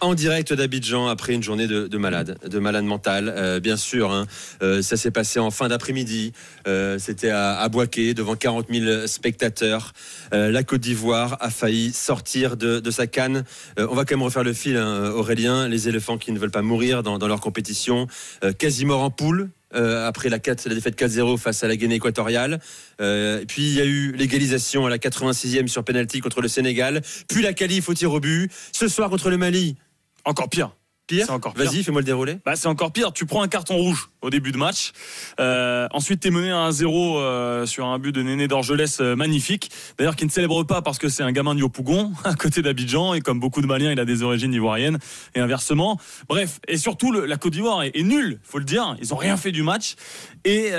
en direct d'Abidjan après une journée de, malade, de malade mental, euh, bien sûr. Hein. Euh, ça s'est passé en fin d'après-midi. Euh, c'était à, à devant 40 000 spectateurs. la Côte d'Ivoire a failli sortir de, sa canne. on va quand même refaire le fil, hein, Aurélien. Les éléphants qui ne veulent pas mourir dans, leur compétition, quasi mort en poule. après la, 4, la défaite 4-0 face à la Guinée équatoriale. et puis il y a eu l'égalisation à la 86e sur penalty contre le Sénégal. Puis la qualif au tir au but. Ce soir contre le Mali, encore pire. Pire. encore Vas-y, fais-moi le déroulé. Bah, c'est encore pire. Tu prends un carton rouge au début de match. Euh, ensuite, tu es mené à 1-0 euh, sur un but de Néné d'Orgelès euh, magnifique. D'ailleurs, qui ne célèbre pas parce que c'est un gamin de Yopougon, à côté d'Abidjan. Et comme beaucoup de Maliens, il a des origines ivoiriennes. Et inversement. Bref. Et surtout, la Côte d'Ivoire est, nulle, faut le dire. Ils ont rien fait du match. Et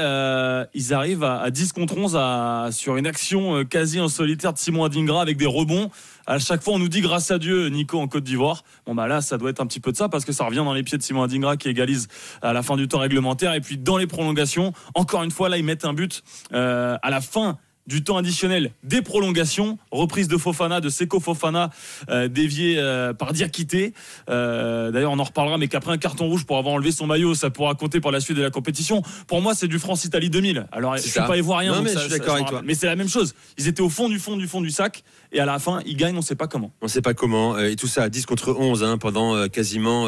ils arrivent à, 10 contre 11 sur une action quasi en solitaire de Simon Adingra avec des rebonds à chaque fois on nous dit grâce à Dieu Nico en Côte d'Ivoire. Bon bah là ça doit être un petit peu de ça parce que ça revient dans les pieds de Simon Adingra qui égalise à la fin du temps réglementaire et puis dans les prolongations encore une fois là ils mettent un but euh, à la fin du temps additionnel des prolongations, reprise de Fofana, de Seko Fofana, euh, dévié euh, par Diakité. Euh, D'ailleurs, on en reparlera, mais qu'après un carton rouge pour avoir enlevé son maillot, ça pourra compter pour la suite de la compétition. Pour moi, c'est du France-Italie 2000. Alors, je suis pas ivoirien, mais je suis d'accord avec toi. Mais c'est la même chose. Ils étaient au fond du fond du fond du sac, et à la fin, ils gagnent, on ne sait pas comment. On ne sait pas comment. Euh, et tout ça à 10 contre 11 hein, pendant euh, quasiment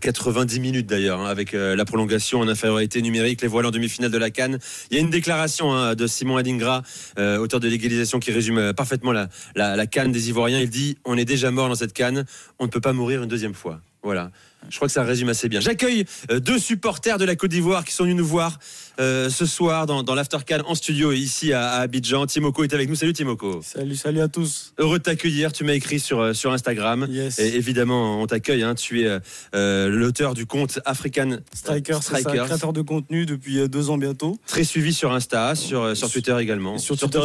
90 minutes d'ailleurs, hein, avec la prolongation en infériorité numérique, les voiles en demi-finale de la Cannes. Il y a une déclaration hein, de Simon Adingra euh, auteur de l'égalisation qui résume euh, parfaitement la, la, canne des Ivoiriens. Il dit On est déjà mort dans cette canne, on ne peut pas mourir une deuxième fois. Voilà. Je crois que ça résume assez bien. J'accueille euh, deux supporters de la Côte d'Ivoire qui sont venus nous voir euh, ce soir dans, dans l'Aftercan en studio ici à, Abidjan. Timoko est avec nous. Salut Timoko. Salut, salut à tous. Heureux de t'accueillir. Tu m'as écrit sur, euh, sur Instagram. Yes. Et évidemment, on t'accueille. Hein. Tu es l'auteur du compte African Striker, Striker. créateur de contenu depuis deux ans bientôt. Très suivi sur Insta, sur, sur Twitter également. Sur, Twitter,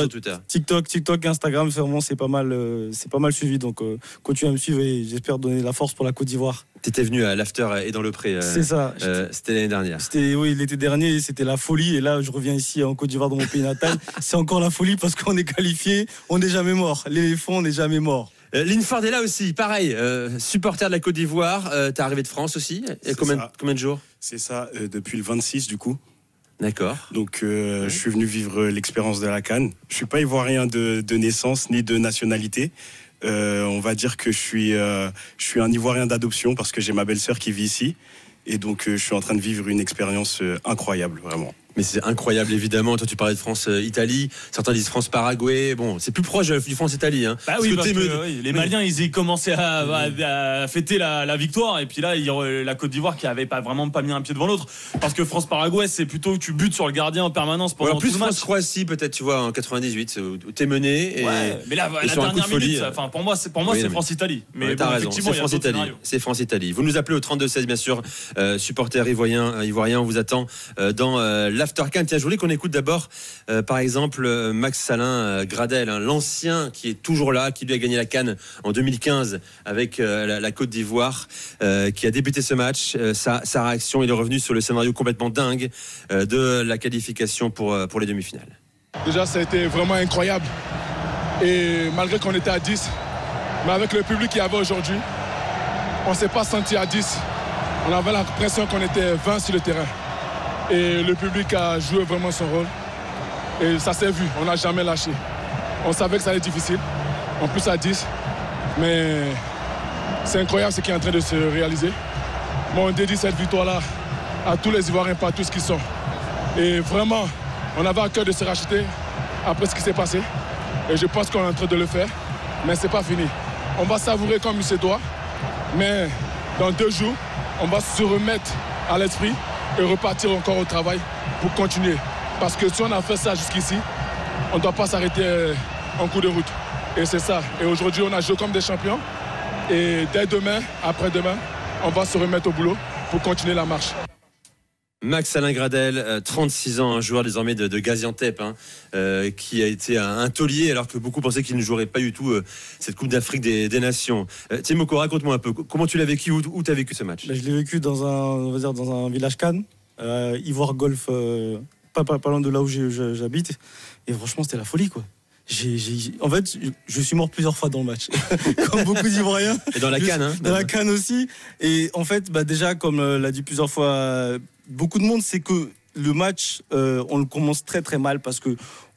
TikTok, TikTok, Instagram, vraiment c'est pas mal, c'est pas mal suivi. Donc continue à me suivre et j'espère donner la force pour la Côte d'Ivoire. T'étais venu à l'after et dans le pré. Euh, c'est ça. Euh, c'était l'année dernière. C'était oui, l'été dernier, c'était la folie. Et là, je reviens ici en Côte d'Ivoire, dans mon pays natal. c'est encore la folie parce qu'on est qualifié, on n'est jamais mort. L'éléphant, on n'est jamais mort. Euh, Linford est là aussi, pareil, supporter de la Côte d'Ivoire. T'es arrivé de France aussi. Et combien, combien de jours? C'est ça, depuis le 26 du coup. D'accord. Donc, je suis venu vivre l'expérience de la Cannes. Je suis pas ivoirien de, de naissance ni de nationalité. Euh, on va dire que je suis, euh, je suis un Ivoirien d'adoption parce que j'ai ma belle-sœur qui vit ici. Et donc, euh, je suis en train de vivre une expérience incroyable, vraiment. Mais c'est incroyable, évidemment. Toi, tu parlais de France-Italie. Certains disent France-Paraguay. Bon, c'est plus proche du France-Italie. Hein. Bah oui, les Maliens, ils ont commencé à, fêter la, victoire. Et puis là, la Côte d'Ivoire qui avait pas vraiment pas mis un pied devant l'autre. Parce que France-Paraguay, c'est plutôt que tu butes sur le gardien en permanence pendant plus tout le France-Croatie, peut-être, tu vois, en 98, où t'es mené. Et mais là, la dernière minute, enfin, pour moi, c'est pour moi, c'est France-Italie. Mais effectivement, c'est France-Italie. C'est France-Italie. Vous nous appelez au 32-16, bien sûr, euh, supporters ivoiriens, ivoiriens. On vous attend euh, dans euh, Tiens, je voulais qu'on écoute d'abord, euh, par exemple, euh, Max Salin euh, Gradel, hein, l'ancien qui est toujours là, qui lui a gagné la Cannes en 2015 avec la, Côte d'Ivoire, qui a débuté ce match. Sa, sa, réaction, il est revenu sur le scénario complètement dingue de la qualification pour, pour les demi-finales. Déjà, ça a été vraiment incroyable. Et malgré qu'on était à 10, mais avec le public qu'il y avait aujourd'hui, on ne s'est pas senti à 10. On avait l'impression qu'on était 20 sur le terrain. Et le public a joué vraiment son rôle. Et ça s'est vu, on n'a jamais lâché. On savait que ça allait être difficile, en plus à 10. Mais c'est incroyable ce qui est en train de se réaliser. Moi, on dédie cette victoire-là à tous les Ivoiriens partout ce qu'ils sont. Et vraiment, on avait à cœur de se racheter après ce qui s'est passé. Et je pense qu'on est en train de le faire. Mais ce n'est pas fini. On va savourer comme il se doit. Mais dans deux jours, on va se remettre à l'esprit et repartir encore au travail pour continuer. Parce que si on a fait ça jusqu'ici, on ne doit pas s'arrêter euh, en cours de route. Et c'est ça. Et aujourd'hui, on a joué comme des champions. Et dès demain, après-demain, on va se remettre au boulot pour continuer la marche. Max Alain Gradel, euh, 36 ans, un joueur désormais de, Gaziantep, hein, euh, qui a été un, taulier alors que beaucoup pensaient qu'il ne jouerait pas du tout euh, cette Coupe d'Afrique des, Nations. Euh, Timoko, raconte-moi un peu, comment tu l'as vécu, où tu as vécu ce match? Bah, je l'ai vécu dans un, village Cannes, euh, Ivoire Golf, euh, pas, pas, pas loin de là où j'habite. Et franchement, c'était la folie, quoi. En fait, je- suis mort plusieurs fois dans le match, comme beaucoup d'Ivoiriens. Et dans la canne, hein Dans la canne aussi. Et en fait, bah, déjà, comme euh, l'a dit plusieurs fois beaucoup de monde, c'est que le match, euh, on le commence très très mal parce que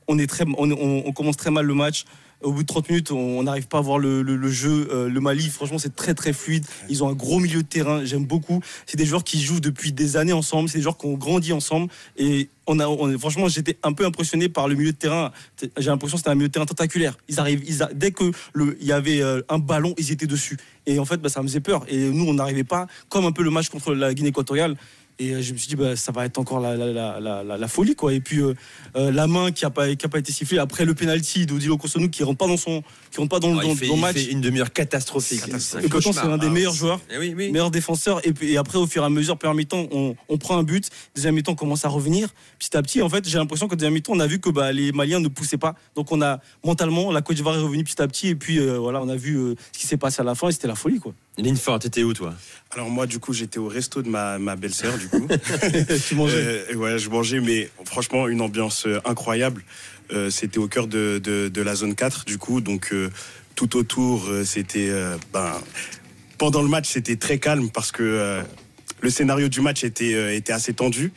on, est très, on, on- on commence très mal le match. Au bout de 30 minutes, on n'arrive pas à voir le, le- le jeu. Euh, le Mali, franchement, c'est très très fluide. Ils ont un gros milieu de terrain. J'aime beaucoup. C'est des joueurs qui jouent depuis des années ensemble. C'est des joueurs qui ont grandi ensemble. Et on a, on- franchement, j'étais un peu impressionné par le milieu de terrain. J'ai l'impression que c'était un milieu de terrain tentaculaire. Ils arrivent, ils a- dès que le, il y avait euh, un ballon, ils étaient dessus. Et en fait, bah, ça me faisait peur. Et nous, on n'arrivait pas, comme un peu le match contre la Guinée équatoriale. Et euh, je me suis dit, bah, ça va être encore la, la, la, la, la- la folie. Quoi. Et puis, euh, euh, la main qui n'a pas, qui a pas été sifflée après le penalty d'Odilo Kosonou qui ne rentre pas dans, son, qui rentre pas dans, Ah, dans- il, fait, dans le il match. fait une demi-heure catastrophique. Et pourtant, c'est un des meilleurs joueurs Eh oui, oui. meilleur défenseur et, puis, et après au fur et à mesure première mi-temps on, on prend un but deuxième mi-temps on commence à revenir petit à petit en fait j'ai l'impression que deuxième mi-temps on a vu que bah, les Maliens ne poussaient pas donc on a mentalement la Côte d'Ivoire est revenue petit à petit et puis euh, voilà on a vu euh, ce qui s'est passé à la fin et c'était la folie quoi Ligne forte, t'étais où toi? Alors moi, du coup, j'étais au resto de ma, ma belle-sœur, du coup. tu mangeais? Euh, ouais, je mangeais, mais franchement, une ambiance euh, incroyable. Euh, c'était au cœur de, de, de la zone 4, du coup, donc euh, tout autour, c'était... ben, pendant le match, c'était très calme parce que le scénario du match était, était assez tendu.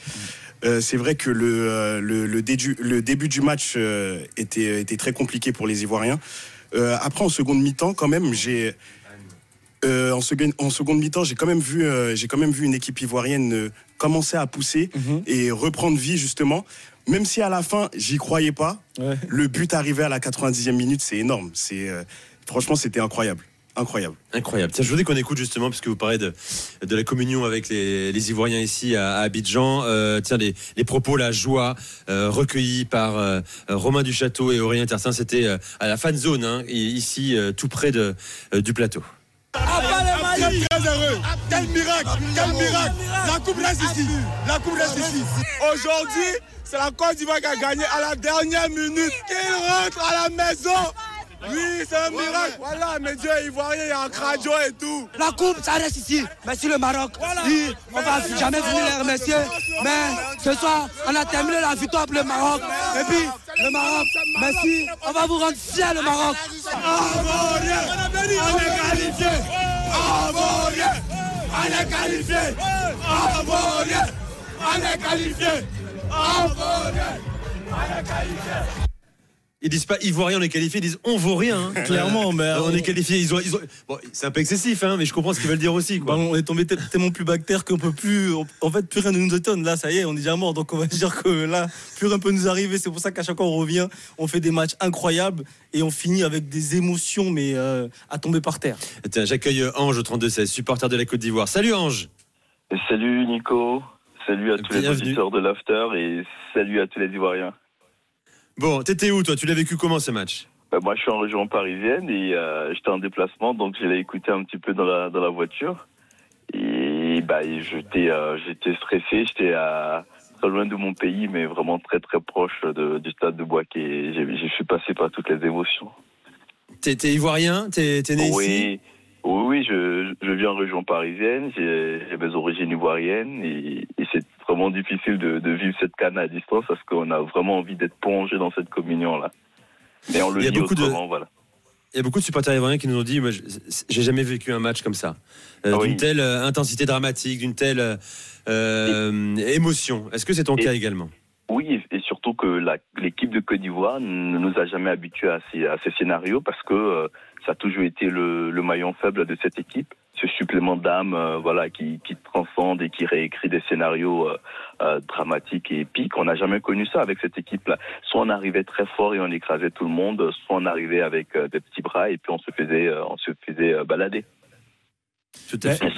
Euh, c'est vrai que le, euh, le, le début, le début du match euh, était, était très compliqué pour les Ivoiriens. Après, en seconde mi-temps, quand même, j'ai... euh, en, seconde, en seconde mi-temps, j'ai quand même vu, euh, j'ai quand même vu une équipe ivoirienne euh, commencer à pousser Mhm. et reprendre vie justement. Même si à la fin, j'y croyais pas, Ouais. le but arrivé à la 90e minute, c'est énorme. C'est euh, franchement, c'était incroyable, incroyable. Incroyable. Tiens, je voudrais qu'on écoute justement, parce que vous parlez de, de la communion avec les, les Ivoiriens ici à, à Abidjan. Euh, tiens, les, les propos, la joie euh, recueillis par euh, Romain Duchâteau et Aurélien Tersin, c'était euh, à la fan zone, hein, ici, euh, tout près de, euh, du plateau. Très heureux. Quel miracle, quel miracle. La coupe reste ici. La coupe reste ici. Aujourd'hui, c'est la Côte d'Ivoire qui a gagné à la dernière minute. Qu'il rentre à la maison. Oui, c'est un miracle. Voilà, mes dieux ivoiriens, il y a un cradio et tout. La coupe, ça reste ici. Merci le Maroc. Oui, on va jamais finir les remercier. Mais ce soir, on a terminé la victoire pour le Maroc. Et puis, le Maroc, merci. On va vous rendre fiers, le Maroc. Ivoirien, on est qualifié. Ivoirien, on est qualifié. Ivoirien, on est qualifié. Ivoirien, on est qualifié. Ils disent pas Ivoirien, on est qualifié, ils disent on vaut rien. hein. Clairement, mais on est qualifié. Ils ont, ils ont- Bon, c'est un peu excessif, hein, mais je comprends ce qu'ils veulent dire aussi. Bah, on est tombé te- tellement plus bactère qu'on peut plus. on- En fait, plus rien ne nous étonne. Là, ça y est, on est déjà mort. Donc, on va dire que là, plus rien peut nous arriver. C'est pour ça qu'à chaque fois, on revient, on fait des matchs incroyables et on finit avec des émotions, mais euh, à tomber par terre. Tiens, j'accueille Ange au 32-16, supporter de la Côte d'Ivoire. Salut Ange Salut Nico, salut à tous les auditeurs de l'After et salut à tous les Ivoiriens. Bon, t'étais où toi? Tu l'as vécu comment ce match? Bah, moi je suis en région parisienne et euh, j'étais en déplacement donc je l'ai écouté un petit peu dans la, dans la voiture. Et bah, j'étais euh, j'étais stressé, j'étais à très loin de mon pays mais vraiment très très proche de- du stade de Boaké. et j'ai- Je suis passé par toutes les émotions. T'es Ivoirien? T'es né ici? Oui, oui, oui, je, je vis en région parisienne, j'ai j'ai mes origines ivoiriennes et, et c'est vraiment difficile de, de vivre cette canne à distance parce qu'on a vraiment envie d'être plongé dans cette communion-là. Mais on le Il y a vit beaucoup de- autrement, voilà. Il y a beaucoup de supporters ivoiriens qui nous ont dit moi, j'ai jamais vécu un match comme ça, Euh, Ah oui. d'une telle euh, intensité dramatique, d'une telle euh, émotion. Est-ce que c'est ton Et- cas également? Oui, et surtout que la- l'équipe de Côte d'Ivoire ne nous a jamais habitués à ces, à ces scénarios parce que ça a toujours été le, le maillon faible de cette équipe. Ce supplément d'âme euh, voilà, qui, qui transcende et qui réécrit des scénarios euh, euh, dramatiques et épiques. On n'a jamais connu ça avec cette équipe-là. Soit on arrivait très fort et on écrasait tout le monde, soit on arrivait avec euh, des petits bras et puis on se faisait, euh, on se faisait euh, balader. Tout à fait.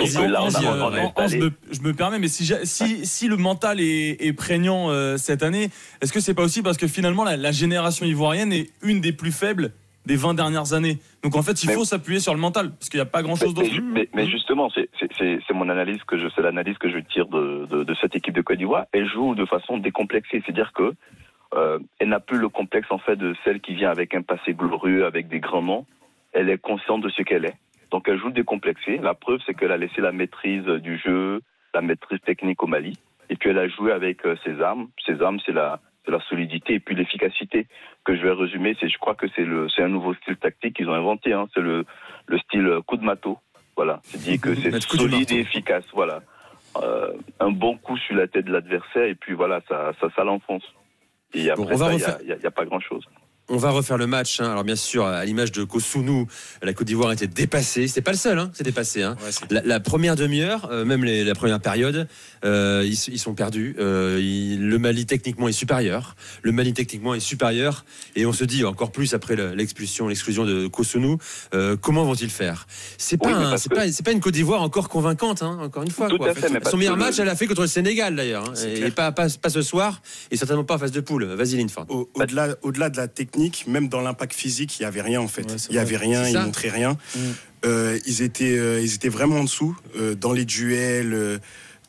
Je, me, permets, mais si, j'a- si, si le mental est, est prégnant euh, cette année, est-ce que c'est pas aussi parce que finalement la, la génération ivoirienne est une des plus faibles des 20 dernières années. Donc en fait, il Mais- faut s'appuyer sur le mental parce qu'il n'y a pas grand-chose d'autre. mais- mais- mais justement, c'est- mon analyse que je, c'est l'analyse que je tire de, de, de cette équipe de Côte d'Ivoire. Elle joue de façon décomplexée, c'est-à-dire que euh, elle n'a plus le complexe en fait de celle qui vient avec un passé glorieux, avec des grands noms. Elle est consciente de ce qu'elle est. Donc elle joue décomplexée. La preuve, c'est qu'elle a laissé la maîtrise du jeu, la maîtrise technique au Mali, et puis elle a joué avec euh, ses armes. Ses armes, c'est la c'est la solidité et puis l'efficacité que je vais résumer. C'est, je crois que c'est le, c'est un nouveau style tactique qu'ils ont inventé. Hein. C'est le, le style coup de marteau. Voilà. C'est dit que c'est de solide et efficace. Voilà. Euh, un bon coup sur la tête de l'adversaire et puis voilà, ça, ça, ça l'enfonce. Et après, ça, il y a- refaire- il y a, il y a pas grand chose. On va refaire le match. hein. Alors bien sûr, à l'image de Kosunu, la Côte d'Ivoire était dépassée. C'est pas le seul, hein, c'est dépassé. hein. Ouais, La, la première demi-heure, euh, même les- la première période, euh, ils, ils sont perdus. Euh, il- le Mali techniquement est supérieur. Le Mali techniquement est supérieur. Et on se dit encore plus après le- l'expulsion, l'exclusion de Kosunu, euh, comment vont-ils faire? C'est pas, Oui, mais un- parce c'est que- pas, c'est pas une Côte d'Ivoire encore convaincante, hein, encore une fois. Tout quoi. à fait, mais parce Son meilleur que match, le- elle a fait contre le Sénégal d'ailleurs, hein, et pas, pas, pas ce soir, et certainement pas en phase de poule. Vas-y, Linford. Au- Au-delà au-delà de la technique, même dans l'impact physique, il n'y avait rien en fait. Ouais, il n'y avait rien, ils montraient rien. Mm. Euh, ils, étaient, euh, ils étaient vraiment en dessous euh, dans les duels. euh,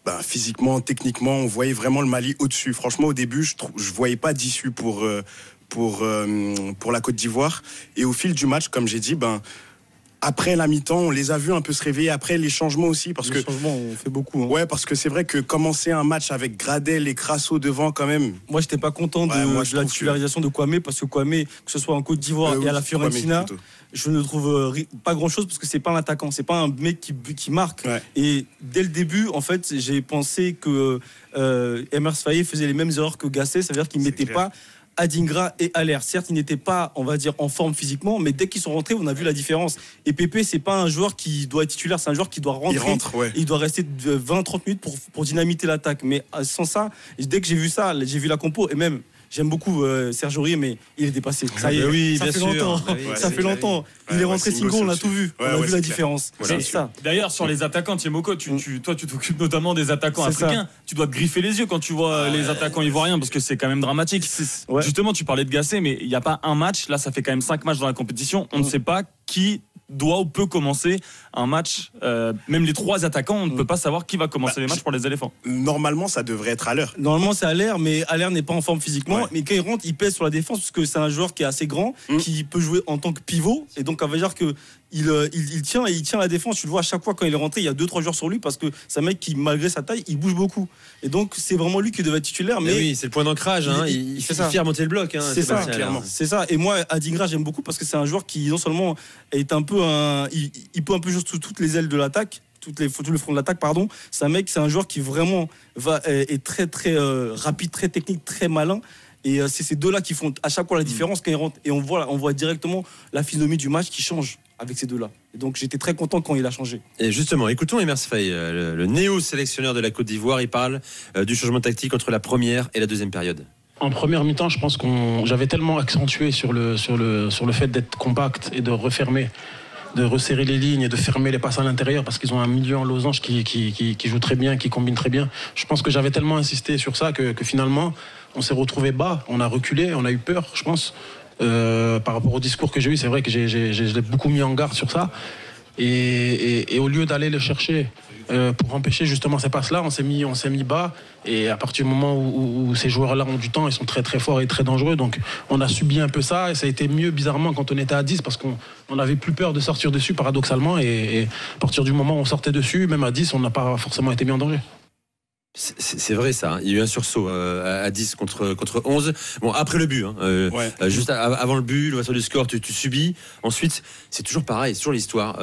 bah, physiquement, techniquement, on voyait vraiment le Mali au-dessus. Franchement, au début, je ne je voyais pas d'issue pour, euh, pour, euh, pour la Côte d'Ivoire. Et au fil du match, comme j'ai dit, ben, après la mi-temps, on les a vus un peu se réveiller. Après les changements aussi, parce Les que changements, on fait beaucoup. hein. Ouais, parce que c'est vrai que commencer un match avec Gradel et Crasso devant, quand même. Moi, j'étais pas content de, Ouais, moi, je de la que- titularisation de Kwame parce que Kwame, que ce soit en Côte d'Ivoire Euh, et à la Fiorentina, Kwame, je ne trouve euh, pas grand chose parce que c'est pas un attaquant, c'est pas un mec qui, marque. Ouais. Et dès le début, en fait, j'ai pensé que euh, Emers Faye faisait les mêmes erreurs que Gasset, ça veut dire qu'il ne mettait clair. pas Adingra et Aller. Certes, ils n'étaient pas, on va dire, en forme physiquement, mais dès qu'ils sont rentrés, on a vu la différence. Et Pépé, c'est pas un joueur qui doit être titulaire, c'est un joueur qui doit rentrer. Il rentre, ouais. Et il doit rester de 20-30 minutes pour, pour dynamiter l'attaque. Mais euh, sans ça, dès que j'ai vu ça, j'ai vu la compo, et même, j'aime beaucoup euh, Serge Aurier, mais il est dépassé. Ça y est, bah oui, ça bien fait sûr. longtemps. Bah oui, ça fait clair. longtemps. il Ouais, est rentré Singo, on l'a tout vu. Ouais, on a ouais, vu la clair. différence. Voilà. C'est ça. D'ailleurs, sur les attaquants, Thiemoko, tu, Mm. tu- toi, tu t'occupes notamment des attaquants africains. Tu dois te griffer les yeux quand tu vois les attaquants ivoiriens parce que c'est quand même dramatique. Ouais. Justement, tu parlais de Gasset, mais il n'y a pas un match. Là, ça fait quand même cinq matchs dans la compétition. On ne Mm. sait pas qui doit ou peut commencer un match. Euh, même les trois attaquants, on ne Mm. peut pas savoir qui va commencer Bah, les matchs pour les éléphants. Normalement, ça devrait être à l'heure. Normalement, c'est Allaire, mais Allaire n'est pas en forme physiquement. Ouais. Mais quand il rentre, il pèse sur la défense parce que c'est un joueur qui est assez grand, Mm. qui peut jouer en tant que pivot. Et donc, ça veut dire que il, euh, il, il tient et il tient la défense. Tu le vois à chaque fois quand il est rentré, il y a deux trois joueurs sur lui parce que c'est un mec qui, malgré sa taille, il bouge beaucoup. Et donc, c'est vraiment lui qui devait être titulaire. Mais Mais oui, c'est le point d'ancrage. hein. il- Il, fait ça. faire monter le bloc. hein, C'est ça, clairement. C'est ça. Et moi, Adingra, j'aime beaucoup parce que c'est un joueur qui, non seulement est un peu un. Il, il peut un peu jouer sous toutes les ailes de l'attaque, toutes les, tout le front de l'attaque, pardon. C'est un mec, c'est un joueur qui vraiment va, est, est très, très euh, rapide, très technique, très malin. Et euh, c'est ces deux-là qui font à chaque fois la différence quand ils rentrent. Et on voit, on voit directement la physionomie du match qui change avec ces deux-là. Et donc j'étais très content quand il a changé. Et justement, écoutons Emers Faye, euh, le, le néo-sélectionneur de la Côte d'Ivoire. Il parle euh, du changement tactique entre la première et la deuxième période. En première mi-temps, je pense qu'on j'avais tellement accentué sur le, sur le, sur le fait d'être compact et de refermer, de resserrer les lignes et de fermer les passes à l'intérieur parce qu'ils ont un milieu en losange qui, qui, qui, qui joue très bien, qui combine très bien. Je pense que j'avais tellement insisté sur ça que, que finalement, on s'est retrouvé bas, on a reculé, on a eu peur, je pense. Euh, par rapport au discours que j'ai eu, c'est vrai que j'ai, beaucoup mis en garde sur ça. Et, au lieu d'aller le chercher euh, pour empêcher justement ces passes-là, on s'est mis, mis bas. Et à partir du moment où ces joueurs-là ont du temps, ils sont très très forts et très dangereux. Donc on a subi un peu ça. Et ça a été mieux bizarrement quand on était à 10 parce qu'on on avait plus peur de sortir dessus paradoxalement. Et, et à partir du moment où on sortait dessus, même à 10, on n'a pas forcément été mis en danger. C'est- vrai ça. hein. Il y a eu un sursaut euh, à- à 10 contre, contre 11. Bon, après le but, hein, euh, Ouais. euh, juste avant le but, l'ouverture du score, tu, tu subis. Ensuite, c'est toujours pareil, c'est toujours l'histoire.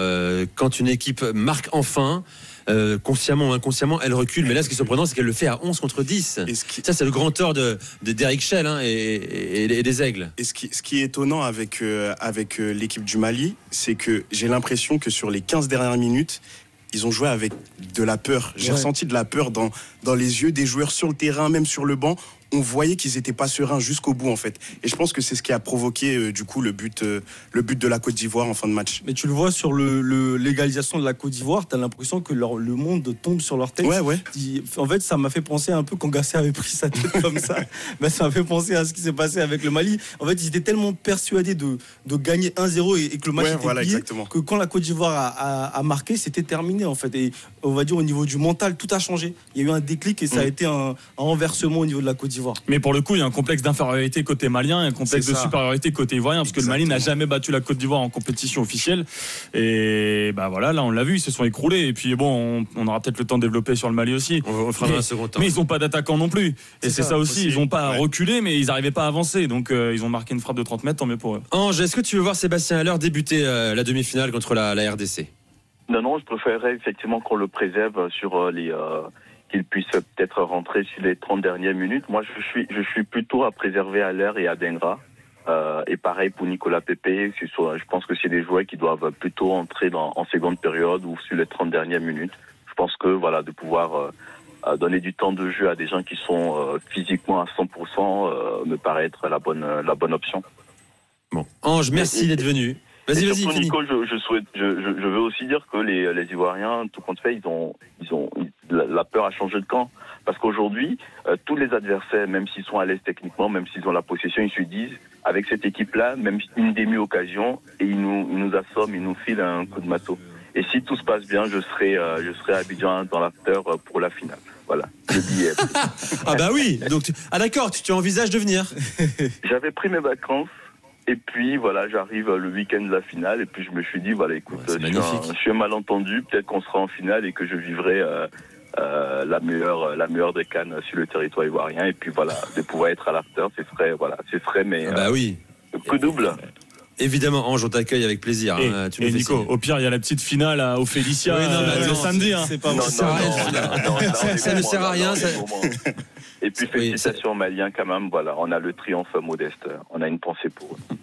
Quand une équipe marque enfin, euh, consciemment ou inconsciemment, elle recule. Mais là, ce qui est surprenant, c'est qu'elle le fait à 11 contre 10. Et ce qui, Ça, c'est le grand tort de de- d'Eric Schell hein, et, et- et des Aigles. et ce qui, ce qui est étonnant avec, euh, avec euh, l'équipe du Mali, c'est que j'ai l'impression que sur les 15 dernières minutes, ils ont joué avec de la peur. J'ai Ouais. ressenti de la peur dans, dans les yeux des joueurs sur le terrain, même sur le banc. on voyait qu'ils étaient pas sereins jusqu'au bout en fait. Et je pense que c'est ce qui a provoqué euh, du coup le but, euh, le but de la Côte d'Ivoire en fin de match. Mais tu le vois sur le, le- l'égalisation de la Côte d'Ivoire, t'as l'impression que leur- le monde tombe sur leur tête. Ouais, ouais. En fait, ça m'a fait penser un peu quand Gasset avait pris sa tête comme ça. Ben, ça m'a fait penser à ce qui s'est passé avec le Mali. En fait, ils étaient tellement persuadés de, de gagner 1-0 et, et que le match Ouais, était voilà, plié que quand la Côte d'Ivoire a, a- a marqué, c'était terminé en fait. Et on va dire au niveau du mental, tout a changé. Il y a eu un déclic et ça a Mm. été un, un renversement au niveau de la Côte d'Ivoire. Mais pour le coup, il y a un complexe d'infériorité côté malien et un complexe de supériorité côté ivoirien, parce que le Mali n'a jamais battu la Côte d'Ivoire en compétition officielle. Et bah voilà, là on l'a vu, ils se sont écroulés. Et puis bon, on, on aura peut-être le temps de développer sur le Mali aussi. On, fera Mais- un second temps. Mais ils n'ont pas d'attaquant non plus. Et C'est ça, ça, aussi, ils n'ont pas Ouais. reculé, mais ils n'arrivaient pas à avancer. Donc euh, ils ont marqué une frappe de 30 mètres, tant mieux pour eux. Ange, est-ce que tu veux voir Sébastien Haller débuter euh, la demi-finale contre la, la RDC Non, non, je préférerais effectivement qu'on le préserve sur euh, les. euh, qu'il puisse peut-être rentrer sur les 30 dernières minutes. Moi, je suis, je suis plutôt à préserver à l'air et à Dengra. Euh, et pareil pour Nicolas Pepe. Je pense que c'est des joueurs qui doivent plutôt entrer dans, en seconde période ou sur les 30 dernières minutes. Je pense que voilà, de pouvoir euh, euh, donner du temps de jeu à des gens qui sont euh, physiquement à 100% euh, me paraît être la bonne, la bonne option. Bon, Ange, merci d'être venu. Vas-y, vas-y. Nico, je, je souhaite, je, je, je veux aussi dire que les, les Ivoiriens, tout compte fait, ils ont, ils ont, la, la peur a changé de camp. Parce qu'aujourd'hui, euh, tous les adversaires, même s'ils sont à l'aise techniquement, même s'ils ont la possession, ils se disent, avec cette équipe-là, même une demi-occasion, et ils nous, ils nous assomment, ils nous filent un coup de marteau. Et si tout se passe bien, je serai, euh, je serai à Abidjan dans l'after euh, pour la finale. Voilà, le billet. Ah bah oui, donc tu- ah d'accord, tu, tu envisages de venir. J'avais pris mes vacances. Et puis voilà, j'arrive le week-end de la finale et puis je me suis dit voilà écoute, Ouais, c'est je, suis un, je suis un malentendu, peut-être qu'on sera en finale et que je vivrai euh, euh, la meilleure la meilleure des cannes sur le territoire ivoirien et puis voilà de pouvoir être à l'after, ce serait voilà, ce serait mais Ah bah oui, euh, coup double. évidemment, Ange, on t'accueille avec plaisir. Et, hein, tu et Nico, au pire, il y a la petite finale à- au Félicia Oui, non, euh, le samedi. hein. C'est pas Non, Ça ne sert à rien, Et puis Oui, félicitations aux Maliens quand même, voilà, on a le triomphe modeste, on a une pensée pour eux.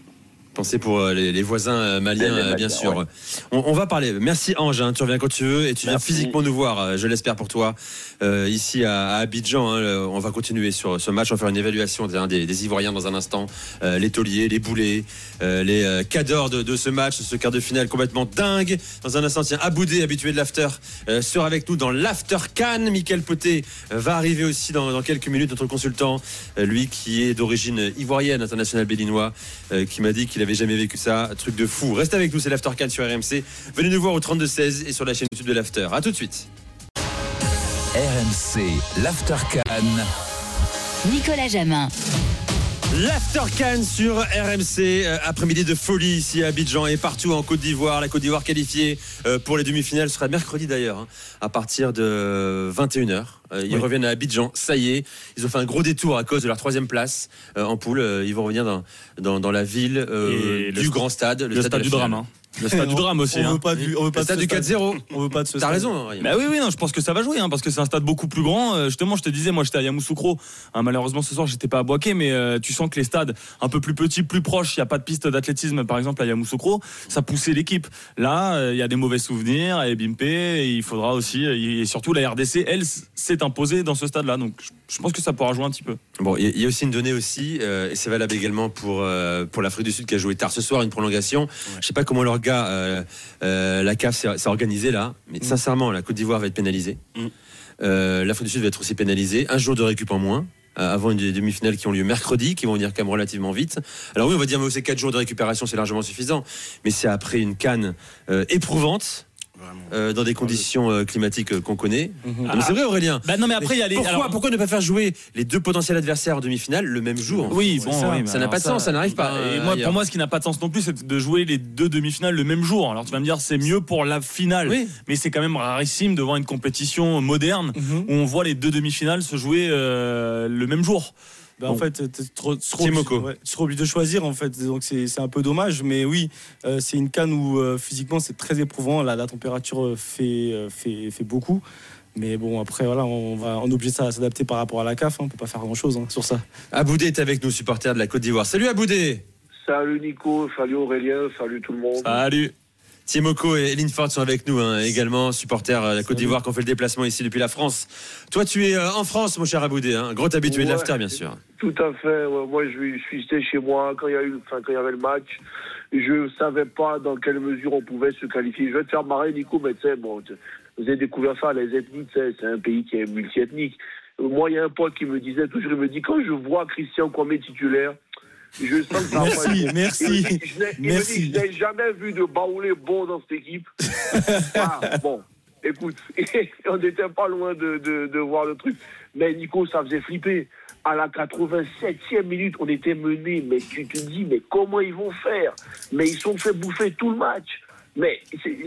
Pensez pour euh, les, les voisins euh, maliens, Les- les euh, bien Maliens, sûr. ouais. On, on va parler. Merci Ange, hein, tu reviens quand tu veux et tu viens physiquement nous voir, je l'espère pour toi, euh, ici à, Abidjan. hein, on va continuer sur ce match, on va faire une évaluation des, des Ivoiriens dans un instant. Euh, les tauliers, les boulets, euh, les cadors de, ce match, ce quart de finale complètement dingue. Dans un instant, tiens, Aboudé, habitué de l'after, sera avec nous dans l'after Cannes. Michael Poté va arriver aussi dans, quelques minutes, notre consultant, lui qui est d'origine ivoirienne, international béninois, qui m'a dit qu'il avait jamais vécu ça. Truc de fou. Reste avec nous, c'est l'After Cannes sur RMC. Venez nous voir au 32-16 et sur la chaîne YouTube de l'After. À tout de suite. RMC, l'After. Nicolas Jamin. L'After Cannes sur RMC, euh, après-midi de folie ici à Abidjan et partout en Côte d'Ivoire. La Côte d'Ivoire qualifiée euh, pour les demi-finales sera mercredi d'ailleurs, hein, à partir de 21h. Euh, ils Oui. reviennent à Abidjan, ça y est. Ils ont fait un gros détour à cause de leur troisième place euh, en poule. Euh, ils vont revenir dans, dans, dans la ville euh, du grand stade, Le stade de la du drame. Hein. Le stade du drame aussi. On hein. veut pas du, on veut pas Le de stade du 4-0. On veut pas de ce T'as raison, Ryan. Bah oui, oui, non, je pense que ça va jouer, hein, parce que c'est un stade beaucoup plus grand. Euh, justement, je te disais, moi, j'étais à Yamoussoukro. Hein, malheureusement, ce soir, j'étais pas à Boaké, mais euh, tu sens que les stades un peu plus petits, plus proches, il n'y a pas de piste d'athlétisme, par exemple, à Yamoussoukro, ça poussait l'équipe. Là, euh, il y a des mauvais souvenirs, et Bimpe, et il faudra aussi, et surtout la RDC, elle, s'est imposée dans ce stade-là. Donc, je- pense que ça pourra jouer un petit peu. Bon, il y a- il y a aussi une donnée aussi, euh, et c'est valable également pour, euh, pour l'Afrique du Sud qui a joué tard ce soir, une prolongation. Je sais pas comment leur gars, euh, euh, la CAF s'est organisée là, mais sincèrement, la Côte d'Ivoire va être pénalisée. Mm. Euh, L'Afrique du Sud va être aussi pénalisée. Un jour de récup en moins. euh, Avant une des demi-finales qui ont lieu mercredi, qui vont venir quand même relativement vite. Alors oui, on va dire, mais c'est 4 jours de récupération, c'est largement suffisant. Mais c'est après une canne euh, éprouvante. Euh, dans des conditions euh, climatiques euh, qu'on connaît. Mhm. Ah, c'est vrai, Aurélien. Bah non, mais après, il y a les. Pourquoi, alors- pourquoi ne pas faire jouer les deux potentiels adversaires en demi-finale le même jour Oui, bon, ça, oui, n'a pas de sens, ça n'arrive pas. bah, et moi, pour moi, ce qui n'a pas de sens non plus, c'est de jouer les deux demi-finales le même jour. Alors tu vas me dire, c'est mieux pour la finale, Oui. mais c'est quand même rarissime de voir une compétition moderne Mhm. où on voit les deux demi-finales se jouer euh, le même jour. Bah, Bon. En fait, tu seras Timoko. obligé, ouais, de choisir en fait, donc c'est c'est un peu dommage, mais oui, euh, c'est une canne où euh, physiquement c'est très éprouvant, la, la température euh, fait, euh, fait, fait beaucoup, mais bon après voilà, on va on est obligé de s'adapter par rapport à la CAF, hein, on peut pas faire grand chose sur ça. Aboudé est avec nous, supporter de la Côte d'Ivoire. Salut Aboudé Salut Nico, salut Aurélien, salut tout le monde. Salut. Tiemoko et Linford sont avec nous hein, également, supporters de la Côte d'Ivoire qui ont fait le déplacement ici depuis la France. Toi, tu es euh, en France, mon cher Aboudé, hein, gros habitué de Ouais. l'after, bien sûr. Tout à fait. ouais. Moi, je suis, je suis resté chez moi quand il y a eu, enfin, quand il y avait le match. Je savais pas dans quelle mesure on pouvait se qualifier. Je vais te faire marrer, Nico, mais tu sais, bon, vous avez découvert ça, les ethnies, c'est un pays qui est multiethnique. Moi, il y a un pote qui me disait toujours, il me dit, quand je vois Christian Kwame titulaire, je sens que ça va Merci, pas merci, Il je me merci. dit, je n'ai jamais vu de baoulé bon dans cette équipe. Ah, bon, écoute, on n'était pas loin de, de, de voir le truc. Mais Nico, ça faisait flipper. À la 87e minute, on était mené. Mais tu te dis, mais comment ils vont faire? Mais ils sont fait bouffer tout le match. Mais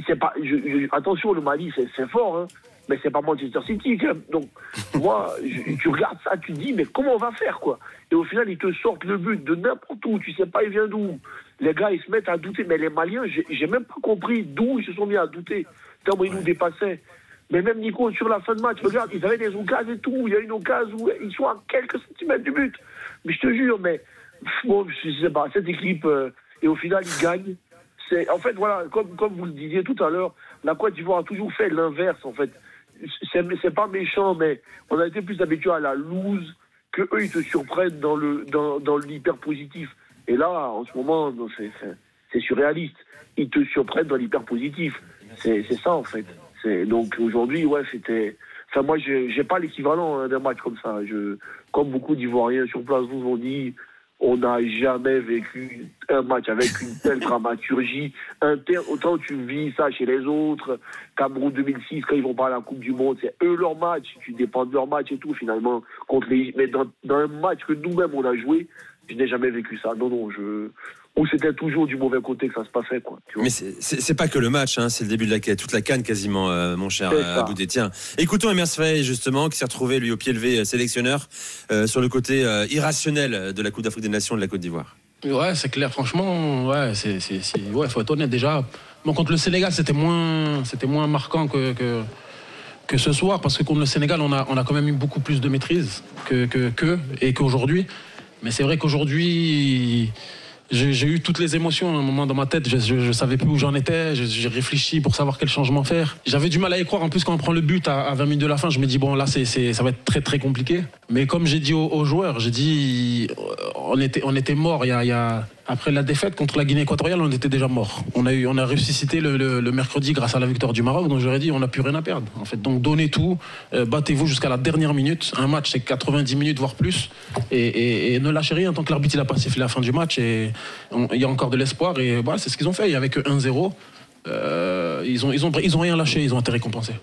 c'est pas. je- je- attention, le Mali, c'est c'est fort, hein. Mais c'est pas Manchester City. Donc, moi, je- tu regardes ça, tu te dis, mais comment on va faire, quoi? Et au final, ils te sortent le but de n'importe où. Tu sais pas, il vient d'où? Les gars, ils se mettent à douter. Mais les Maliens, j'ai même pas compris d'où ils se sont mis à douter. Tellement ils nous dépassaient. Mais même Nico, sur la fin de match, regarde, ils avaient des occasions et tout. Il y a une occasion où ils sont à quelques centimètres du but. Mais je te jure, mais bon, je sais pas, cette équipe, euh, et au final, ils gagnent. En fait, voilà, comme, comme vous le disiez tout à l'heure, la Côte d'Ivoire a toujours fait l'inverse, en fait. C'est, pas méchant, mais on a été plus habitué à la loose que eux, ils te surprennent dans le, dans, dans l'hyper positif. Et là, en ce moment, c'est, surréaliste. Ils te surprennent dans l'hyper positif. C'est, ça, en fait. Donc aujourd'hui, ouais, c'était. Enfin, moi, j'ai pas l'équivalent hein, d'un match comme ça. Je, comme beaucoup d'Ivoiriens sur place vous ont dit, on n'a jamais vécu un match avec une telle dramaturgie. Autant tu vis ça chez les autres. Cameroun 2006, quand ils vont pas à la Coupe du Monde, c'est eux leur match. Tu dépends de leur match et tout, finalement. Contre les, mais dans, dans un match que nous-mêmes, on a joué, je n'ai jamais vécu ça. Non, non, je. Ou c'était toujours du mauvais côté que ça se passait, quoi. tu vois. Mais c'est- pas que le match, hein, c'est le début de la toute la canne quasiment, euh, mon cher euh. Aboudé. Tiens, écoutons Emers Faye justement, qui s'est retrouvé lui au pied levé euh, sélectionneur euh, sur le côté euh, irrationnel de la Coupe d'Afrique des Nations de la Côte d'Ivoire. Ouais, c'est clair. Franchement, ouais, c'est, ouais, faut être honnête déjà. Bon, contre le Sénégal, c'était moins, c'était moins marquant que, que, que ce soir, parce que contre le Sénégal, on a, on a quand même eu beaucoup plus de maîtrise que, que, que et qu'aujourd'hui. Mais c'est vrai qu'aujourd'hui, j'ai, eu toutes les émotions à un moment dans ma tête. Je, je, savais plus où j'en étais. J'ai réfléchi pour savoir quel changement faire. J'avais du mal à y croire. En plus, quand on prend le but à, à 20 minutes de la fin, je me dis bon, là, c'est, ça va être très très compliqué. Mais comme j'ai dit aux, joueurs, j'ai dit, euh, on était, on était mort. Il y a, il y a- après la défaite contre la Guinée équatoriale, on était déjà mort. On a eu, on a ressuscité le, le- le mercredi grâce à la victoire du Maroc. Donc j'aurais dit, on n'a plus rien à perdre. En fait, donc donnez tout, euh, battez-vous jusqu'à la dernière minute. Un match, c'est 90 minutes voire plus, et, et- et ne lâchez rien tant que l'arbitre il a pas sifflé la fin du match. Et il y a encore de l'espoir. Et voilà, c'est ce qu'ils ont fait. Il y avait que 1-0. Euh, ils ont, ils ont, ils ont rien lâché. Ils ont été récompensés.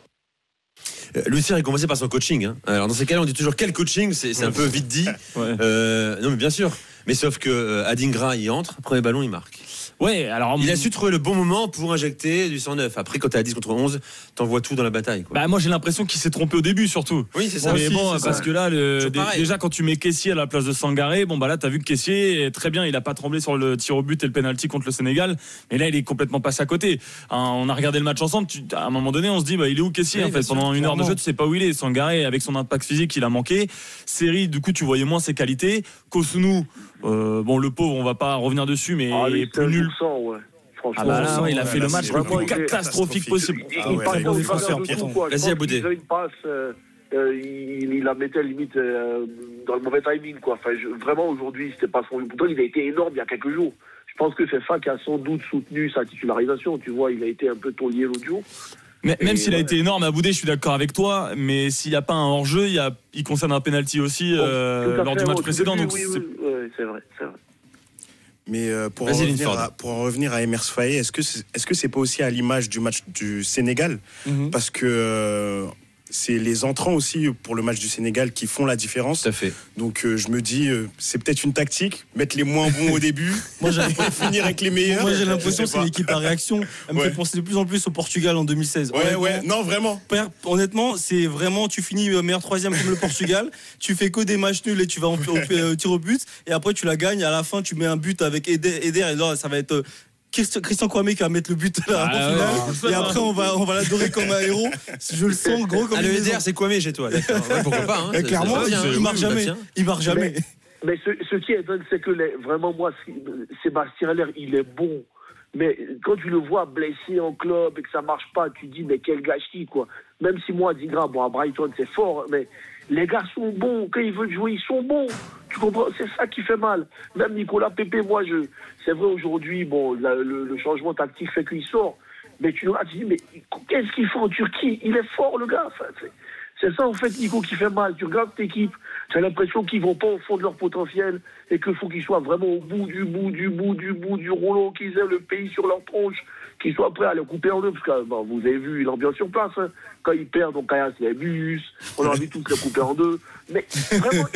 Euh, Lucien est commencé par son coaching. hein. Alors dans ces cas-là, on dit toujours quel coaching, c'est c'est un peu vite dit. Euh, non mais bien sûr. Mais sauf que euh, Adingra y entre, premier ballon il marque. Ouais, alors Il a su trouver le bon moment pour injecter du 109. Après, quand t'es à 10 contre 11, t'envoies tout dans la bataille. Quoi. Bah moi j'ai l'impression qu'il s'est trompé au début surtout. Oui, c'est ça. Mais Aussi, bon, parce ça. que là, le- déjà quand tu mets Caissier à la place de Sangaré, bon bah là t'as vu que est très bien, il a pas tremblé sur le tir au but et le penalty contre le Sénégal, mais là il est complètement passé à côté. Hein, on a regardé le match ensemble, tu- à un moment donné on se dit bah il est où Caissier Oui, en bien fait sûr, pendant une heure de jeu tu sais pas où il est. Sangaré avec son impact physique il a manqué. Série du coup tu voyais moins ses qualités. Kosunu, euh, bon le pauvre on va pas revenir dessus mais Ah, il est plus nul. ouais. Franchement, Ah bah là, ouais, il a fait le match le plus il catastrophique possible. Il, Ah il il. Je Vas-y, Aboudé. une passe, euh, euh, il, il la mettait limite euh, dans le mauvais timing. Quoi. Enfin, je- vraiment, aujourd'hui, c'était pas son. Pourtant, il a été énorme il y a quelques jours. Je pense que c'est ça qui a sans doute soutenu sa titularisation. Tu vois, il a été un peu taulier l'autre jour. Mais, même s'il a été énorme à Boudé, je suis d'accord avec toi. Mais s'il n'y a pas un hors-jeu, il, y a- il concerne un penalty aussi euh, lors fait, du match précédent. donc oui, c'est- oui, oui, c'est vrai, c'est vrai. Mais euh, pour, en revenir à, pour en revenir à Emers Faye, est-ce que c'est que c'est pas aussi à l'image du match du Sénégal? Mhm. Parce que euh, c'est les entrants aussi pour le match du Sénégal qui font la différence. Tout à fait. Donc euh, je me dis, euh, c'est peut-être une tactique, mettre les moins bons au début, Moi, finir avec les meilleurs. Moi, j'ai Je l'impression que c'est pas. une équipe à réaction. Elle me fait penser de plus en plus au Portugal en 2016. Ouais, ouais, non, vraiment. Père, honnêtement, c'est vraiment, tu finis euh, meilleur troisième comme le Portugal, tu fais que des matchs nuls et tu vas en, au, au tir au but, et après tu la gagnes, à la fin tu mets un but avec Eder, Eder et là ça va être euh, Christian, Christian Kwame qui va mettre le but là, Ah en ouais, finale, ouais. et après on va, on va l'adorer comme un héros. Je le sens gros comme Ah, le c'est mais chez toi. Ouais, Pourquoi pas hein, ça- clairement, il, marche ça jamais. Il marche jamais. Mais ce, ce qui est dingue, c'est que les- vraiment, moi, Sébastien Aller, il est bon Mais quand tu le vois blessé en club et que ça marche pas, tu dis, mais quel gâchis, quoi. Même si moi, Digra, bon, à Brighton, c'est fort, mais les gars sont bons. Quand ils veulent jouer, ils sont bons. Tu comprends? C'est ça qui fait mal. Même Nicolas Pépé, moi, je, c'est vrai aujourd'hui, bon, le, changement tactique fait qu'il sort. Mais tu, tu dis, mais qu'est-ce qu'il fait en Turquie? Il est fort, le gars. C'est- ça, en fait, Nico, qui fait mal. Tu regardes cette équipe, tu as l'impression qu'ils vont pas au fond de leur potentiel et qu'il faut qu'ils soient vraiment au bout du bout, du bout, du bout, du rouleau, qu'ils aient le pays sur leur tronche, qu'ils soient prêts à le couper en deux. Parce que bon, vous avez vu l'ambiance sur place. hein. Quand ils perdent, on caillasse les bus, on a envie tous les couper en deux. Mais vraiment,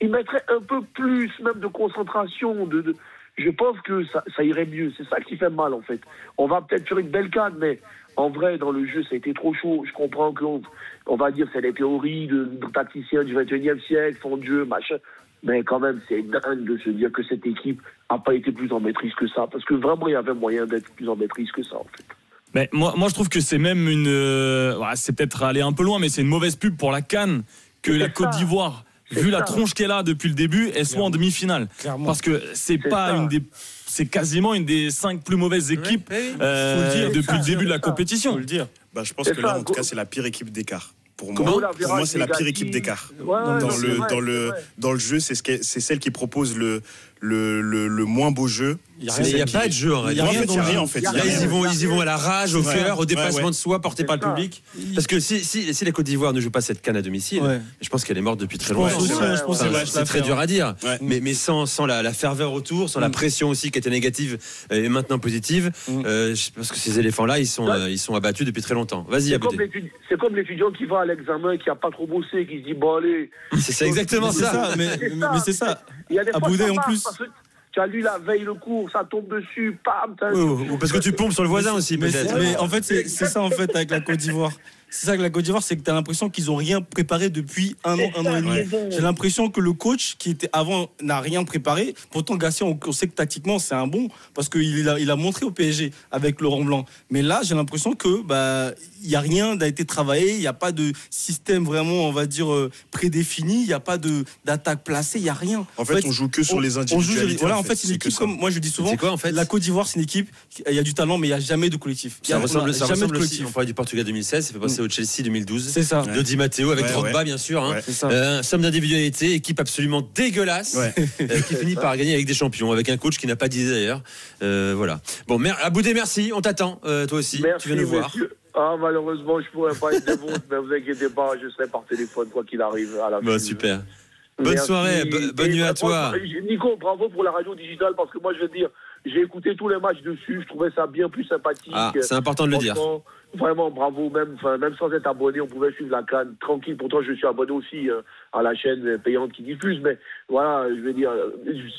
ils, mettraient un peu plus même de concentration. De, je pense que ça, irait mieux. C'est ça qui fait mal, en fait. On va peut-être faire une belle canne, mais en vrai, dans le jeu, ça a été trop chaud. Je comprends qu'on on va dire c'est des théories de, de tacticiens du 21e siècle, fond de jeu, machin. Mais quand même, c'est dingue de se dire que cette équipe n'a pas été plus en maîtrise que ça. Parce que vraiment, il y avait moyen d'être plus en maîtrise que ça, en fait. Mais moi, moi, je trouve que c'est même une. euh, c'est peut-être aller un peu loin, mais c'est une mauvaise pub pour la Cannes que la Côte d'Ivoire, vu la tronche qu'elle a depuis le début, elle soit en demi-finale. Parce que c'est pas une des. C'est quasiment une des cinq plus mauvaises équipes euh, Faut le dire. depuis le début de la compétition. Bah, je pense que là, en tout cas, c'est la pire équipe d'écart. Pour moi, pour moi c'est la pire équipe d'écart. Ouais, dans, le, vrai, dans, le, dans le jeu, c'est ce c'est celle qui propose le, le, le, le moins beau jeu. Il n'y a, pas de jeu en Il y a réalité. rien, il y a rien en fait. Là, ils y vont, ils y vont à la rage, au Ouais. cœur, au dépassement ouais. de soi porté par le public. Parce que si, si, si la Côte d'Ivoire ne joue pas cette canne à domicile, Ouais. je pense qu'elle est morte depuis très longtemps. c'est très dur à dire. Mais, mais sans, sans la, la ferveur autour, sans la pression aussi qui était négative et maintenant positive, euh, je pense que ces éléphants-là, ils sont, euh, ils sont abattus depuis très longtemps. Vas-y, C'est comme l'étudiant qui va à l'examen, qui a pas trop bossé, qui se dit bon allez. C'est ça, exactement ça. mais- c'est ça. Il y a des fois, Aboudé, en plus- parce que Tu as lu la veille le cours, ça tombe dessus, pam. parce que tu pompes sur le voisin aussi, Mais, peut-être. c'est- mais en fait, c'est c'est ça en fait avec la Côte d'Ivoire. C'est ça avec la Côte d'Ivoire, c'est que tu as l'impression qu'ils ont rien préparé depuis un an, un an et demi. Ouais. J'ai l'impression que le coach qui était avant n'a rien préparé. Pourtant, Garcia, on, on sait que tactiquement, c'est un bon parce qu'il a, il a montré au PSG avec Laurent Blanc. Mais là, j'ai l'impression que bah il y a rien n'a été travaillé, il n'y a pas de système vraiment, on va dire euh, prédéfini, il n'y a pas de d'attaque placée, il y a rien. En fait, on joue que sur les on joue- individualités, voilà, en en fait, c'est une que équipe comme moi je dis souvent. C'est quoi, en fait La Côte d'Ivoire, c'est une équipe. Il y a du talent, mais il n'y a jamais de collectif. Y Ça a- ressemble, ça jamais de ressemble aussi. On parlait du Portugal 2016, ça fait penser au Chelsea 2012. C'est ça. De Di Matteo avec Ouais, Drogba, ouais. bien sûr. Hein. Ouais, c'est ça. Euh, somme d'individualité, équipe absolument dégueulasse, euh, qui finit par gagner avec des champions, avec un coach qui n'a pas d'idée d'ailleurs. Euh, voilà. Bon, mer Aboudé, merci. On t'attend, euh, toi aussi. Merci, tu viens nous voir. Ah, malheureusement, je pourrais pas être de vous, mais vous inquiétez pas, je serai par téléphone, quoi qu'il arrive. À la Bon, fin. super. Bonne Merci. soirée, bo- bonne nuit à toi. Nico, bravo pour la radio digitale parce que moi, je veux dire, j'ai écouté tous les matchs dessus, je trouvais ça bien plus sympathique. Ah, c'est important de le dire. Vraiment, bravo, même, même sans être abonné, on pouvait suivre la canne tranquille. Pourtant, je suis abonné aussi euh, à la chaîne payante qui diffuse, mais voilà, je veux dire, euh,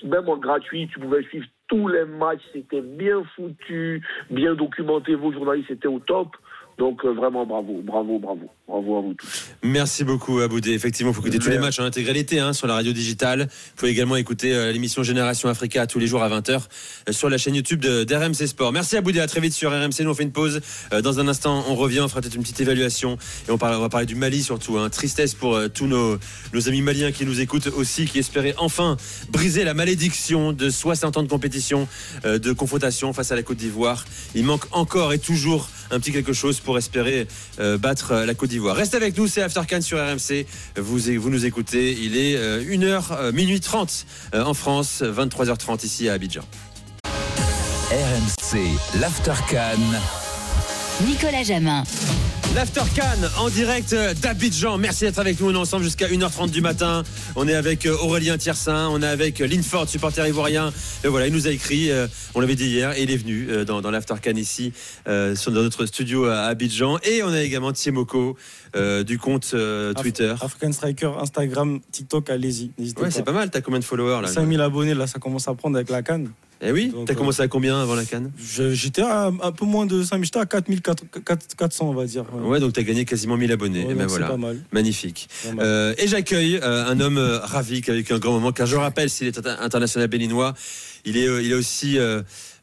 même en gratuit, tu pouvais suivre tous les matchs, c'était bien foutu, bien documenté, vos journalistes étaient au top. Donc, euh, vraiment, bravo, bravo, bravo, bravo à vous tous. Merci beaucoup Aboudé. Effectivement, il faut écouter tous les matchs en intégralité hein, sur la radio digitale. Vous pouvez également écouter euh, l'émission Génération Africa tous les jours à 20h euh, sur la chaîne YouTube de- d'RMC Sport. Merci Aboudé, à très vite sur RMC. Nous on fait une pause. Euh, dans un instant, on revient, on fera peut-être une petite évaluation et on, parle- on va parler du Mali surtout. hein. Tristesse pour euh, tous nos, nos amis maliens qui nous écoutent aussi, qui espéraient enfin briser la malédiction de 60 ans de compétition, euh, de confrontation face à la Côte d'Ivoire. Il manque encore et toujours un petit quelque chose pour espérer euh, battre la Côte d'Ivoire. Reste avec nous, c'est Aftercan sur RMC. Vous, nous écoutez. Il est euh, 1h, minuit 30 euh, en France, 23h30 ici à Abidjan. RMC, l'Aftercan. Nicolas Jamin. L'Aftercan en direct d'Abidjan. Merci d'être avec nous. On est ensemble jusqu'à 1h30 du matin. On est avec euh, Aurélien Tiersin, on est avec euh, Linford, supporter ivoirien. Et voilà, il nous a écrit, euh, on l'avait dit hier, et il est venu dans, dans l'Aftercan ici, sur- dans notre studio à Abidjan. Et on a également Thiemoko euh, du compte euh, Twitter. African Striker, Instagram, TikTok, allez-y. N'hésitez Ouais, pas. c'est pas mal. T'as combien de followers là 5000 abonnés, là, ça commence à prendre avec la canne. Eh oui, t'as euh, commencé à combien avant la canne Je- J'étais à un peu moins de 5000, j'étais à 4400, on va dire. Ouais, donc tu as gagné quasiment 1000 abonnés. Ouais, Et ben voilà. pas mal. Magnifique. Pas mal. Euh, et j'accueille euh, un homme ravi qui a vécu un grand moment, car je rappelle, s'il est inter- international béninois, Il est, il est aussi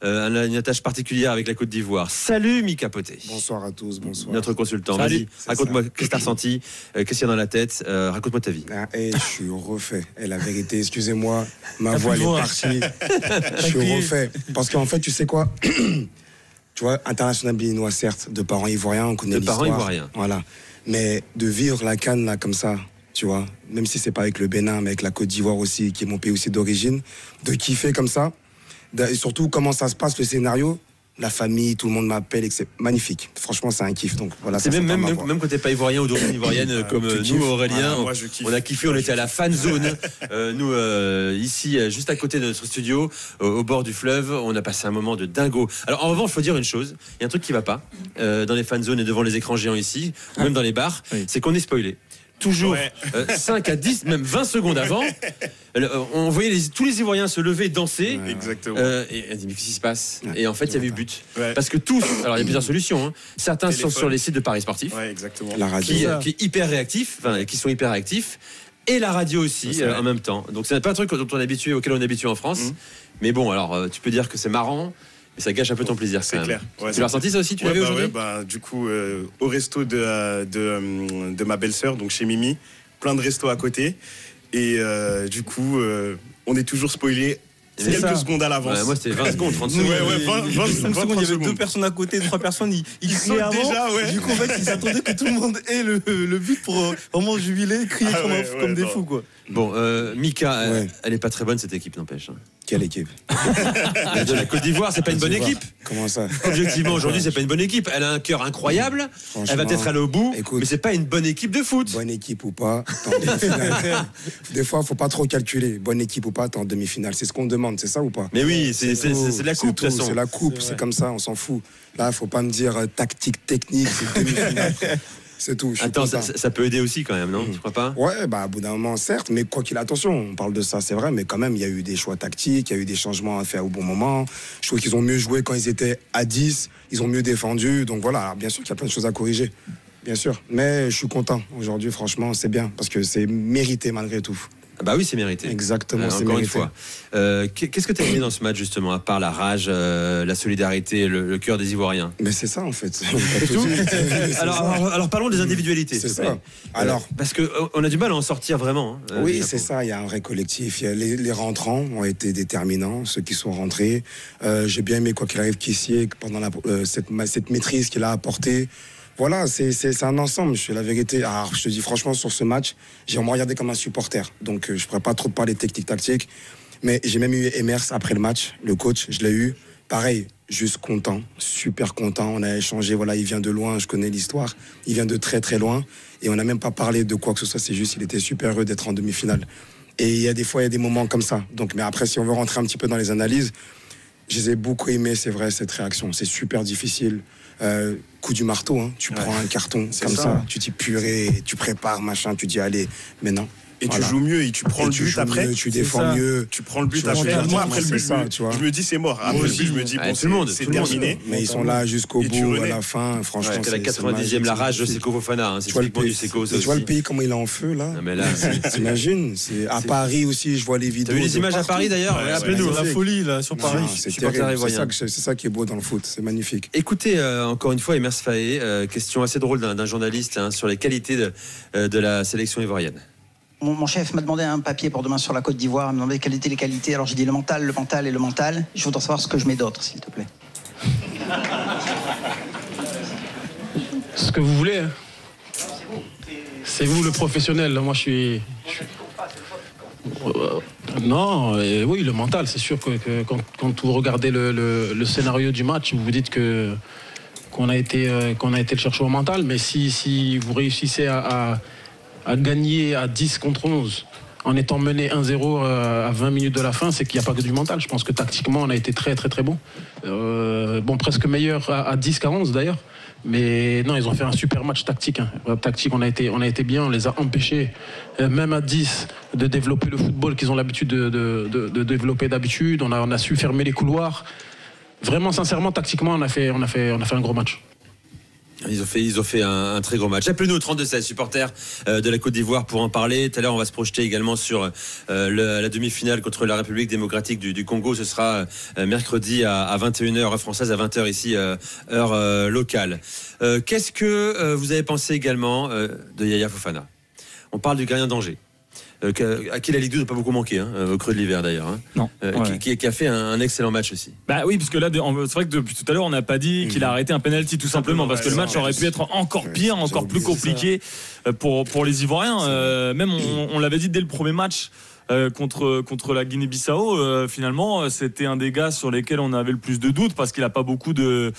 euh, un- une attache particulière avec la Côte d'Ivoire. Salut Mika Poté. Bonsoir à tous, bonsoir. Notre consultant. Vas-y, raconte-moi, qu'est-ce que t'as ressenti euh, Qu'est-ce qu'il y a dans la tête Euh, Raconte-moi ta vie. Ah, eh, je suis refait. Et la vérité, excusez-moi, ma voix elle est partie. je suis refait. Parce qu'en fait, tu sais quoi Tu vois, international béninois, certes, de parents ivoiriens, on connaît De parents l'histoire. ivoiriens. Voilà. Mais de vivre la canne là comme ça, tu vois, même si c'est pas avec le Bénin, mais avec la Côte d'Ivoire aussi, qui est mon pays aussi d'origine, de kiffer comme ça. Et surtout, comment ça se passe, le scénario? La famille, tout le monde m'appelle, c'est magnifique. Franchement, c'est un kiff. Donc voilà, C'est même, même, même, quand t'es pas ivoirien ou d'origine ivoirienne euh, comme tu euh, kiffes. nous Aurélien, on, moi, a kiffé, on était à la fan zone. Euh, nous euh, ici, euh, juste à côté de notre studio, au, bord du fleuve, on a passé un moment de dingo. Alors en revanche, il faut dire une chose, il y a un truc qui va pas dans les fan zones et devant les écrans géants ici, ou même dans les bars, c'est qu'on est spoilé. Toujours euh, 5 à 10, même 20 secondes avant, euh, on voyait les- tous les Ivoiriens se lever, danser. Exactement. Euh, et on dit, mais qu'est-ce qui se passe Et en fait, il y avait eu but. Ouais. Parce que tous, alors il y a plusieurs solutions. hein. Certains sont sur les sites de Paris Sportifs, Ouais, exactement. La radio. qui, qui est hyper réactif, enfin, qui sont hyper réactifs, et la radio aussi euh, en même temps. Donc c'est pas un truc dont on est habitué, auquel on est habitué en France. Mhm. Mais bon, alors euh, tu peux dire que c'est marrant, mais ça gâche un peu ton plaisir. C'est clair. Ouais, tu l'as ressenti ça aussi Tu Ouais, l'avais bah aujourd'hui ouais, bah, Du coup, euh, au resto de, euh, de, euh, de ma belle-sœur, donc chez Mimi, plein de restos à côté. Et euh, du coup, euh, on est toujours spoilé C'est quelques ça. secondes à l'avance. Ouais, moi, c'était 20 secondes, 30 Ouais, secondes. ouais, 20, 20, 5 20, secondes, il y avait 30 deux personnes à côté, trois personnes, ils, ils avant. déjà, ouais. Du coup, en fait, ils attendaient que tout le monde ait le, le but pour vraiment jubiler, crier Ah comme, ouais, comme ouais, des non. fous, quoi. Bon, euh, Mika, euh, Ouais. elle est pas très bonne cette équipe, n'empêche. hein. Quelle équipe? La de la Côte d'Ivoire, c'est pas une bonne équipe. Comment ça? Objectivement, aujourd'hui, c'est pas une bonne équipe. Elle a un cœur incroyable. Elle va peut-être aller au bout, écoute. mais c'est pas une bonne équipe de foot. Bonne équipe ou pas, t'es en demi-finale. Des fois, faut pas trop calculer. Bonne équipe ou pas, t'es en demi-finale. C'est ce qu'on demande, c'est ça ou pas? Mais oui, c'est de la coupe, de tout, toute façon. C'est la coupe, c'est comme ça, on s'en fout. Là, faut pas me dire euh, tactique, technique, c'est demi-finale. c'est tout. je Attends, ça, peut aider aussi quand même, non? Mhm. Tu crois pas? Ouais, bah, à bout d'un moment, certes, mais quoi qu'il attention, on parle de ça, c'est vrai, mais quand même, il y a eu des choix tactiques, il y a eu des changements à faire au bon moment. Je trouve qu'ils ont mieux joué quand ils étaient à 10, ils ont mieux défendu. Donc voilà, Alors, bien sûr qu'il y a plein de choses à corriger. Bien sûr. Mais je suis content. Aujourd'hui, franchement, c'est bien, parce que c'est mérité malgré tout. Ah Bah oui, c'est mérité. Exactement, Euh, c'est encore une mérité. fois. Euh, qu'est- Qu'est-ce que tu as aimé dans ce match, justement, à part la rage, euh, la solidarité, le, le cœur des Ivoiriens? Mais c'est ça, en fait. Tout alors, ça. alors, alors parlons des individualités. C'est ça. Alors. Parce qu'on a du mal à en sortir vraiment. hein, Oui, c'est ça. Il y a un vrai collectif. Les, les rentrants ont été déterminants, ceux qui sont rentrés. Euh, J'ai bien aimé quoi qu'il arrive qu'ici, pendant la, cette, cette maîtrise qu'il a apportée. Voilà, c'est un ensemble. Je suis la vérité. Alors, je te dis franchement, sur ce match, j'ai vraiment regardé comme un supporter. Donc, euh, je ne pourrais pas trop parler technique tactique. Mais j'ai même eu Emers après le match, le coach, je l'ai eu. Pareil, juste content, super content. On a échangé, voilà, il vient de loin, je connais l'histoire. Il vient de très très loin. Et on n'a même pas parlé de quoi que ce soit, c'est juste, il était super heureux d'être en demi-finale. Et il y a des fois, il y a des moments comme ça. Donc, mais après, si on veut rentrer un petit peu dans les analyses, je les ai beaucoup aimés, c'est vrai, cette réaction. C'est super difficile. Euh, coup du marteau, hein. tu prends un carton comme ça. ça. tu dis purée, tu prépares, machin, tu dis allez, maintenant. Et tu joues mieux et tu prends Et le tu but après. mieux, tu défends ça. mieux. Tu prends le but après. Moi, après le but, ça, je me- tu vois. je me dis c'est mort. Après Moi le but, je me dis bon, tout le monde, c'est terminé. Mais ils sont là jusqu'au bout, à la fin. Franchement, c'est la c'est- 90e, la rage de Seko Fofana. hein, C'est Tu vois, le typiquement du pays, Seko, ça tu vois le aussi. pays comment il est en feu là mais là, c'est- T'imagines à Paris aussi, je vois les vidéos. T'as vu les images à. Paris d'ailleurs Appelez-nous. La folie, là, sur Paris. C'est. C'est ça, qui est beau dans le foot. C'est magnifique. Écoutez, euh, encore une fois, Emers Faé, euh, question assez drôle d'un journaliste hein, sur les qualités de la sélection ivoirienne. Mon, chef m'a demandé un papier pour demain sur la Côte d'Ivoire. Il m'a demandé quelles étaient les qualités. Alors j'ai dit le mental, le mental et le mental. Je voudrais savoir ce que je mets d'autre, s'il te plaît. Ce que vous voulez. hein. C'est vous le professionnel. Moi, je suis. Euh, non, oui, le mental. C'est sûr que, quand, vous regardez le, scénario du match, vous vous dites que qu'on a été euh, qu'on a été le chercher au mental. Mais si, si vous réussissez à- à gagner à 10 contre 11 en étant mené 1-0 euh, à 20 minutes de la fin, c'est qu'il n'y a pas que du mental. Je pense que tactiquement, on a été très très très bon. Euh, bon, presque meilleur à, à 10 qu'à 11 d'ailleurs. Mais non, ils ont fait un super match tactique. hein. Euh, Tactique, on a, été, on a été bien, on les a empêchés, même à 10, de développer le football qu'ils ont l'habitude de, de- de- de développer d'habitude. On a, on a su fermer les couloirs. Vraiment, sincèrement, tactiquement, on a fait, on a fait, on a fait un gros match. Ils ont fait, un, très gros match. Appelez-nous au 32-16, supporters euh, de la Côte d'Ivoire pour en parler. Tout à l'heure, on va se projeter également sur euh, la demi-finale contre la République démocratique du, Congo. Ce sera euh, mercredi à, à 21h, heure française, à 20h ici, heure locale. Qu'est-ce que vous avez pensé également de Yaya Fofana? On parle du gardien d'Angers. Euh, à qui la Ligue 2 n'a pas beaucoup manqué, hein, euh, au creux de l'hiver d'ailleurs. hein. Non. Euh, Ouais. qui, qui- qui a fait un, un excellent match aussi. Bah oui, parce que là, c'est vrai que depuis tout à l'heure, on n'a pas dit qu'il a arrêté un penalty tout simplement, parce que le match aurait pu être encore pire, encore plus compliqué pour, pour les Ivoiriens. Euh, même, on, on l'avait dit dès le premier match. Euh, contre, contre la Guinée-Bissau, euh, finalement, euh, c'était un des gars sur lesquels on avait le plus de doutes parce qu'il n'a pas beaucoup de,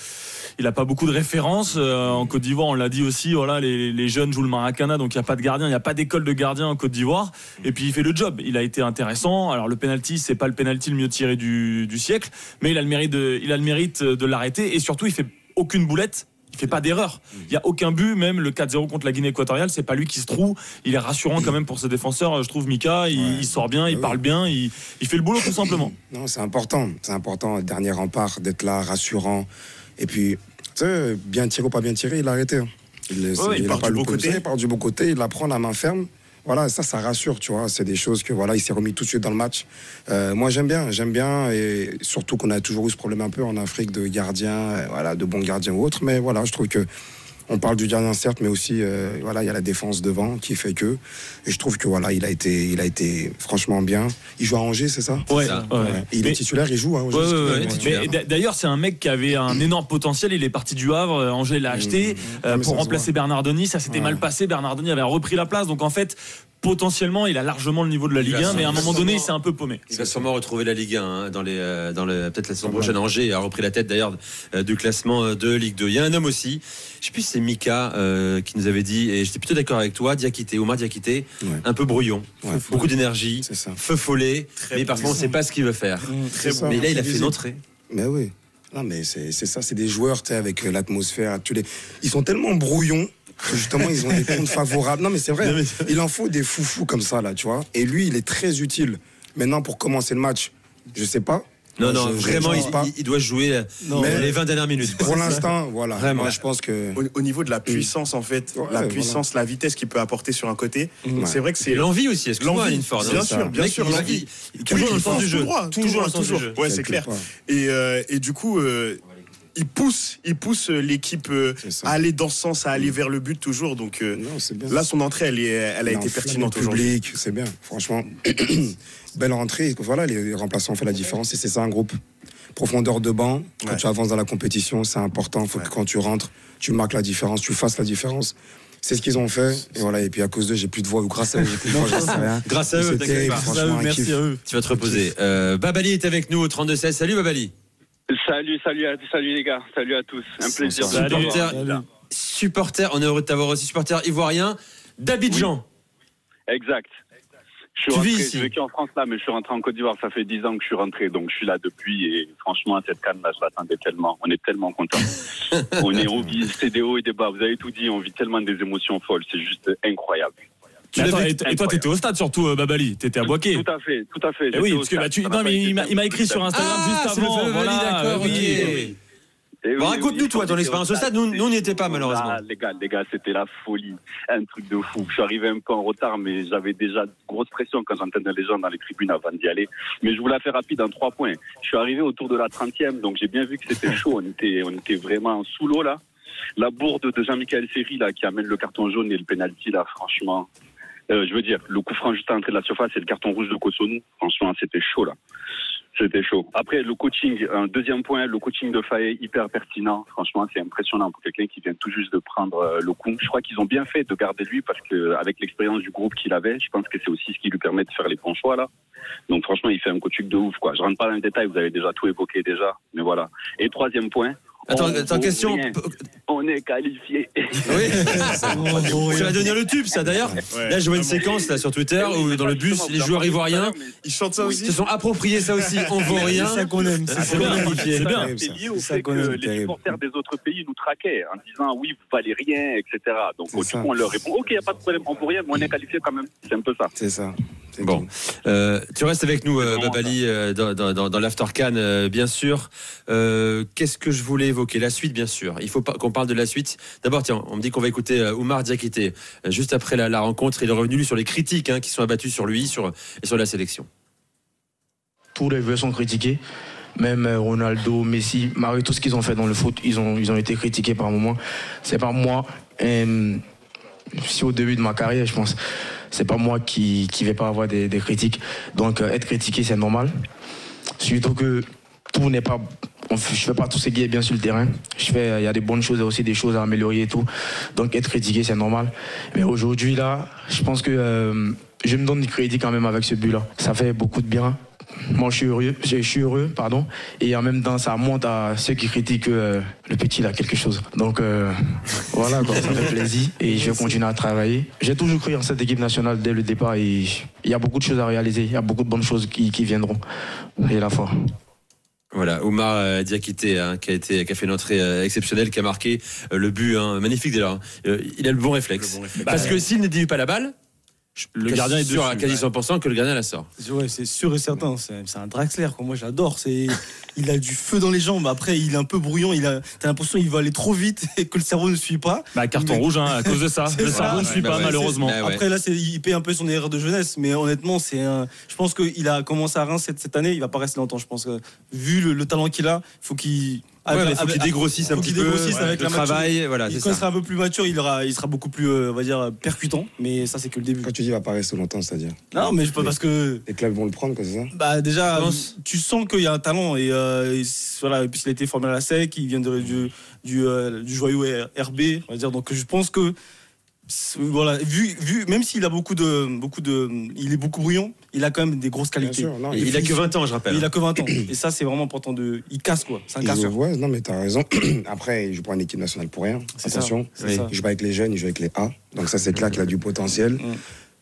il a pas beaucoup de références. En Côte d'Ivoire, on l'a dit aussi, voilà, les, les jeunes jouent le maracana, donc il n'y a pas de gardien, il n'y a pas d'école de gardien en Côte d'Ivoire. Et puis il fait le job. Il a été intéressant. Alors le penalty, c'est pas le penalty le mieux tiré du, du siècle, mais il a le mérite de, il a le mérite de l'arrêter et surtout il fait aucune boulette. Il fait pas d'erreur. Il y a aucun but, même le 4-0 contre la Guinée équatoriale, c'est pas lui qui se trouve. Il est rassurant quand même pour ses défenseurs. Je trouve Mika, il, il sort bien, il parle bien, il, il fait le boulot tout simplement. Non, c'est important. C'est important, dernier rempart, d'être là, rassurant. Et puis, tu sais, bien tiré ou pas bien tiré, il a arrêté. hein. Il, Ouais, il a part du bon côté. Il part du bon côté, il la prend la main ferme. Voilà, ça, ça rassure, tu vois. C'est des choses que, voilà, il s'est remis tout de suite dans le match. Euh, moi, j'aime bien, j'aime bien. Et surtout qu'on a toujours eu ce problème un peu en Afrique de gardiens, voilà, de bons gardiens ou autres. Mais voilà, je trouve que. On parle du gardien certes, mais aussi euh, voilà, il y a la défense devant qui fait que. Et je trouve que voilà, il a été, il a été franchement bien. Il joue à Angers, c'est ça? Ouais, Ça. ouais. Et il est Mais- titulaire, il joue. Hein, Ouais, D'ailleurs, c'est un mec qui avait un énorme potentiel. Il est parti du Havre. euh, Angers l'a acheté euh, mais ça pour remplacer. Bernardoni. Ça s'était mal passé. Bernardoni avait repris la place. Donc en fait, potentiellement, il a largement le niveau de la Ligue va 1. Mais à un moment donné, il s'est un peu paumé. Il va sûrement retrouver la Ligue 1 hein, dans les, euh, dans le, peut-être la saison prochaine. Angers a repris la tête d'ailleurs euh, du classement euh, de Ligue 2. Il y a un homme aussi, je sais plus si c'est Mika euh, qui nous avait dit, et j'étais plutôt d'accord avec toi, Diakité, Omar Diakité, Ouais. un peu brouillon, Ouais. beaucoup d'énergie, feu follet, mais parfois on ne sait pas ce qu'il veut faire. Mais là, il a fait Visible. l'entrée. Mais oui. Non, mais c'est ça, c'est des joueurs, tu sais, avec l'atmosphère. tous les- Ils sont tellement brouillons que justement, ils ont des comptes favorables. Non, mais c'est vrai. Il en faut des foufous comme ça, là, tu vois. Et lui, il est très utile. Maintenant, pour commencer le match, je sais pas. Non, non, je- vraiment, il, pas. il- doit jouer euh, mais- les 20 dernières minutes. Pour l'instant, voilà. Vraiment. Moi, je pense que. Au, au niveau de la puissance, en fait, Ouais, la puissance, la vitesse qu'il peut apporter sur un côté, Ouais. c'est vrai que c'est l'envie aussi, excuse-moi, L'envie, Linford. bien hein. sûr, bien sûr, il- l'envie. Toujours dans le sens du jeu. Toujours toujours. Ouais, c'est clair. Et, euh, et du coup, euh, il pousse, il pousse euh, l'équipe euh, à aller dans ce sens, à aller vers le but toujours. Donc euh, Non, c'est bien. là, son entrée, elle, est, elle a été pertinente aujourd'hui. public, c'est bien. Franchement, belle rentrée. Voilà, les remplaçants ont fait la différence et c'est ça un groupe. Profondeur de banc, quand Ouais. tu avances dans la compétition, c'est important. Il faut que quand tu rentres, tu marques la différence, tu fasses la différence. C'est ce qu'ils ont fait. Et voilà. Et puis à cause d'eux, j'ai plus de voix. Ou grâce à eux, j'ai plus de voix. j'en sais rien. Grâce à eux, c'était, t'inquiète pas. franchement, un kiff. Tu vas te reposer. Euh, Babali est avec nous au 32-16. Salut Babali. Salut, salut, à, salut les gars, salut à tous. Un plaisir. de vous Salut. voir. Supporter, supporter, on est heureux de t'avoir aussi, supporter ivoirien d'Abidjan. Exact. Je suis Tu rentré, vis ici j'ai vécu en France là, mais je suis rentré en Côte d'Ivoire. Ça fait 10 ans que je suis rentré, donc je suis là depuis. Et franchement, cette canne là, je l'attendais tellement. On est tellement contents. on est, on vit c'est des hauts et des bas. Vous avez tout dit. On vit tellement des émotions folles. C'est juste incroyable. Attends, et, toi, t'étais au stade surtout, euh, Babali. T'étais à Boaké. Tout à fait, tout à fait. Eh oui, parce que bah, tu, non, mais il m'a- écrit sur simple. Instagram Ah, juste c'est le Babali, Voilà, d'accord, oui. ok. Eh Bon, oui, raconte-nous, toi, ton expérience au stade. Nous, nous, on n'y était pas, malheureusement. Ah, les gars, les gars, c'était la folie. Un truc de fou. Je suis arrivé un peu en retard, mais j'avais déjà grosse pression quand j'entendais les gens dans les tribunes avant d'y aller. Mais je voulais faire rapide en trois points. Je suis arrivé autour de la 30e, donc j'ai bien vu que c'était chaud. On était, on était vraiment sous l'eau, là. La bourde de Jean-Michel Ferry, là, qui amène le carton jaune et le penalty, là, franchement. Euh, je veux dire, le coup franc juste à l'entrée de la surface et le carton rouge de Kosonou, franchement, c'était chaud, là. C'était chaud. Après, le coaching, un deuxième point, le coaching de Faye, hyper pertinent. Franchement, c'est impressionnant pour quelqu'un qui vient tout juste de prendre euh, le coup. Je crois qu'ils ont bien fait de garder lui parce que avec l'expérience du groupe qu'il avait, je pense que c'est aussi ce qui lui permet de faire les bons choix là. Donc franchement, il fait un coaching de ouf quoi. Je rentre pas dans les détails, vous avez déjà tout évoqué déjà, mais voilà. Et troisième point. Attends, on attends, question. rien. On est qualifié. Oui, ça va devenir le tube, ça d'ailleurs. Là, je vois une séquence là sur Twitter où dans le bus, les joueurs ivoiriens Ils chantent ça aussi. se sont appropriés ça aussi. On vaut rien. C'est ça qu'on aime. C'est ça bien, qu'on c'est aime. bien. C'est lié au ça fait que les supporters des autres pays nous traquaient en disant oui, vous valez rien, etc. Donc du ça. coup, on leur répond ok, il n'y a pas de problème, on vaut rien, mais on est qualifié quand même. C'est un peu ça. C'est ça. Bon, euh, tu restes avec nous, euh, Babali, euh, dans, dans, l'After Can, euh, bien sûr. Euh, Qu'est-ce que je voulais évoquer? La suite, bien sûr. Il faut pas qu'on parle de la suite. D'abord, tiens, on me dit qu'on va écouter Oumar Diakité. Euh, juste après la, la rencontre, il est revenu sur les critiques hein, qui sont abattues sur lui sur, et sur la sélection. tous les joueurs sont critiqués. Même Ronaldo, Messi, Mario, tout ce qu'ils ont fait dans le foot, ils ont, ils ont été critiqués par moments. C'est pas moi, si au début de ma carrière, je pense, c'est pas moi qui qui vais pas avoir des, critiques. Donc euh, être critiqué, c'est normal. Surtout que tout n'est pas. on je fais pas tout ce qui est bien sur le terrain. Il y a des bonnes choses et aussi des choses à améliorer et tout. Donc être critiqué, c'est normal. Mais aujourd'hui là, je pense que euh, je me donne du crédit quand même avec ce but-là. Ça fait beaucoup de bien. Moi, je suis heureux, je suis heureux, pardon, et en même temps, ça montre à ceux qui critiquent que euh, le petit il a quelque chose. Donc euh, voilà, quoi, ça fait plaisir, et je vais continuer à travailler. J'ai toujours cru en cette équipe nationale dès le départ, et il y a beaucoup de choses à réaliser, il y a beaucoup de bonnes choses qui, qui viendront. Et la foi. Voilà, Oumar euh, Diakité, hein, qui, a été, qui a fait une entrée euh, exceptionnelle, qui a marqué euh, le but, hein, magnifique déjà. hein. Il a le bon réflexe. Parce Bah, que s'il ne dit pas la balle, Le quasi gardien est sûr à dessus, quasi 100% que le gardien la sort. Ouais, c'est sûr et certain. C'est un Draxler. Quoi. Moi, j'adore. C'est, il a du feu dans les jambes. Après, il est un peu brouillon. Il a, t'as l'impression qu'il va aller trop vite et que le cerveau ne suit pas. Bah, carton Mais- rouge, hein, à cause de ça. Le cerveau ne suit pas, C'est- malheureusement. c'est- Après, là, il paie un peu son erreur de jeunesse. Mais honnêtement, c'est un, je pense qu'il a commencé à Reims cette, cette année. Il va pas rester longtemps. Je pense que, vu le, le talent qu'il a, il faut qu'il. Ouais, mais faut qu'il dégrossisse un faut petit qu'il peu, dégrossisse ouais, avec le la travail, voilà, Quand il sera un peu plus mature, il, aura, il sera beaucoup plus, euh, on va dire, percutant. Mais ça, c'est que le début. Quand tu dis il va pas rester longtemps, c'est-à-dire Non, mais je peux parce que. Les clubs vont le prendre, quoi, c'est ça? Bah déjà, tu sens qu'il y a un talent et, euh, et voilà. Et puis il a été formé à la SEC, il vient de- du du, euh, du joyau RB, on va dire. Donc je pense que voilà, vu vu même s'il a beaucoup de beaucoup de, il est beaucoup brillant, il a quand même des grosses qualités. sûr, non, Et il a que 20 ans, je rappelle. Il a que 20 ans et ça c'est vraiment important de, il casse quoi. C'est un Il le casseur. voit, non mais t'as raison. Après, il joue pas en équipe nationale pour rien. C'est ça, Attention, c'est ça. il joue pas avec les jeunes, il joue avec les A. Donc ça, c'est clair qu'il a du potentiel.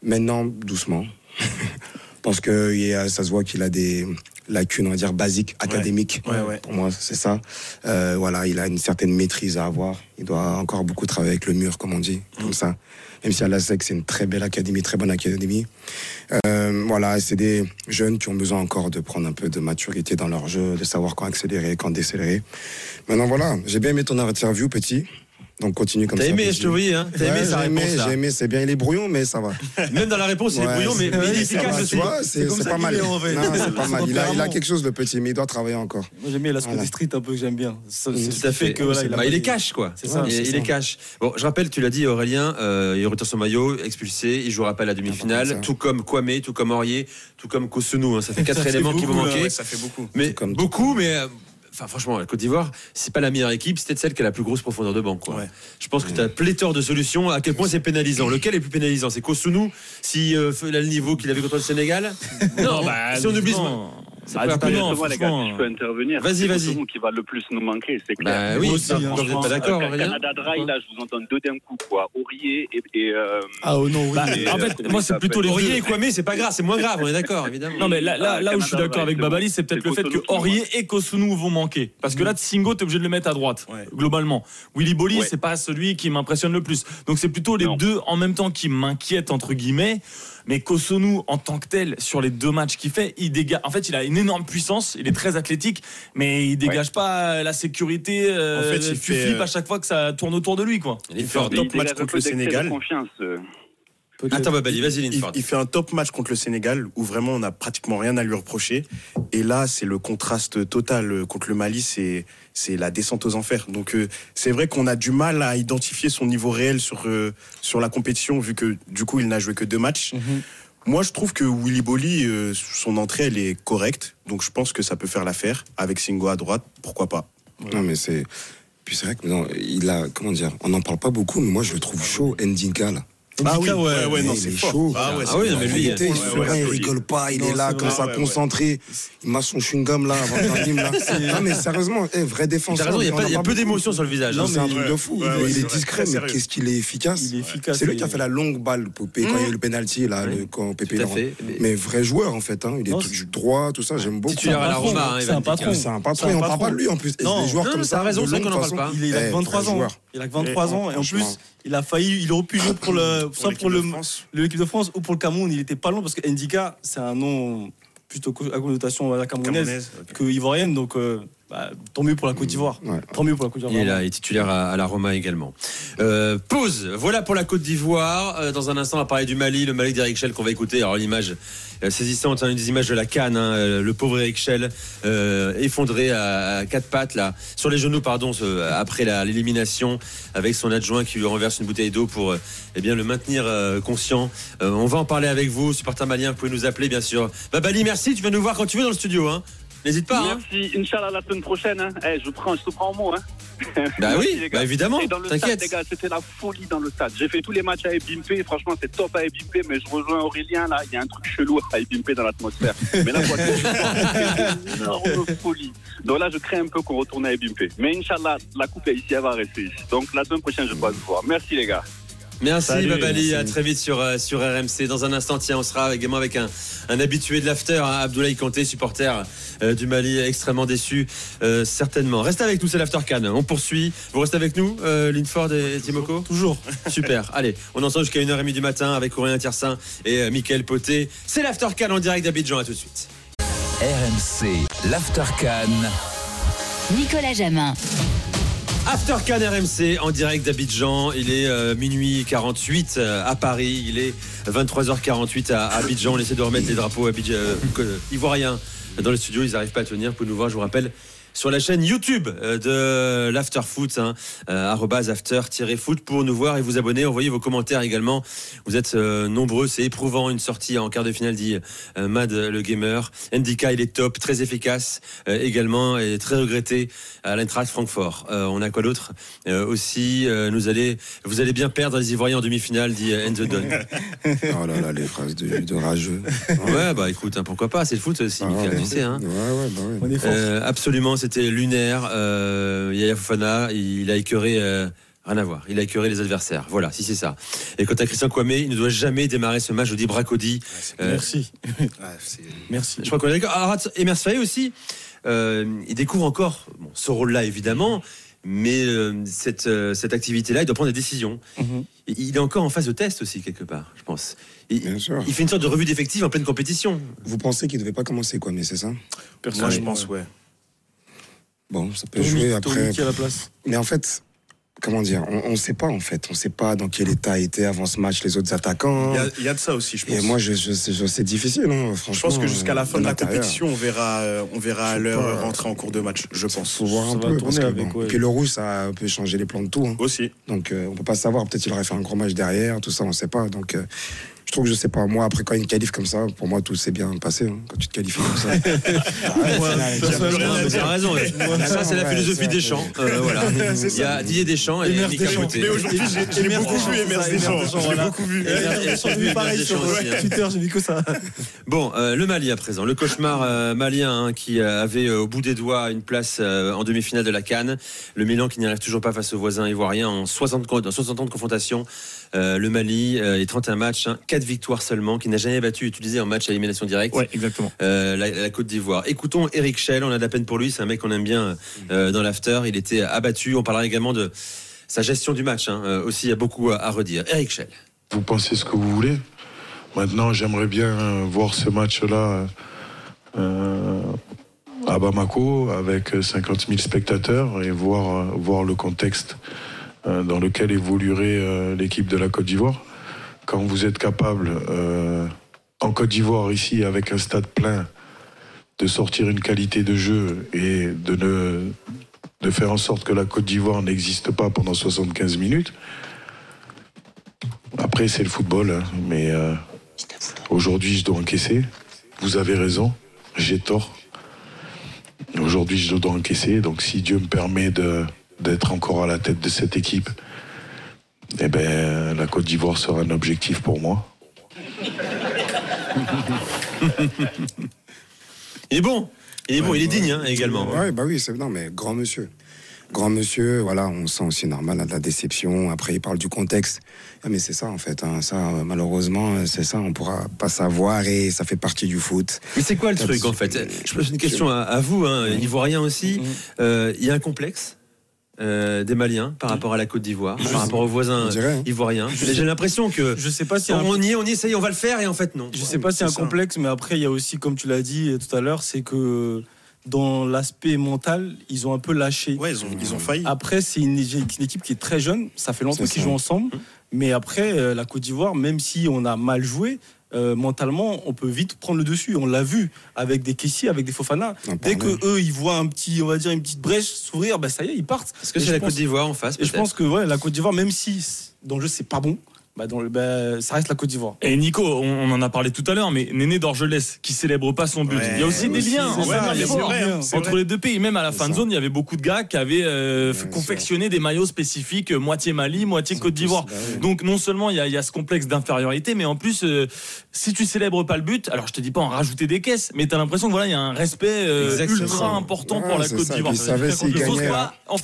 Maintenant, doucement. Parce que il y a- ça se voit qu'il a des lacunes, on va dire, basiques, académiques. Ouais, ouais. Pour moi, c'est ça. Euh, voilà, il a une certaine maîtrise à avoir. Il doit encore beaucoup travailler avec le mur, comme on dit, comme ça. Même si à la SEC, c'est une très belle académie, très bonne académie. Euh, voilà, c'est des jeunes qui ont besoin encore de prendre un peu de maturité dans leur jeu, de savoir quand accélérer, quand décélérer. Maintenant, voilà, j'ai bien aimé ton interview, petit. Donc continue comme T'as ça. aimé, petit. je te voyais, hein. T'as aimé Ouais, sa j'ai aimé, réponse, là. J'ai aimé, c'est bien. Il est brouillon, mais ça va. Même dans la réponse, il est brouillon, mais, mais il est efficace. Tu vois, c'est pas mal. c'est pas mal. Il a, quelque chose, le petit, mais il doit travailler encore. Moi j'aime bien l'aspect streets un peu que j'aime bien. Ce Tout à fait. que, voilà, il, a Bah, est cash, quoi. C'est ça. il, est cash. Bon, je rappelle, tu l'as dit, Aurélien, euh, il retire son maillot, expulsé, il jouera pas à la demi-finale, tout comme Kwame, tout comme Aurier, tout comme Kosunou. hein. Ça fait quatre éléments qui vont manquer. ça fait beaucoup. Mais beaucoup, mais. Enfin, franchement, la Côte d'Ivoire, c'est pas la meilleure équipe, c'est peut-être celle qui a la plus grosse profondeur de banc. Quoi. Je pense que tu as pléthore de solutions. À quel point c'est pénalisant? Lequel est plus pénalisant? C'est Kosunou, si euh, il a le niveau qu'il avait contre le Sénégal? Non, bah, si on oublie. C'est Bah, du pas- coup, non, les gars, franchement, si je peux intervenir. Vas-y, c'est vas-y. Kosovo qui va le plus nous manquer, c'est clair. Bah oui, ça, aussi, vous êtes franchement, pas d'accord, euh, Canada Dry, là, je vous entends deux d'un coup, quoi. Aurier et. et euh, Ah oh non, oui. Bah, et, en fait, moi, c'est plutôt les Aurier et Kwame, c'est pas grave, c'est moins grave, on est d'accord, évidemment. Non mais là, là, Ah, là où je suis d'accord avec. Babali, c'est peut-être C'est le fait que Aurier et Kosunou vont manquer. Parce que là, Tsingo, t'es obligé de le mettre à droite, globalement. Willy Bolly, c'est pas celui qui m'impressionne le plus. Donc c'est plutôt les deux en même temps qui m'inquiètent entre guillemets. Mais Kosunou, en tant que tel, sur les deux matchs qu'il fait, il dégage. En fait, il a une énorme puissance, il est très athlétique, mais il dégage pas la sécurité. euh, En fait, il tu fait, flippes euh, à chaque fois que ça tourne autour de lui, quoi. Il est fait un top il match contre le de Sénégal. Attends, Babali, vas-y. Il, il fait un top match contre le Sénégal où vraiment on n'a pratiquement rien à lui reprocher. Et là, c'est le contraste total contre le Mali, c'est c'est la descente aux enfers. Donc euh, c'est vrai qu'on a du mal à identifier son niveau réel sur euh, sur la compétition vu que du coup il n'a joué que deux matchs. Moi, je trouve que Willy Bolly, euh, son entrée, elle est correcte. Donc je pense que ça peut faire l'affaire avec Singo à droite. Pourquoi pas? Non, mais c'est. Puis c'est vrai que non, il a. Comment dire On n'en parle pas beaucoup, mais moi, je le trouve chaud, Ndinka, là. Ah oui, ouais, ouais, non, c'est chaud. Ah ouais, Ah mais lui, il serein, il rigole pas, il est là comme ça, concentré. Il m'a son chewing-gum là, avant de film là. Non, mais sérieusement, eh, vrai défenseur. Raison, il y a, peu d'émotion sur le visage. Non, hein. c'est un truc de fou. il, est discret, mais qu'est-ce qu'il est efficace? C'est lui qui a fait la longue balle, Popé, quand il y a eu le penalty, là, quand Pépé. Mais vrai joueur, en fait. Hein. Il est tout- du droit, tout ça, j'aime beaucoup. Titulaire à la Roma, hein, C'est un patron. C'est un patron, et on parle pas de lui en plus. Des joueurs comme ça. raison, qu'on en parle pas. Il, il a Eh, 23 vrai ans. Il a que 23 ans et en plus, il a failli, il aurait pu jouer pour le, soit pour le, l'équipe de France ou pour le Cameroun. Il était pas loin parce que Ndika, c'est un nom plutôt à connotation à la camerounaise, Camerounaise, que ivoirienne. Donc, euh, bah, tant mieux pour la Côte d'Ivoire. Tant mieux pour la Côte d'Ivoire. Il est là, il est titulaire à, à la Roma également. Euh, pause. Voilà pour la Côte d'Ivoire. Euh, dans un instant, on va parler du Mali, le Mali d'Eric Schell qu'on va écouter. Alors l'image euh, saisissante, hein, une des images de la Cannes. hein, euh, le pauvre Eric Schell euh, effondré à, à quatre pattes là, sur les genoux, pardon, ce- après l'élimination, avec son adjoint qui lui renverse une bouteille d'eau pour euh, eh bien le maintenir euh, conscient. Euh, on va en parler avec vous, supporter malien. Vous pouvez nous appeler bien sûr. Babali, merci. Tu viens nous voir quand tu veux dans le studio. Hein. N'hésite pas. hein. Merci, Inch'Allah, la semaine prochaine. Hein. Eh, je, prends, je te prends au mot. Hein. Bah oui, Merci, bah évidemment, Et dans le stade, les gars, c'était la folie dans le stade. J'ai fait tous les matchs à Ebimpe. Franchement, c'est top à Ebimpe. Mais je rejoins Aurélien, là. Il y a un truc chelou à Ebimpe dans l'atmosphère. Mais là, pour une énorme folie. Donc là, je crains un peu qu'on retourne à Ebimpe. Mais Inch'Allah, la coupe est ici, elle va rester ici. Donc la semaine prochaine, je pourrai vous voir. Merci, les gars. Merci Salut, Babali, merci. à très vite sur, euh, sur RMC. Dans un instant, tiens, on sera également avec un, un habitué de l'after, hein, Abdoulaye Kanté, supporter euh, du Mali, extrêmement déçu, euh, certainement. Restez avec nous, c'est l'after Cannes. On poursuit. Vous restez avec nous, euh, Linford et Timoko Toujours. Super. Allez, on entend jusqu'à 1h30 du matin avec Aurélien Tiersin et euh, Mickaël Poté. C'est l'after Cannes en direct d'Abidjan. À tout de suite. RMC, l'After Cannes. Nicolas Jamin. After Cannes RMC en direct d'Abidjan. Il est euh, minuit 48 euh, à Paris. Il est 23h48 à Abidjan. On essaie de remettre les drapeaux abidja- euh, ivoiriens dans le studio. Ils n'arrivent pas à tenir. Vous pouvez nous voir, je vous rappelle. Sur la chaîne YouTube euh, de l'After Foot, hein, euh, after-foot pour nous voir et vous abonner, envoyer vos commentaires également. Vous êtes euh, nombreux, c'est éprouvant une sortie en quart de finale, dit euh, Mad le gamer. Ndika, il est top, très efficace euh, également et très regretté à l'Eintracht Francfort. Euh, on a quoi d'autre? Euh, Aussi, euh, nous allez, vous allez bien perdre les Ivoiriens en demi-finale, dit Enzo Don. Oh là là, les phrases de, de rageux. Ouais, bah écoute, hein, pourquoi pas, c'est le foot aussi, Mickaël, tu sais. Hein. Ouais, ouais, bah ouais. On est fort. Euh, absolument, c'était lunaire. Euh, Yaya Fofana, il a écœuré. euh, Rien à voir. Il a écœuré les adversaires. Voilà, si c'est ça. Et quant à Christian Kwame, il ne doit jamais démarrer ce match. Je dis Bracodi. Euh, Merci. Merci. je crois qu'on est d'accord. Arat Emers Faye aussi, euh, il découvre encore bon, ce rôle-là, évidemment. Mais euh, cette, euh, cette activité-là, il doit prendre des décisions. Mhm. Et Il est encore en phase de test aussi, quelque part, je pense. Il, il fait une sorte de revue d'effectifs en pleine compétition. Vous pensez qu'il ne devait pas commencer quoi, mais c'est ça? Moi, je pense, ouais. Bon, ça peut Tommy- jouer Tommy après. qui a la place. Mais en fait, comment dire On ne sait pas en fait. On ne sait pas dans quel état étaient avant ce match les autres attaquants. Il y a- il y, a de ça aussi, je pense. Et moi, je, je, je- c'est difficile, hein, franchement. Je pense que jusqu'à la fin de la compétition, on verra, euh, on verra à l'heure rentrer en cours de match, je pense. Faut voir un peu. parce que, bon, Et puis le rouge, ça peut changer les plans de tout. hein. Aussi. Donc euh, on peut pas savoir. Peut-être qu'il aurait fait un gros match derrière, tout ça, on ne sait pas. Donc euh, je trouve que je sais pas. Moi, après quand il me qualifie comme ça, pour moi tout s'est bien passé. hein, quand tu te qualifies comme ça. As raison. ouais. Ça, c'est la philosophie des champs. Euh, voilà. Il y a ça. Didier Deschamps et. Poté. Mais aujourd'hui, j'ai- j'ai beaucoup vu Emers Deschamps. Je l'ai beaucoup vu. J'ai vu pareil sur hein. Twitter, j'ai vu que ça. Bon, euh, le Mali à présent, le cauchemar euh, malien hein, qui avait au bout des doigts une place en demi-finale de la Cannes. Le Milan qui n'y arrive toujours pas face aux voisins ivoiriens en 60, co- en 60 ans de confrontation. Euh, le Mali euh, et 31 matchs, 4 victoires seulement, qui n'a jamais battu, utilisé en match à élimination directe. Ouais, exactement. Euh, la, la Côte d'Ivoire. Écoutons Eric Schell, on a de la peine pour lui, c'est un mec qu'on aime bien euh, dans l'after. Il était abattu, on parlera également de sa gestion du match, hein, euh, aussi il y a beaucoup à, à redire. Eric Schell. Vous pensez ce que vous voulez. Maintenant, j'aimerais bien voir ce match-là euh, à Bamako avec 50 000 spectateurs et voir, voir le contexte euh, dans lequel évoluerait euh, l'équipe de la Côte d'Ivoire. Quand vous êtes capable, euh, en Côte d'Ivoire, ici, avec un stade plein, de sortir une qualité de jeu et de, ne, de faire en sorte que la Côte d'Ivoire n'existe pas pendant 75 minutes, après, c'est le football, hein, mais euh, aujourd'hui, je dois encaisser. Vous avez raison, j'ai tort. Aujourd'hui, je dois encaisser. Donc, si Dieu me permet de- d'être encore à la tête de cette équipe, eh ben, la Côte d'Ivoire sera un objectif pour moi. Il est bon, il est bon, il est digne hein, également. Ouais, bah oui, c'est non, mais grand monsieur. Grand monsieur, voilà, on sent aussi normal de la déception. Après, il parle du contexte. Ah, mais c'est ça, en fait. hein, ça, malheureusement, c'est ça, on pourra pas savoir et ça fait partie du foot. Mais c'est quoi le truc en fait? Je pose une question à, à vous, hein, ivoirien aussi. Euh, Il y a un complexe euh, des Maliens par rapport à la Côte d'Ivoire, par rapport aux voisins dirait, hein. ivoiriens. J'ai l'impression que Je sais pas si un- on y est, on y est, on va le faire et en fait non. Je sais pas si c'est un complexe, mais après, il y a aussi, comme tu l'as dit tout à l'heure, c'est que dans l'aspect mental, ils ont un peu lâché. Ouais, ils ont, ils ont failli. Après, c'est une, une équipe qui est très jeune. Ça fait longtemps qu'ils jouent ensemble. Mais après, euh, la Côte d'Ivoire, même si on a mal joué, euh, mentalement, on peut vite prendre le dessus. On l'a vu avec des Kessie, avec des Fofana. Dès que eux, ils voient un petit, on va dire, une petite brèche s'ouvrir, ben ça y est, ils partent. Est-ce que c'est la pense- Côte d'Ivoire en face Et je pense que ouais, la Côte d'Ivoire, même si dans le jeu c'est pas bon, bah dans le, bah, ça reste la Côte d'Ivoire. Et Nico, on, on en a parlé tout à l'heure, mais Néné d'Orgelès qui célèbre pas son but. Ouais, il y a aussi des aussi, liens en ça, entre vrai. les deux pays. Même à la fin de zone, il y avait beaucoup de gars qui avaient euh, confectionné des maillots spécifiques, euh, moitié Mali, moitié Côte d'Ivoire. Oui. Donc non seulement il y, a, il y a ce complexe d'infériorité, mais en plus, euh, si tu célèbres pas le but, alors je te dis pas en rajouter des caisses, mais tu as l'impression que voilà, il y a un respect euh, ultra important Ouais, pour la Côte d'Ivoire. Hein.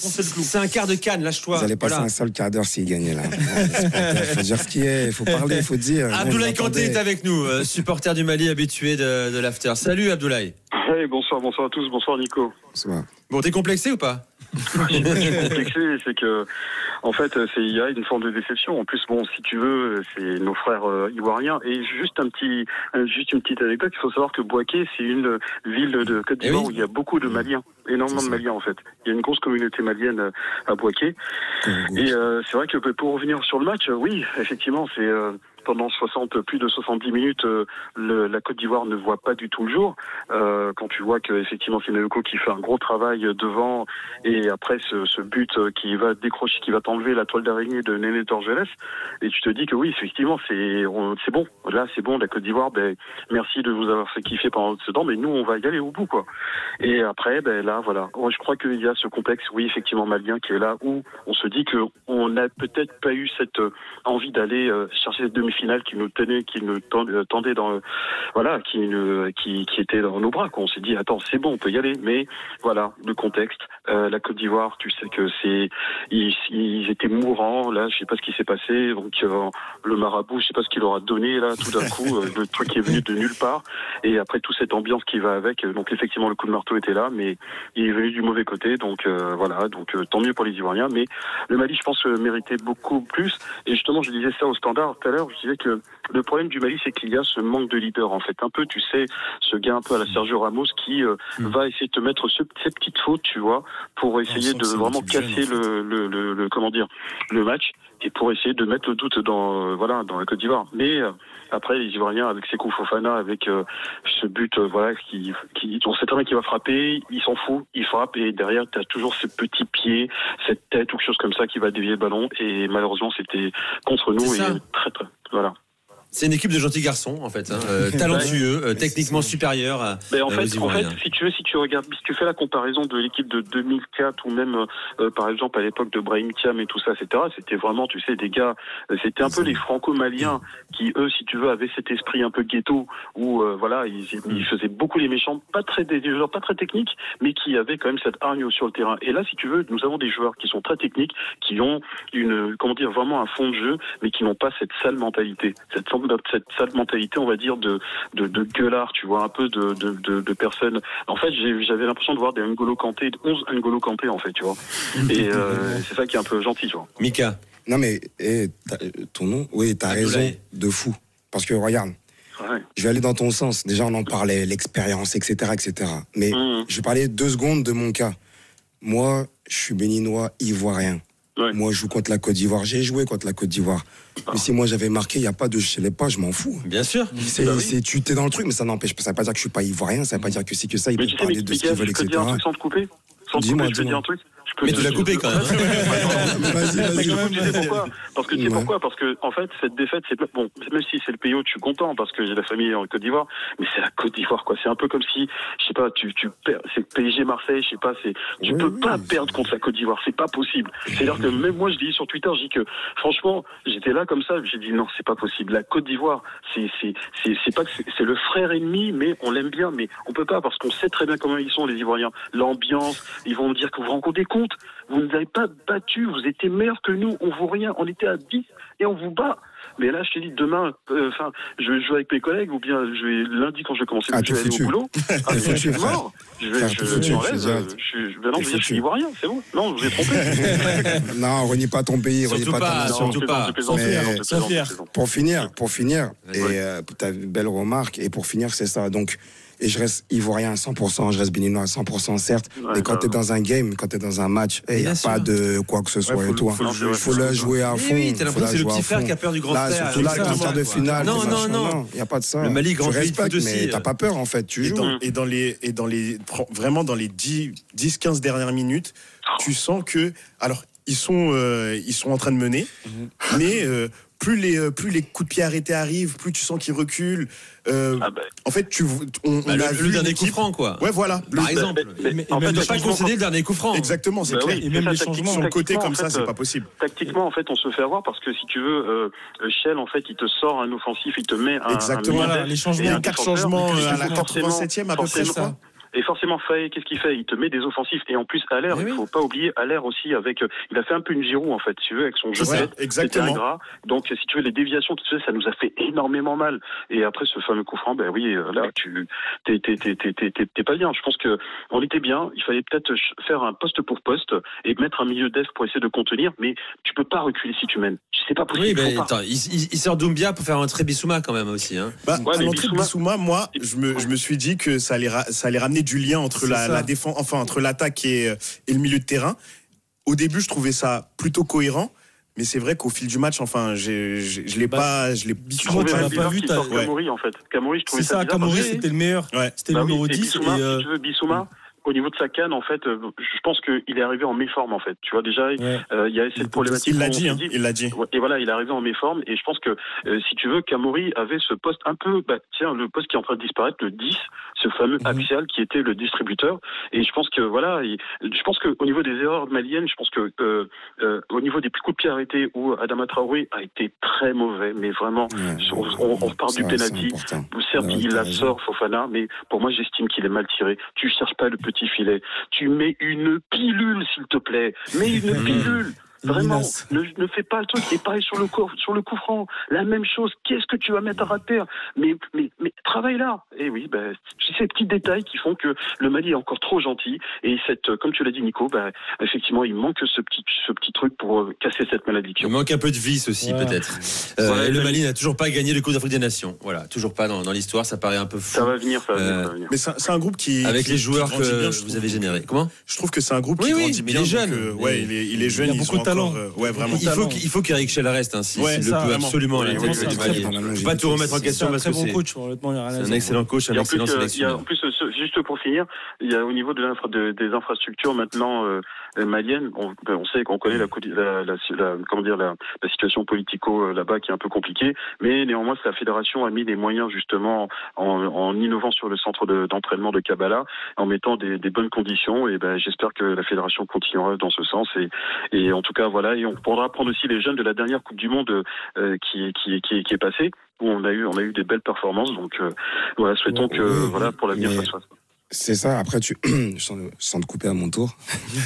C'est un quart de canne, lâche-toi. Vous allez passer un sale quart d'heure s'il gagnait là. Il faut dire ce qui est, il faut parler, il faut dire. Abdoulaye Kanté est avec nous, euh, supporter du Mali habitué de, de l'after. Salut Abdoulaye. Hey, bonsoir, bonsoir à tous, bonsoir Nico. Bon, t'es complexé ou pas Ce qui est complexé, c'est que, en fait, c'est- il y a une forme de déception. En plus, bon, si tu veux, c'est nos frères euh, ivoiriens. Et juste un petit, juste une petite anecdote. Il faut savoir que Boaké, c'est une ville de Côte d'Ivoire Eh oui. où il y a beaucoup de Maliens, énormément de. Maliens en fait. Il y a une grosse communauté malienne euh, à Boaké. Et euh, c'est vrai que pour revenir sur le match, oui, effectivement, c'est euh, pendant 60, plus de 70 minutes, euh, la Côte d'Ivoire ne voit pas du tout le jour. Euh, quand tu vois que effectivement c'est Naoko qui fait un gros travail devant et après ce, but qui va décrocher, qui va t'enlever la toile d'araignée de Néné Dorgelès, et tu te dis que oui, effectivement, c'est c'est bon. Là, c'est bon, la Côte d'Ivoire. Ben, merci de vous avoir fait kiffer pendant ce temps, mais nous, on va y aller au bout, quoi. Et après, ben là, voilà. Je crois qu'il y a ce complexe, oui, effectivement, malien, qui est là où on se dit que on n'a peut-être pas eu cette euh, envie d'aller chercher cette demi-finale qui nous tenait, qui nous euh, tendait dans, voilà, qui, ne- qui, qui était dans nos bras. Quoi. On s'est dit, attends, c'est bon, on peut y aller. Mais voilà, le contexte. Euh, la Côte d'Ivoire, tu sais que c'est, ils, ils étaient mourants. Là, je sais pas ce qui s'est passé. Donc euh, le marabout, je sais pas ce qu'il leur a donné là, tout d'un coup, euh, le truc est venu de nulle part. Et après toute cette ambiance qui va avec, euh, donc effectivement le coup de marteau était là, mais il est venu du mauvais côté. Donc euh, voilà, donc tant mieux pour les Ivoiriens. Mais le Mali, je pense, méritait beaucoup plus. Et justement, je disais ça au standard tout à l'heure. Je disais que le problème du Mali, c'est qu'il y a ce manque de leader en fait. Un peu, tu sais, ce gars un peu à la Sergio Ramos qui euh, va essayer de te mettre ce, cette petite faute, tu vois, pour essayer de vraiment casser le, le, le, le- comment dire le match et pour essayer de mettre le doute dans euh, voilà dans la Côte d'Ivoire. Mais euh, après les Ivoiriens avec Sekou Fofana avec euh, ce but voilà qui qui on sait très bien qu'il va frapper, il s'en fout, il frappe et derrière tu as toujours ce petit pied, cette tête ou quelque chose comme ça qui va dévier le ballon et malheureusement c'était contre nous et très très voilà. C'est une équipe de gentils garçons, en fait, hein, euh, talentueux, euh, techniquement supérieurs à, Mais en euh, fait, en fait, si tu veux, si tu regardes, si tu fais la comparaison de l'équipe de 2004 ou même, euh, par exemple, à l'époque de Brahim Thiam et tout ça, etc., c'était vraiment, tu sais, des gars, euh, c'était un peu les franco-maliens qui, eux, si tu veux, avaient cet esprit un peu ghetto où, euh, voilà, ils, ils faisaient beaucoup les méchants, pas très, des des joueurs pas très techniques, mais qui avaient quand même cette hargne sur le terrain. Et là, si tu veux, nous avons des joueurs qui sont très techniques, qui ont une, comment dire, vraiment un fond de jeu, mais qui n'ont pas cette sale mentalité, cette, cette sale mentalité, on va dire, de, de, de gueulard, tu vois, un peu de, de, de, de personnes. En fait, j'avais l'impression de voir des N'Golo Kanté, 11 N'Golo Kanté, en fait, tu vois. Et euh, c'est ça qui est un peu gentil, tu vois. Mika. Non mais eh, t'as- ton nom, oui, t'as raison de fou. Parce que regarde, Ouais. je vais aller dans ton sens. Déjà, on en parlait, l'expérience, etc., etc. Mais Mhm. je vais parler deux secondes de mon cas. Moi, je suis béninois, ivoirien. Ouais. Moi, je joue contre la Côte d'Ivoire. J'ai joué contre la Côte d'Ivoire. Mais si moi j'avais marqué, il n'y a pas de je sais pas, je m'en fous. Bien sûr. C'est, Bah oui. c'est- tu t'es dans le truc, mais ça n'empêche pas. Ça veut pas dire que je suis pas ivoirien, ça veut pas dire que c'est que ça. Ils Mais peuvent tu sais, parler de ce qu'ils veulent, je peux te etc. dire un truc sans te couper Sans te Dis-moi, couper, je peux te dire dis-moi. un truc Mais te- tu l'as coupé quand même. Parce que tu sais Ouais. pourquoi? Parce que en fait cette défaite, c'est bon, même si c'est le pays où je suis content parce que j'ai la famille en Côte d'Ivoire, mais c'est la Côte d'Ivoire quoi. C'est un peu comme si, je sais pas, tu tu perds, c'est PSG Marseille, je sais pas, c'est tu Oui, peux oui, pas perdre contre la Côte d'Ivoire, c'est pas possible. C'est-à-dire que même moi je dis sur Twitter, je dis que franchement, j'étais là comme ça, j'ai dit non, c'est pas possible. La Côte d'Ivoire, c'est c'est c'est c'est pas que c'est le frère ennemi, mais on l'aime bien, mais on peut pas parce qu'on sait très bien comment ils sont les Ivoiriens. L'ambiance, ils vont me dire que vous vous rendez vous ne nous avez pas battu, vous étiez meilleurs que nous, on vaut rien, on était à 10 et on vous bat. Mais là, je te dis, demain, euh, enfin, je vais jouer avec mes collègues ou bien je vais lundi quand je vais commencer, Ah, je vais aller foutu. au boulot. Ah, mais je suis mort. Je vais, Frère, je, je foutu, je suis, ben non, je je suis ivoirien, c'est bon. Non, je vous ai trompé. non, renie pas ton pays, renie pas, pas, ta nation. surtout pas. Je je pour finir, pour finir, et euh, ta belle remarque, et pour finir, c'est ça. Donc, et je reste ivoirien à 100%, je reste béninois à 100%, certes. Ouais, mais quand tu es dans un game, quand tu es dans un match, il n'y a sûr. pas de quoi que ce soit Ouais, et jouer, Il faut le jouer à fond. oui, t'as l'impression que c'est le petit frère qui a peur du grand là, frère. Surtout là, quart de finale. Non, non, non. Il n'y a pas de ça. Le Mali, grand aussi, mais euh. t'as pas peur, en fait. Tu Et joues. dans, et dans les et dans les vraiment dans les 10 10 15 dernières minutes, tu sens que alors ils sont euh, ils sont en train de mener mais euh, plus les euh, plus les coups de pied arrêtés arrivent, plus tu sens qu'ils reculent. Euh, En fait, tu on, Bah, on le- a le vu dernier coup franc quoi. Ouais, voilà. Par Le- exemple. Mais- Mais- en mais fait, ne pas concéder le dernier coup franc. Exactement, c'est Bah clair. oui, et même c'est les ça, changements sur le côté comme en ça, fait, c'est euh, pas possible. Tactiquement, en fait, on se fait avoir parce que si tu veux, euh, euh, Shell, en fait, il te sort un offensif, il te met un. Exactement. un Voilà, les changements, quatre changements, à la forcément- 87e, à peu près, ça. Et forcément, Faye, qu'est-ce qu'il fait? Il te met des offensifs. Et en plus, à l'air, il faut pas oublier, à l'air aussi, avec. euh, il a fait un peu une Giroud, en fait, si tu veux, avec son jeu de Ouais, tête. exactement. Ingrat. Donc, si tu veux, les déviations qu'il faisait, ça nous a fait énormément mal. Et après, ce fameux coup franc, ben oui, euh, là, tu t'es t'es- t'es- t'es- t'es- t'es- t'es pas bien. Je pense que on était bien. Il fallait peut-être faire un poste pour poste et mettre un milieu d'Est pour essayer de contenir. Mais tu peux pas reculer si tu mènes. C'est pas possible. Oui, mais attends, il, il- il sort Doumbia pour faire entrer Bissouma quand même aussi. Hein. Bah, Ouais, à mais l'entrée de Bissouma- Bissouma, moi, je me, je me suis dit que ça allait, ra- ça allait ramener du lien entre C'est la, ça. la défense, enfin entre l'attaque et, et le milieu de terrain. Au début, je trouvais ça plutôt cohérent. Mais c'est vrai qu'au fil du match, enfin, j'ai- j'ai- je l'ai pas, je l'ai. Je tu l'as ça pas vu, t'as- ouais. En fait. Kamori, je trouvais C'est ça ça, Kamori, parce que- c'était le meilleur. C'était Bah le oui, numéro et 10. Bissouma, et, euh, si tu veux, Bissouma, au niveau de sa canne, en fait, euh, je pense qu'il est arrivé en méforme, en fait. Tu vois, déjà, euh, il y a cette problématique. Il l'a on dit, hein, il l'a dit. Ouais, Et voilà, il est arrivé en méforme. Et je pense que, euh, si tu veux, Kamori avait ce poste un peu, bah, tiens, le poste qui est en train de disparaître, le 10, ce fameux axial qui était le distributeur. Et je pense que, voilà, il- je pense qu'au niveau des erreurs maliennes, je pense que, euh, euh, au niveau des coups de pied arrêtés, où Adama Traoré a été très mauvais, mais vraiment, on, on, on repart du penalty. Certes, il la sort, Fofana, mais pour moi, j'estime qu'il est mal tiré. Tu cherches pas le petit filet. Tu mets une pilule, s'il te plaît. Mets une pilule. Vraiment, ne, ne fais pas le truc. Et pareil sur le coup, sur le coup franc, la même chose. Qu'est-ce que tu vas mettre à terre? Mais, mais, mais travaille là. Et oui, ben, c'est ces petits détails qui font que le Mali est encore trop gentil. Et cette, comme tu l'as dit, Nico, ben, effectivement, il manque ce petit, ce petit truc pour euh, casser cette malédiction. Il manque un peu de vice aussi, peut-être. Euh, Voilà, et le Mali n'a toujours pas gagné le Coupe d'Afrique des Nations. Voilà, toujours pas dans, dans l'histoire. Ça paraît un peu fou. Ça va venir, ça va venir, Euh, ça va venir. Mais c'est un- c'est un groupe qui. Avec qui- les joueurs que bien, je vous avez générés. Comment? Je trouve que c'est un groupe Oui, qui oui, grandit bien. il est jeune. donc, euh, ouais, il est, il est jeune. Il y a ils beaucoup de talent. encore, euh, ouais, vraiment. Il faut qu'il il faut qu'Eric Schell reste ainsi. Ouais, il ça, le peut absolument très bon Je peux pas tout remettre en C'est question un parce très que bon c'est il un excellent coach, un excellent euh, il sélectionneur. en plus, euh, juste pour finir, il y a au niveau de des infrastructures maintenant euh, maliennes, on, ben, on sait qu'on connaît la, situation politico euh, là-bas qui est un peu compliquée, mais néanmoins la fédération a mis des moyens justement en, innovant sur le centre de- d'entraînement de Kabbalah, en mettant des, bonnes conditions. Et ben j'espère que la fédération continuera dans ce sens. Et, en tout cas voilà, et on pourra prendre aussi les jeunes de la dernière Coupe du Monde euh, qui, qui est passée où on a eu on a eu des belles performances. Donc euh, voilà, souhaitons que voilà pour l'avenir ça se fasse. C'est ça. Après, tu, sans, sans te couper à mon tour,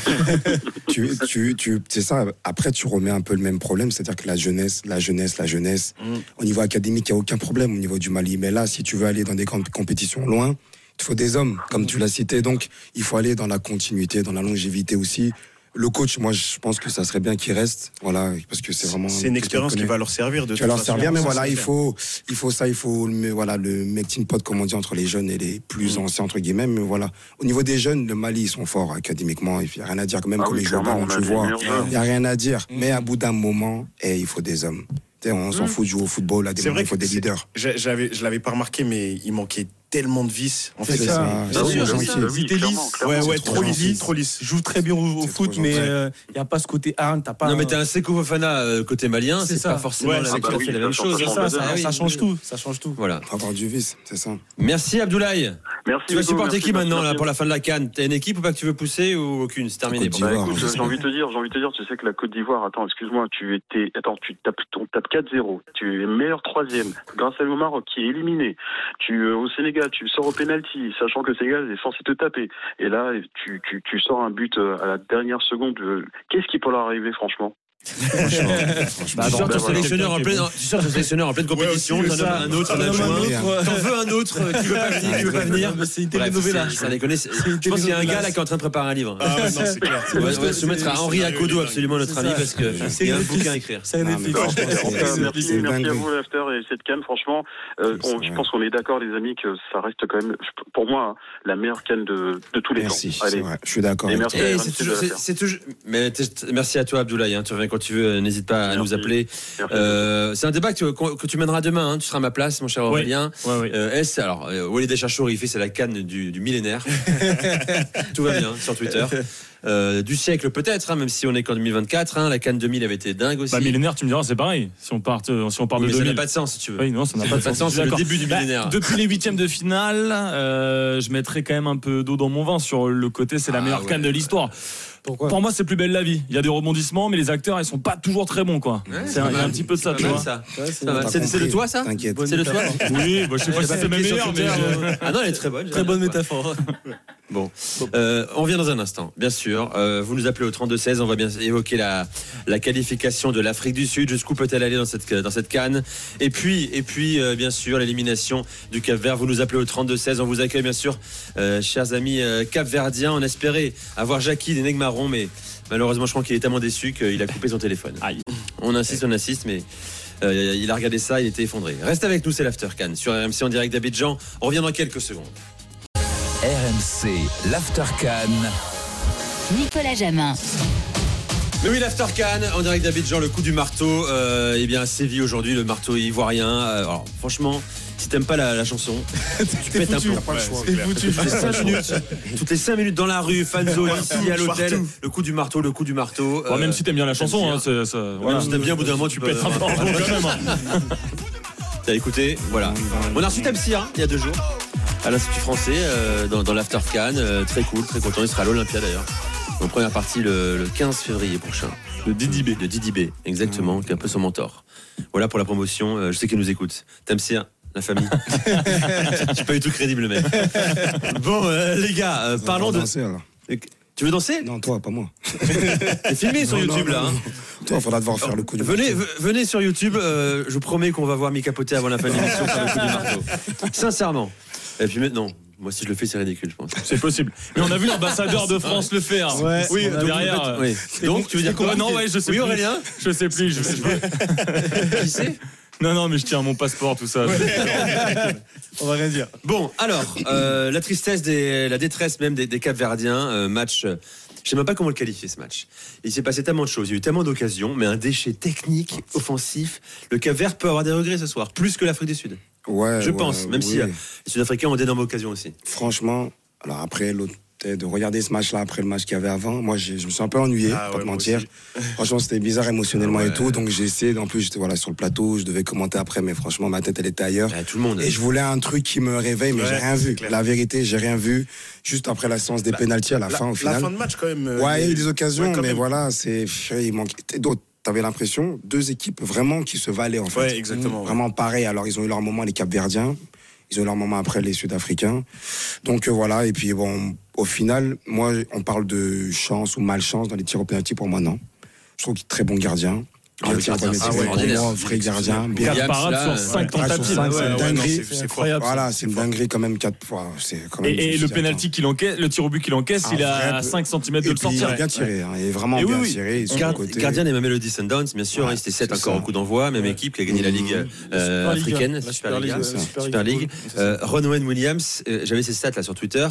tu, tu, tu, c'est ça. Après, tu remets un peu le même problème, c'est-à-dire que la jeunesse, la jeunesse, la jeunesse. Au niveau académique, il n'y a aucun problème au niveau du Mali. Mais là, si tu veux aller dans des camp- compétitions loin, il faut des hommes, comme tu l'as cité. Donc, il faut aller dans la continuité, dans la longévité aussi. Le coach, moi, je pense que ça serait bien qu'il reste, voilà, parce que c'est vraiment. C'est une expérience qui va leur servir de vas toute leur façon. servir, mais voilà, il faut, il faut ça, il faut le, voilà, le melting pot, comme on dit, entre les jeunes et les plus Mm. anciens, entre guillemets. Mais voilà, au niveau des jeunes, le Mali, ils sont forts académiquement. Il n'y a rien à dire, même, Ah comme oui, les joueurs on tu vois. Il n'y a rien à dire. Mais à bout d'un moment, eh, il faut des hommes. On s'en Mm. fout de jouer au football, à des C'est moments, vrai il faut des leaders. Je j'avais- je l'avais pas remarqué, mais il manquait tellement de vis. En C'est fait, ça. c'est- Bien sûr, ça. Étaient lisses. Ouais, ouais, C'est trop trop lisse, trop lisse. Jouent très bien au, au foot, mais il n'y a pas ce côté hargne. T'as pas. Non, mais t'as un Fofana euh, côté malien, C'est pas forcément Ouais, la bah même ça chose. change- ça, Ah change tout. Ça change tout. Voilà. Faut avoir du vice, c'est ça. Merci Abdoulaye. Merci. Tu vas supporter qui maintenant là pour la fin de la canne T'as une équipe ou pas que tu veux pousser ou aucune? C'est terminé. Bah, j'ai envie de te dire, j'ai envie de te dire, tu sais que la Côte d'Ivoire, attends, excuse-moi, tu étais, attends, tu tapes, on tape 4-0, tu es meilleur troisième, grâce à Maroc qui est éliminé. Tu, euh, au Sénégal, tu sors au penalty, sachant que le Sénégal est censé te taper. Et là, tu, tu, tu sors un but euh, à la dernière seconde. euh, Qu'est-ce qui peut leur arriver, franchement? Franchement, tu sors ton sélectionneur en pleine, tu sors ton sélectionneur en pleine compétition, t'en as un autre, t'en as T'en veux un autre euh, qui veut pas venir, qui veut pas venir. C'est une telenovela. c'est- ça déconne. Je pense qu'il y a un gars là qui est en train de préparer un livre. Ah ouais, non, c'est clair. On va, se mettre à Henri Akodo absolument notre ami parce que il y a un bouquin à écrire. C'est c'est- merci, merci à vous, l'after et cette canne. Franchement, euh, je pense qu'on est d'accord, les amis, que ça reste quand même, je- pour moi, la meilleure canne de, tous les Merci, temps. vrai. Je suis d'accord. Merci Eh. Mais merci à toi, Abdoulaye. hein, tu reviens quand tu veux. N'hésite pas à nous appeler. Euh, c'est un débat que, tu mèneras demain. hein. Tu seras à ma place, mon cher Aurélien. Ouais, ouais. Euh, S, alors, euh, Walid Chachour, il fait c'est la canne du, du millénaire. Tout va bien sur Twitter. Euh, du siècle peut-être, hein, même si on est qu'en 2024. hein. la canne 2000 avait été dingue aussi. Bah, millénaire, tu me diras, c'est pareil. Si on part, si on part Oui, de mais ça n'a 2000. pas de sens si tu veux. Oui, non, ça n'a pas de sens. C'est le début du Bah, millénaire. depuis les huitièmes de finale, euh, je mettrais quand même un peu d'eau dans mon vin sur le côté, c'est la Ah, meilleure ouais, canne de l'histoire. Pourquoi Pour moi, c'est plus belle la vie. Il y a des rebondissements, mais les acteurs, ils sont pas toujours très bons, quoi. Ouais, c'est un, petit peu de ça, tu vois. c'est- de toi ça T'inquiète. C'est de toi Oui, bah, je sais pas si c'est ma meilleure, mais. je- Ah non, elle est très bonne. Très bonne métaphore. Bon, Euh, on revient dans un instant, bien sûr. Euh, vous nous appelez au 32-16, on va bien évoquer la, la qualification de l'Afrique du Sud. Jusqu'où peut-elle aller dans cette, dans cette canne? Et puis, et puis euh, bien sûr, l'élimination du Cap Vert. Vous nous appelez au 32-16, on vous accueille, bien sûr, euh, chers amis euh, capverdiens. On espérait avoir Jackie des Mais malheureusement, je crois qu'il est tellement déçu qu'il a coupé son téléphone. Aïe. On insiste, on insiste, mais. euh, il a regardé ça, il était effondré. Reste avec nous, c'est l'After Cannes sur RMC en direct d'Abidjan. On revient dans quelques secondes. RMC, l'Aftercan. Nicolas Jamin. Mais oui, l'After Cannes, en direct d'Abidjan, le coup du marteau, euh, eh bien, sévit aujourd'hui, le marteau ivoirien. Euh, alors, franchement, si t'aimes pas la, la chanson, tu pètes un foutu. peu. T'as pas le choix. C'est foutu. Toutes les 5 minutes, toutes les cinq minutes dans la rue, fan zone, ici, à l'hôtel, le coup du marteau, le coup du marteau. Bon, euh, même si t'aimes bien la chanson, hein, c'est- ça- même voilà. si t'aimes bien, au bout d'un moment, tu peux. pètes un quand même. hein. T'as écouté, voilà. On a reçu Tamsir il y a deux jours à l'Institut français euh, dans, dans l'After Cannes. euh, très cool, très content. Il sera à l'Olympia d'ailleurs. En première partie le, le 15 février prochain. De Didi B. De Didi B, exactement, qui est un peu son mentor. Voilà pour la promotion. euh, je sais qu'il nous écoute. Tamsir, la famille. Je suis pas du tout crédible, le mec. Bon, euh, les gars, euh, parlons de. danser, alors. Tu veux danser? Non, toi, pas moi. T'es filmé sur Non, YouTube non, là. non, hein. non. Toi, il faudra devoir faire le coup de Venez, ve- venez sur YouTube. euh, je vous promets qu'on va voir mi capoter avant la fin de l'émission faire le coup du marteau. Sincèrement. Et puis maintenant, moi si je le fais, c'est ridicule, je pense. C'est possible. Mais on a vu l'ambassadeur de France le faire. Ouais, oui, on a derrière. euh, Oui. Donc, tu veux dire quoi? Non, ouais, je sais Oui, plus. Aurélien? Je sais plus. Je, je- Qui c'est? Non, non, mais je tiens mon passeport, tout ça. On va rien dire. Bon, alors, euh, la tristesse, des, la détresse même des, des Capverdiens, euh, match. euh, je sais même pas comment le qualifier ce match. Il s'est passé tellement de choses, il y a eu tellement d'occasions, mais un déchet technique, offensif. Le Cap Vert peut avoir des regrets ce soir, plus que l'Afrique du Sud. Ouais, Je ouais, pense, même oui. si euh, les Sud-Africains ont d'énormes occasions aussi. Franchement, alors après, l'autre de regarder ce match-là après le match qu'il y avait avant, moi je me suis un peu ennuyé, Ah pas ouais, te mentir. Franchement, c'était bizarre émotionnellement Ah ouais. et tout, donc j'ai essayé. En plus, j'étais voilà, sur le plateau, je devais commenter après, mais franchement, ma tête elle était ailleurs. Ouais, tout le monde. Et je voulais un truc qui me réveille, mais j'ai rien vu. clair. La vérité, j'ai rien vu. Juste après la séance des pénalties à la, fin, au La final. fin de match, quand même. euh, Ouais, il y a eu des occasions, mais même. voilà, c'est il manquait d'autres. T'avais l'impression deux équipes vraiment qui se valaient en fait. Ouais, exactement. ouais. Vraiment pareil. Alors ils ont eu leur moment les Capverdiens, ils ont eu leur moment après les Sud-Africains. Donc euh, voilà. Et puis bon, au final, moi, on parle de chance ou malchance dans les tirs au penalty pour moi non. Je trouve qu'il est très bon gardien. Ah, tir au gardien, c'est extraordinaire. vrai gardien. Là, sur euh, 5 ouais, tentatives. c'est dinguerie. Voilà, c'est une dinguerie quand même quatre fois. C'est quand même. Et, le penalty qu'il encaisse, le tir au but qu'il encaisse, il est à vrai- 5 cm de le puis, il sortir. a bien tiré, hein, il est vraiment bien tiré. Gardien des Mamelody Sundowns, bien sûr, hein, c'était 7 c'est encore au coup d'envoi, même équipe qui a gagné la Ligue euh, Super League, africaine, la Super League. Hein, Super League Euh, Ron Owen Williams, euh, j'avais ses stats là sur Twitter,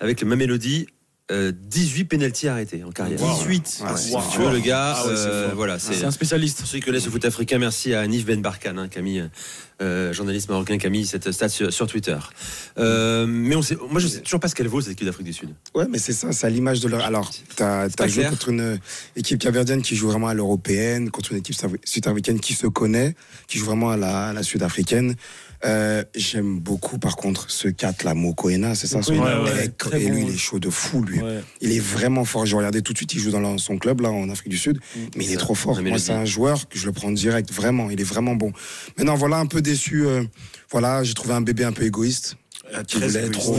avec le Mamelody, euh, 18 penalties arrêtés en carrière. 18. Ouais, Si c'est tu veux, le gars, Ah ouais, c'est euh, voilà, c'est. Un spécialiste. Ceux qui connaissent le foot africain, merci à Nif Ben Barkan, hein, mis, euh, journaliste marocain, qui a mis cette stat sur, sur Twitter. Euh, mais on sait, moi, je sais toujours pas ce qu'elle vaut, cette équipe d'Afrique du Sud. Ouais, mais c'est ça, c'est à l'image de leur. Alors, t'as as joué clair. contre une équipe capverdienne qui joue vraiment à l'européenne, contre une équipe sud- sud-africaine qui se connaît, qui joue vraiment à la, à la sud-africaine. Euh, J'aime beaucoup, par contre, ce 4 là, Mokoena, c'est ça son nom ouais, Et- très Et lui, bon. il est chaud de fou, lui. Ouais. Il est vraiment fort. J'ai regardé tout de suite, il joue dans son club, là, en Afrique du Sud. Mais il est Ça, trop fort. Moi, c'est un joueur que je le prends direct, vraiment. Il est vraiment bon. Maintenant, voilà, un peu déçu. euh, voilà, j'ai trouvé un bébé un peu égoïste. Qui voulait trop ont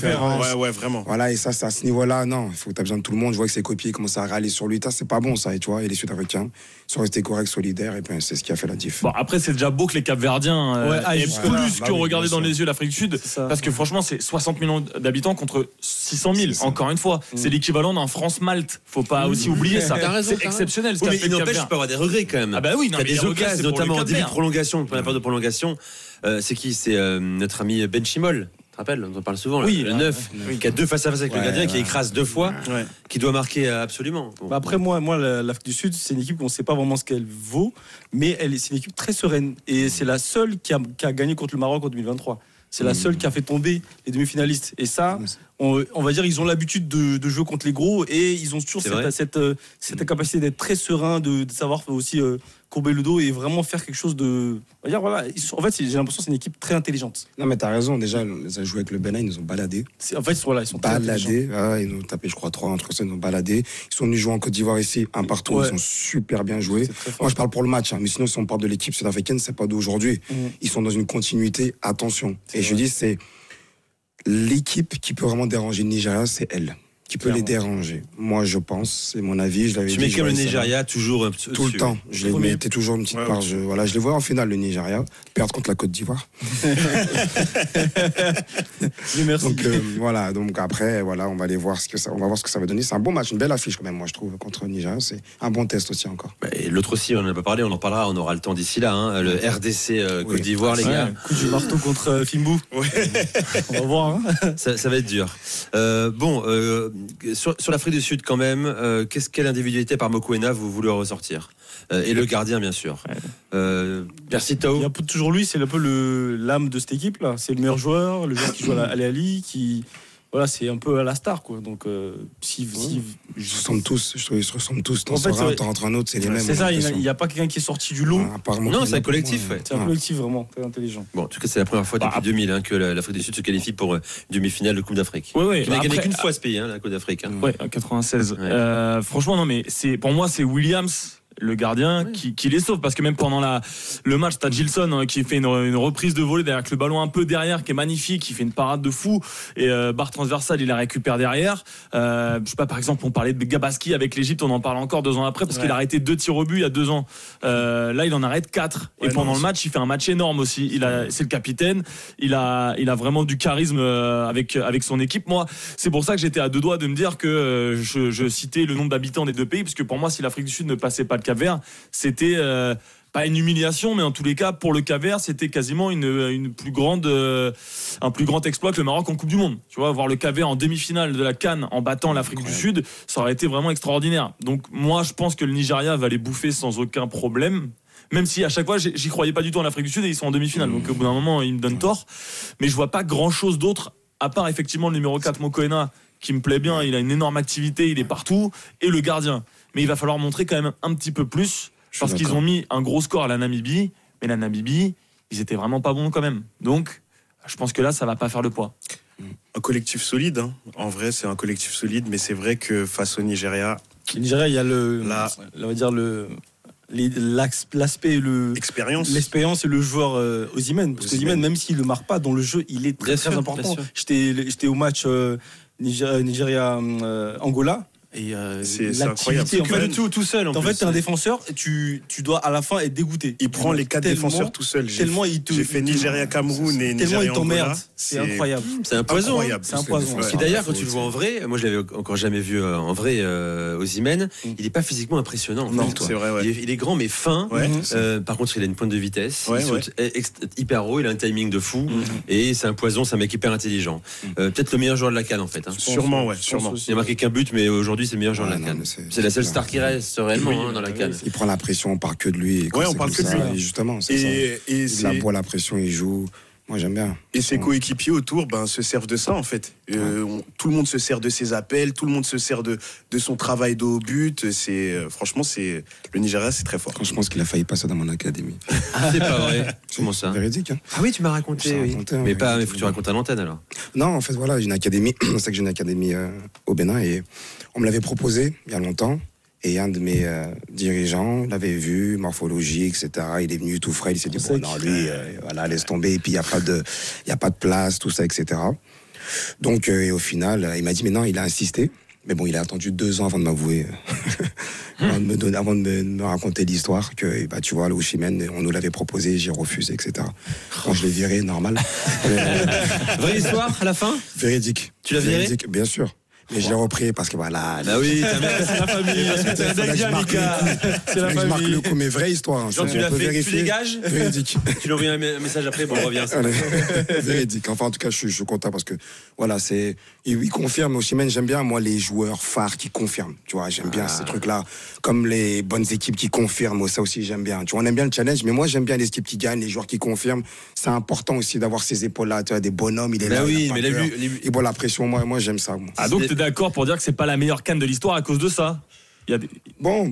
faire. Ouais, ouais, vraiment. Voilà, et ça, c'est à ce niveau-là, non. Il faut que tu as besoin de tout le monde. Je vois que ses copies commencent à râler sur lui. Ça, c'est pas bon, ça. Et tu vois, et les Sud-Africains sont restés corrects, solidaires, et puis c'est ce qui a fait la diff. Bon, après, c'est déjà beau que les Capverdiens euh, Ouais, ah, aient plus Bah que oui, regarder dans les yeux l'Afrique du Sud. Parce que franchement, c'est 60 millions d'habitants contre 600 000. Encore une fois, c'est l'équivalent d'un France-Malte. Faut pas aussi oublier ça. C'est exceptionnel ce Oui, qu'a mais il n'empêche, tu peux avoir des regrets quand même. Ah bah oui, non, T'as mais des occasions, notamment en début de prolongation, première période de prolongation. Euh, c'est qui C'est euh, notre ami Ben Chimol. Tu te rappelles On en parle souvent. Oui, le ah, 9, oui. qui a deux face à face avec le Ouais, gardien, qui écrase deux fois, Ouais. qui doit marquer euh, absolument. Bon. Bah après moi, moi la- l'Afrique du Sud, c'est une équipe qu'on ne sait pas vraiment ce qu'elle vaut, mais elle est- c'est une équipe très sereine et c'est la seule qui a, qui a gagné contre le Maroc en 2023. C'est la seule qui a fait tomber les demi-finalistes. Et ça, on, on va dire, ils ont l'habitude de, de jouer contre les gros et ils ont toujours cette, cette, cette capacité d'être très serein, de, de savoir aussi euh, courber le dos et vraiment faire quelque chose de. On va dire, voilà, sont- en fait, j'ai l'impression que c'est une équipe très intelligente. Non, mais t'as raison. Déjà, ils ont joué avec le Bénin, ils nous ont baladés. En fait, voilà, ils sont. Baladés. Ah, ils nous ont tapé, je crois, trois entre ça, ils nous ont baladés. Ils sont venus jouer en Côte d'Ivoire ici, un partout. Ouais. Ils ont super bien joué. Moi, je parle pour le match, hein, mais sinon, si on parle de l'équipe sud-africaine, c'est pas d'aujourd'hui. Mhm. Ils sont dans une continuité. Attention. Et je dis, c'est l'équipe qui peut vraiment déranger le Nigeria, c'est elle. Qui peut les déranger. Moi, je pense, c'est mon avis. Je l'avais Tu dit. mets je comme le Nigeria toujours un petit- tout le temps. Je les Premier. mettais toujours une petite Ouais, part. Je, voilà, je les vois en finale, le Nigeria, perdre contre la Côte d'Ivoire. Merci. Donc euh, voilà, donc après, voilà, on va aller voir ce que ça, on va voir ce que ça va donner. C'est un bon match, une belle affiche quand même, moi je trouve, contre le Nigeria. C'est un bon test aussi encore. Bah, et L'autre aussi, on n'en a pas parlé, on en parlera, on aura le temps d'ici là. hein, le RDC euh, Côte Oui. d'Ivoire, les Ouais, gars. coup du marteau contre euh, Fimbu. On va voir. hein. Ça, ça va être dur. Euh, bon, euh, sur, sur l'Afrique du Sud quand même, euh, qu'est-ce quelle individualité par Mokoena vous voulez ressortir? Euh, Et le gardien, bien sûr. Euh, Merci Tao. Il y a un peu toujours lui, c'est un peu le- l'âme de cette équipe là. C'est le meilleur joueur, le joueur qui joue à la- à l'Ali, qui voilà, c'est un peu à la star quoi. Donc euh, si, si- Ils se ressemblent tous, je trouve, ils se ressemblent tous. T'en En fait, sors un, c'est- t'en rentres un autre, c'est les mêmes. c'est ça, il n'y a, pas quelqu'un qui est sorti du lot. Non, c'est un collectif, ouais. C'est un collectif vraiment très intelligent. Bon, en tout cas, c'est la première fois depuis Bah, 2000 hein, que la- l'Afrique du Sud se qualifie pour euh, une demi-finale de Coupe d'Afrique. Ouais, ouais, Qui n'a bah gagné après- qu'une fois ce pays, hein, la Coupe d'Afrique. hein. Ouais, en 96. Ouais. Euh, franchement, non, mais c'est pour moi, c'est Williams. Le gardien qui, qui les sauve parce que même pendant la, le match, t'as Gilson hein, qui fait une, une reprise de volée derrière avec le ballon un peu derrière qui est magnifique, qui fait une parade de fou et euh, barre transversale il la récupère derrière. Euh, je sais pas par exemple on parlait de Gabaski avec l'Égypte, on en parle encore deux ans après parce Ouais. qu'il a arrêté deux tirs au but il y a deux ans. Euh, là il en arrête quatre et pendant non, le match il fait un match énorme aussi. Il a c'est le capitaine, il a il a vraiment du charisme euh, avec avec son équipe. Moi c'est pour ça que j'étais à deux doigts de me dire que je, je citais le nombre d'habitants des deux pays, parce que pour moi, si l'Afrique du Sud ne passait pas le Cap Vert, c'était euh, pas une humiliation, mais en tous les cas, pour le Cap Vert, c'était quasiment une, une plus grande, euh, un plus grand exploit que le Maroc en Coupe du Monde. Tu vois, voir le Cap Vert en demi-finale de la Cannes en battant l'Afrique du Sud, ça aurait été vraiment extraordinaire. Donc moi, je pense que le Nigeria va les bouffer sans aucun problème. Même si à chaque fois, j'y j'y croyais pas du tout en Afrique du Sud et ils sont en demi-finale. Donc au bout d'un moment, ils me donnent tort. Mais je vois pas grand chose d'autre, à part effectivement le numéro 4, Mokoena, qui me plaît bien. Il a une énorme activité, il est partout. Et le gardien. Mais il va falloir montrer quand même un petit peu plus. Parce qu'ils ont mis un gros score à la Namibie. Mais la Namibie, ils étaient vraiment pas bons quand même. Donc, je pense que là, ça va pas faire le poids. Un collectif solide, hein. en vrai, c'est un collectif solide, mais c'est vrai que face au Nigeria, Le Nigeria, il y a le, Là. on va dire le l'aspect le expérience. l'expérience et le joueur euh, Osimhen parce que même s'il le marque pas dans le jeu il est très très sûr, important j'étais j'étais au match euh, Nigeria, Nigeria, euh, Angola et euh, C'est- incroyable. en Que fait de tout, tout seul. En, en fait t'es un défenseur et tu, tu dois à la fin être dégoûté Il prend les quatre défenseurs tout seul. J'ai tellement il te j'ai fait il te- Nigeria-Cameroun et tellement il t'emmerde c'est incroyable C'est un poison. hein. C'est un poison Parce que d'ailleurs, quand tu le vois en vrai, moi je l'avais encore jamais vu euh, en vrai euh, Osimhen, il n'est pas physiquement impressionnant. Non, c'est vrai, ouais. Il, est, il est grand mais fin. Ouais. Euh, par contre, il a une pointe de vitesse. Ouais, il saute hyper haut, il a un timing de fou. Et c'est un poison, c'est un mec hyper intelligent. Euh, Peut-être le meilleur joueur de la canne en fait. hein. Sûrement, ouais, sûrement. Il a marqué qu'un but, mais aujourd'hui c'est le meilleur joueur Ouais, de la canne. c'est- C'est la seule c'est star qui reste réellement hein, dans la canne. Il prend la pression, on parle que de lui. et Ouais, on parle que de ça, lui. Justement, c'est ça. Il aboie la pression, il joue. Moi, j'aime bien. Et ses coéquipiers autour ben, se servent de ça en fait. Euh, on- tout le monde se sert de ses appels, tout le monde se sert de, de son travail de haut but. C'est euh, franchement c'est le Nigeria c'est très fort. Quand je pense qu'il a failli passer dans mon académie. C'est pas vrai. Comment ça Véridique, hein. Ah oui, tu m'as raconté. Oui. hein, mais ouais. pas, mais faut que tu racontes à l'antenne alors. Non, en fait, voilà, j'ai une académie. C'est que j'ai une académie euh, au Bénin et on me l'avait proposé il y a longtemps. Et un de mes euh, dirigeants l'avait vu, morphologie, etc. Il est venu tout frais, il s'est dit, bon, non, lui, euh, voilà, laisse tomber, et puis il n'y a, pas de- il y a pas de place, tout ça, etc. Donc, euh, et au final, il m'a dit, mais non, il a insisté. Mais bon, il a attendu deux ans avant de m'avouer, avant, de me donner- avant de me, me raconter l'histoire, que bah, tu vois, le Chimène, on nous l'avait proposé, j'ai refusé, etc. Quand je l'ai viré, normal. Vraie histoire à la fin? Véridique. Tu l'as viré? Véridique, Bien sûr. Mais je l'ai repris parce que voilà. Bah oui, c'est la famille. C'est la que je marque famille. le coup, mais vraie histoire. hein. Genre, Ça, tu on l'as fait, tu dégages Véridique. Tu envoies un message après, bon, ça. Allez, Véridique. Enfin, en tout cas, je suis content parce que, voilà, c'est. Il, il confirme. Chimène, j'aime bien, moi, les joueurs phares qui confirment. Tu vois, j'aime Ah. bien ces trucs-là. Comme les bonnes équipes qui confirment. Ça aussi, j'aime bien. Tu vois, on aime bien le challenge, mais moi, j'aime bien les équipes qui gagnent, les joueurs qui confirment. C'est important aussi d'avoir ces épaules-là. Tu vois, des bonhommes, il est Bah là. oui, il mais les peur. les Et bon, la pression, moi, moi j'aime ça. moi. Ah, donc, t'es d'accord pour dire que c'est pas la meilleure canne de l'histoire à cause de ça? Il y a des... Bon,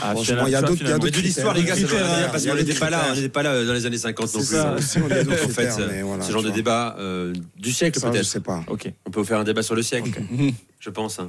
Ah, franchement, il y a d'autres- il y a Mais d'autres de l'histoire, les gars, ça hein. parce qu'on n'était pas là, on n'était pas là dans les années 50 non plus. ça, aussi, on a d'autres En fait, voilà, ce genre de débat euh, du siècle Ça, je peut-être. sais pas. Ok. On peut faire un débat sur le siècle, je pense. hein.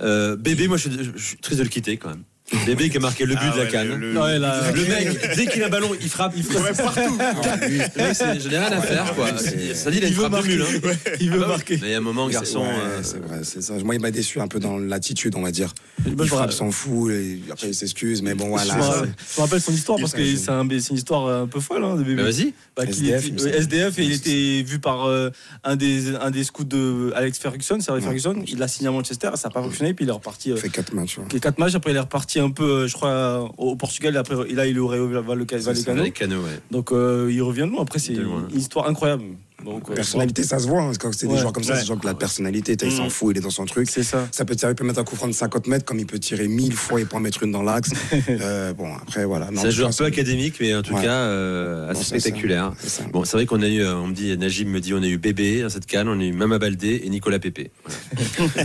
Euh, Bébé, moi, je suis, je suis triste de le quitter quand même. Bébé qui a marqué le but Ah de la ouais, canne. le- là, mec, dès qu'il a un ballon, il frappe. Il frappe partout. Le mec, c'est- je n'ai rien à faire, quoi. C'est- Ça dit, il a une Il veut marquer. mule. hein. Il veut Ah marquer. Mais il y a un moment, garçon. Ouais, euh, c'est vrai, c'est ça. Moi, il m'a déçu un peu dans l'attitude, on va dire. Il frappe, ra- s'en fout, et après il s'excuse, mais bon, Je me voilà. rappelle- je me rappelle son histoire parce que c'est un- c'est une histoire un peu folle hein, de bébé. Bah, vas-y. Bah, SDF, était- ouais, et il était vu par euh, un, des, un des scouts de Alex Ferguson, Sir Alex Ferguson. Il l'a signé à Manchester, ça n'a pas fonctionné, puis il est reparti. euh, Il fait 4 matchs. ouais. les quatre matchs, après il est reparti un peu, euh, je crois, au Portugal, et après et là il est au Rayo Vallecano. Ouais. Donc euh, il revient de loin. Après, c'est une histoire incroyable. Donc, euh, Personnalité, ça se voit. hein, Quand c'est des joueurs comme ça, Ouais. c'est des gens que la personnalité, il s'en Mm. fout, il est dans son truc. C'est ça. Ça peut tirer, il peut mettre un coup franc de 50 mètres, comme il peut tirer 1000 fois et pas en mettre une dans l'axe. Euh, bon, après, voilà. C'est un joueur pense peu que- académique, mais en tout Ouais. cas euh, assez Bon, c'est ça. spectaculaire. C'est ça. Bon, c'est vrai qu'on a eu, on me dit, Najib me dit, on a eu Bébé dans cette canne, on a eu Mama Baldé et Nicolas Pépé. Voilà.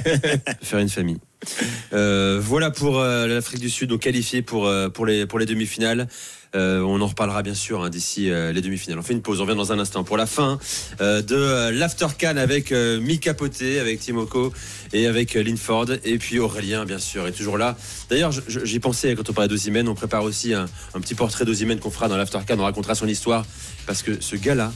Faire une famille. Euh, voilà pour euh, l'Afrique du Sud, donc qualifié pour, euh, pour les, pour les demi-finales. Euh, on en reparlera bien sûr hein, d'ici euh, les demi-finales. On fait une pause, on revient dans un instant pour la fin euh, de l'After Can avec Mika Poté, avec Timoko et avec Linford. Et puis Aurélien, bien sûr, est toujours là. D'ailleurs, j'y pensais quand on parlait d'Ozimène. On prépare aussi un, petit portrait d'Ozimène qu'on fera dans l'After Can. On racontera son histoire parce que ce gars-là,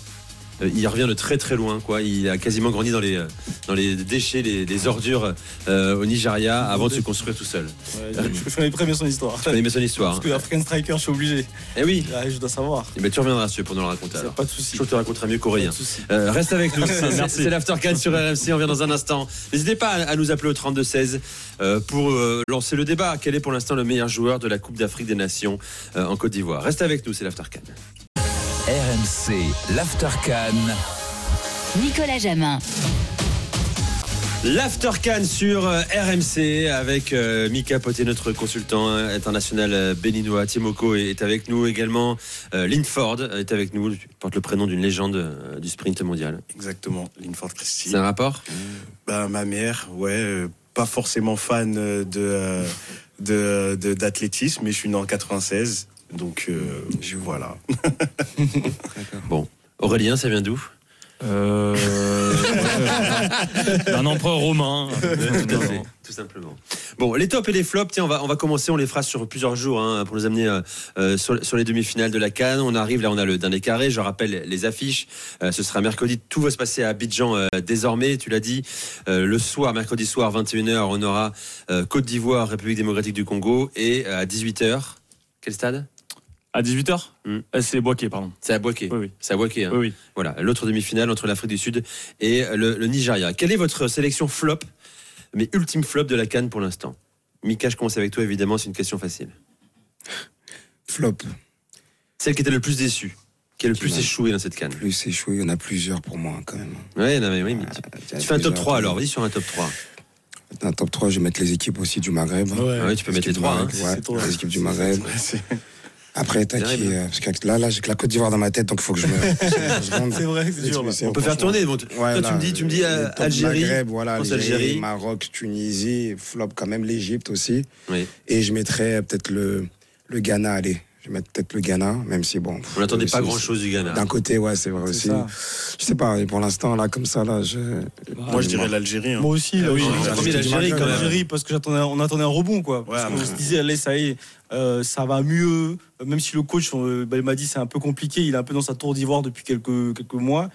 il revient de très très loin, quoi. Il a quasiment grandi dans les, euh, dans les déchets, les, les ordures euh, au Nigeria avant de se construire tout seul. ouais, je, je connais très bien son histoire. Tu connais bien son histoire. Parce que African Striker, je suis obligé. Eh oui, je dois savoir. eh ben, tu reviendras dessus pour nous le raconter. alors. Pas de souci. Je te raconterai mieux qu'Aurélien. Pas de souci. Euh, reste avec nous, c'est- l'Aftercan sur RMC, on revient dans un instant. N'hésitez pas à, à nous appeler au 32-16 euh, pour euh, lancer le débat. Quel est pour l'instant le meilleur joueur de la Coupe d'Afrique des Nations euh, en Côte d'Ivoire? Reste avec nous, c'est l'Aftercan. RMC, l'Aftercan. Nicolas Jamin. L'Aftercan sur euh, RMC avec euh, Mika Poté, notre consultant euh, international béninois. Timoko est, est avec nous également. Euh, Linford est avec nous, il porte le prénom d'une légende euh, du sprint mondial. Exactement, Linford Christie. C'est un rapport Bah, ma mère, ouais, euh, pas forcément fan de, de, de- d'athlétisme, mais je suis né en 96. Donc, euh, je, voilà. Bon. Aurélien, ça vient d'où? Euh... un empereur romain. tout à fait, tout simplement. Bon, les tops et les flops, tiens, on va, on va commencer, on les fera sur plusieurs jours hein, pour nous amener euh, euh, sur, sur les demi-finales de la Cannes. On arrive, là, on a le dernier carré, je rappelle les affiches. Euh, ce sera mercredi, tout va se passer à Abidjan euh, désormais, tu l'as dit. Euh, le soir, mercredi soir, 21h, on aura euh, Côte d'Ivoire, République démocratique du Congo, et euh, à 18h, quel stade? À 18h Hmm. C'est Boaké, pardon. C'est à Boaké. Oui, oui. C'est à Boaké. hein. Oui, oui. Voilà, l'autre demi-finale entre l'Afrique du Sud et le, le Nigeria. Quelle est votre sélection flop, mais ultime flop de la Cannes pour l'instant? Mika, je commence avec toi, évidemment, c'est une question facile. Flop. Celle qui était le plus déçue, qui a le Qui plus échoué dans cette Cannes. Plus échoué, il y en a plusieurs pour moi quand même. Ouais, non, mais oui, mais tu, Il y a tu fais un top plusieurs, 3 quand alors, vas-y sur un top 3. Dans le top 3, je vais mettre les équipes aussi du Maghreb. Ah ouais, tu peux mettre les 3. Hein. Ouais, les équipes du Maghreb. Après, t'as qui euh, Parce que là, là, j'ai que la Côte d'Ivoire dans ma tête, donc il faut que je me. C'est vrai, c'est dur. On peut faire tourner. Bon, toi, tu me dis, tu me dis euh, Algérie. Maghreb, voilà, pense Algérie, Algérie. Maroc, Tunisie, flop quand même l'Égypte aussi. Oui. Et je mettrais peut-être le, le Ghana, allez. Je vais mettre peut-être le Ghana, même si bon. On n'attendait pas grand-chose du Ghana. D'un côté, ouais, c'est vrai aussi. ça. Je sais pas, et pour l'instant, là, comme ça, là, je. Moi, je dirais l'Algérie. hein. Moi aussi, là, Ah oui, l'Algérie, quand même. l'Algérie parce que j'attendais, on attendait un rebond, quoi. Parce Ouais, qu'on mais- se disait, allez, ça y est, euh, ça va mieux. Même si le coach, euh, bah, il m'a dit, c'est un peu compliqué, il est un peu dans sa tour d'ivoire depuis quelques, quelques mois.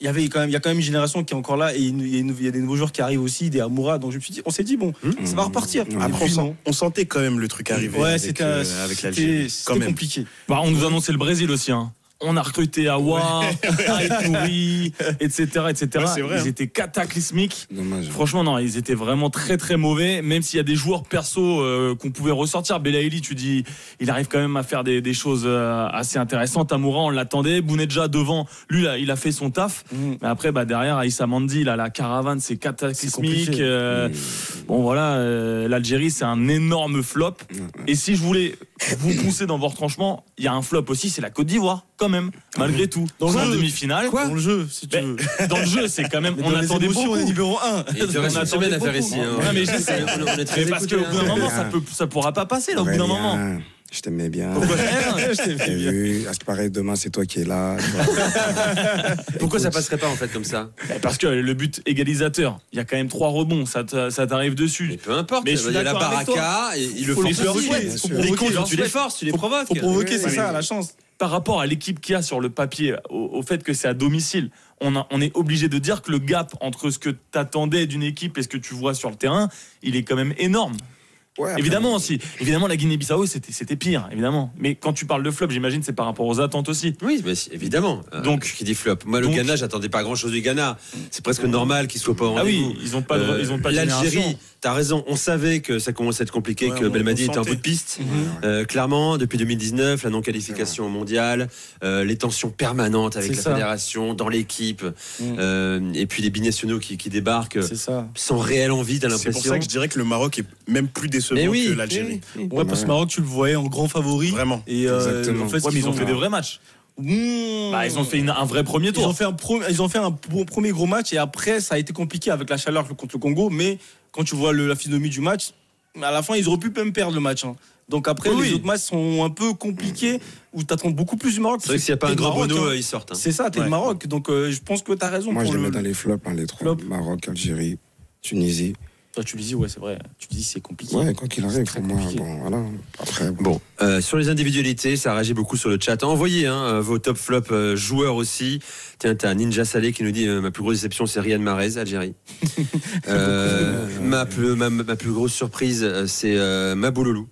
Il y avait quand même, il y a quand même une génération qui est encore là et il y a, une- il y a des nouveaux joueurs qui arrivent aussi, des Amoura. Donc je me suis dit, on s'est dit, bon, ça va repartir. Après, on, puis, sentait quand même le truc arriver Ouais, avec, c'était euh, compliqué. Bah, on nous annonçait le Brésil aussi. Hein. On a recruté Awa, Aïtouri, etc. etc. Ouais, vrai, ils hein. étaient cataclysmiques. Dommage. Franchement, non, ils étaient vraiment très très mauvais. Même s'il y a des joueurs perso euh, qu'on pouvait ressortir. Belaïli, tu dis, il arrive quand même à faire des, des choses euh, assez intéressantes. Amoura, on l'attendait. Bounedja devant, lui, là, il a fait son taf. Mm. Mais après, bah, derrière, Aïssa Mandi, là, la caravane, c'est cataclysmique. Euh, Bon, voilà, euh, l'Algérie, c'est un énorme flop. Et si je voulais vous pousser dans vos retranchements, il y a un flop aussi, c'est la Côte d'Ivoire, quand même, malgré tout. Dans le en demi-finale. Dans le jeu, si tu veux. dans le jeu, c'est quand même. On attendait beaucoup. on est numéro 1. Et il te reste une semaine à faire ici. hein. Ouais, mais je sais. On parce qu'au bout d'un moment, ça ça pourra pas passer, là, au bout d'un moment. Je t'aimais bien. Pourquoi Je t'ai T'as fait bien. vu À ce qui paraît, demain, c'est toi qui es là. Pourquoi ça passerait pas en fait comme ça? Bah, Parce que le but égalisateur, il y a quand même trois rebonds, ça t'arrive dessus. Mais peu importe. Mais je il suis y a la d'accord avec toi. baraka, et il le Faut fait provoquer, tu les forces, tu les provoques. Faut provoquer, c'est ça, la chance. Par rapport à l'équipe qu'il y a sur le papier, au, au fait que c'est à domicile, on, a- on est obligé de dire que le gap entre ce que t'attendais d'une équipe et ce que tu vois sur le terrain, il est quand même énorme. Ouais, Évidemment aussi. Évidemment, la Guinée-Bissau, c'était, c'était pire, évidemment. Mais quand tu parles de flop, j'imagine, c'est par rapport aux attentes aussi. Oui, mais évidemment. Euh, Donc- qui dit flop. Moi, le donc- Ghana, j'attendais pas grand-chose du Ghana. C'est presque normal qu'il soit pas au Ah oui, ils ont pas de, Euh, ils ont pas L'Algérie. T'as raison. On savait que ça commençait à être compliqué, Ouais, que Belmadi était en bout de piste. Euh, clairement, depuis 2019, la non-qualification au mondial, euh, les tensions permanentes avec la ça. fédération, dans l'équipe, Mhm. euh, et puis les binationaux qui, qui débarquent C'est ça. sans réelle envie, t'as C'est pour l'impression. ça que je dirais que le Maroc est même plus décevant oui, que l'Algérie. oui, oui. Ouais, parce que Maroc, tu le voyais en grand favori. Vraiment. Et euh, Exactement. en fait, ils ont fait des vrais matchs. Mmh. Bah, ils ont fait une- un vrai premier Ils ont tour. fait un, pro- ils ont fait un bon premier gros match et après ça a été compliqué avec la chaleur contre le Congo. Mais quand tu vois le- la physionomie du match, à la fin ils auraient pu même perdre le match. hein. Donc après Oui, les oui. autres matchs sont un peu compliqués où tu attends beaucoup plus du Maroc. C'est vrai que s'il n'y a pas un grand bono, hein. ils sortent. hein. C'est ça, t'es Ouais. le Maroc. Donc euh, je pense que tu as raison. Moi, je pour les le- mets dans les flops, hein, les trois. Flop. Maroc, Algérie, Tunisie. Toi, tu le dis, ouais, c'est vrai. Tu le dis, c'est compliqué. Ouais, quoi qu'il arrive, pour moi, compliqué. bon, voilà. Après, bon. Bon, euh, sur les individualités, ça réagit beaucoup sur le chat. Envoyez hein, euh, vos top flop euh, joueurs aussi. Tiens, t'as Ninja Saleh qui nous dit euh, ma plus grosse déception, c'est Riyad Mahrez, Algérie. Euh, ma, plus, ma, ma plus grosse surprise, c'est euh, Mabouloulou.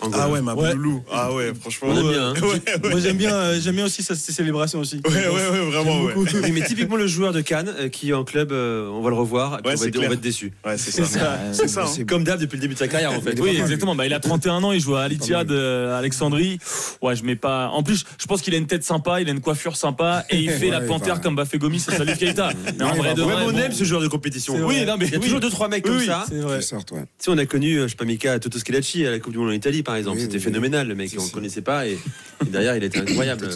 Angola. Ah ouais, ma Ouais. loulou. Ah ouais, franchement. On aime bien, hein. Ouais, ouais. Moi j'aime bien, euh, j'aime bien aussi ses célébrations aussi. Ouais, ouais, ouais, vraiment. Oui, mais typiquement le joueur de Cannes euh, qui en club, euh, on va le revoir, et puis Ouais, on, va être, on clair. va être déçu. Ouais, c'est C'est ça. ça. C'est ça. hein. Comme d'hab depuis le début de sa carrière en fait. Oui, exactement. Bah, il a 31 ans, il joue à Al Ittihad, à Alexandrie. Ouais, je mets pas. En plus, je pense qu'il a une tête sympa, il a une coiffure sympa et il fait Ouais, la panthère comme Bafé Gomis et Salif Keita. Mais en il vrai de Ouais, vrai, mais on aime ce joueur de compétition. Oui, non, mais Il y a toujours deux trois mecs Oui, comme ça. Tu sais, on a connu, je sais pas, Mika Toto Schelacci à la Coupe du Monde en Italie, par exemple. Oui, C'était oui, phénoménal, le mec. On ne connaissait pas et, et derrière, il était incroyable